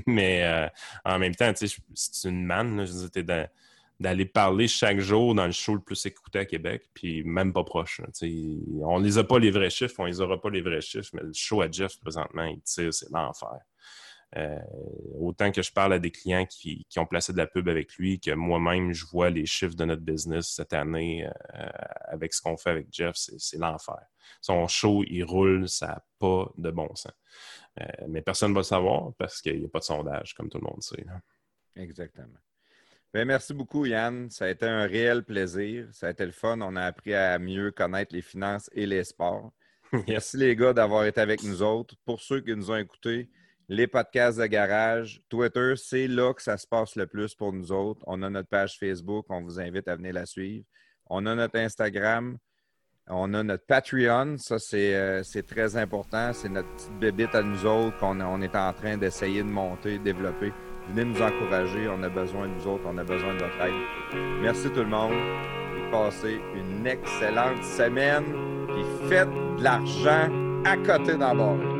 Speaker 5: mais en même temps, c'est une manne. je veux d'aller parler chaque jour dans le show le plus écouté à Québec, puis même pas proche. on les a pas les vrais chiffres, on les aura pas les vrais chiffres, mais le show à Jeff, présentement, il tire, c'est l'enfer. Euh, autant que je parle à des clients qui, ont placé de la pub avec lui, que moi-même, je vois les chiffres de notre business cette année euh, avec ce qu'on fait avec Jeff, c'est l'enfer. Son show, il roule, ça n'a pas de bon sens. Euh, mais personne ne va le savoir parce qu'il n'y a pas de sondage, comme tout le monde sait.
Speaker 2: Exactement. Ben, merci beaucoup, Yann. Ça a été un réel plaisir. Ça a été le fun. On a appris à mieux connaître les finances et les sports. Merci les gars d'avoir été avec nous autres. Pour ceux qui nous ont écoutés, les podcasts de garage, Twitter, c'est là que ça se passe le plus pour nous autres. On a notre page Facebook. On vous invite à venir la suivre. On a notre Instagram. On a notre Patreon. Ça, c'est euh, très important. C'est notre petite bébite à nous autres qu'on on est en train d'essayer de monter, de développer. Venez nous encourager. On a besoin de nous autres. On a besoin de votre aide. Merci tout le monde. Et passez une excellente semaine. Puis faites de l'argent à côté d'abord.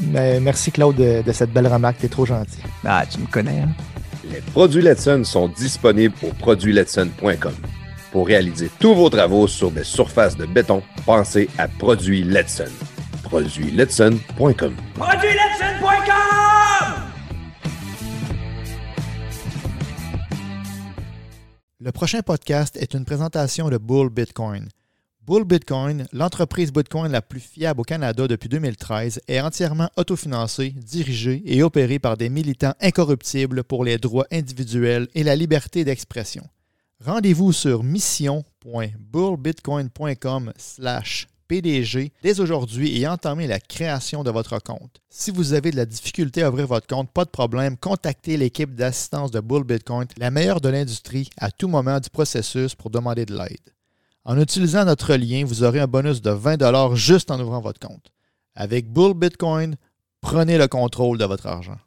Speaker 7: Merci, Claude, de, de cette belle remarque. T'es trop gentil.
Speaker 3: Ah, tu me connais, hein?
Speaker 2: Les produits Letson sont disponibles au produitsletson.com. Pour réaliser tous vos travaux sur des surfaces de béton, pensez à Produits Letson. Produitsletson.com.
Speaker 1: Le prochain podcast est une présentation de Bull Bitcoin. Bull Bitcoin, l'entreprise Bitcoin la plus fiable au Canada depuis 2013, est entièrement autofinancée, dirigée et opérée par des militants incorruptibles pour les droits individuels et la liberté d'expression. Rendez-vous sur mission.bullbitcoin.com PDG dès aujourd'hui et entamez la création de votre compte. Si vous avez de la difficulté à ouvrir votre compte, pas de problème, contactez l'équipe d'assistance de Bull Bitcoin, la meilleure de l'industrie, à tout moment du processus pour demander de l'aide. En utilisant notre lien, vous aurez un bonus de 20 juste en ouvrant votre compte. Avec Bull Bitcoin, prenez le contrôle de votre argent.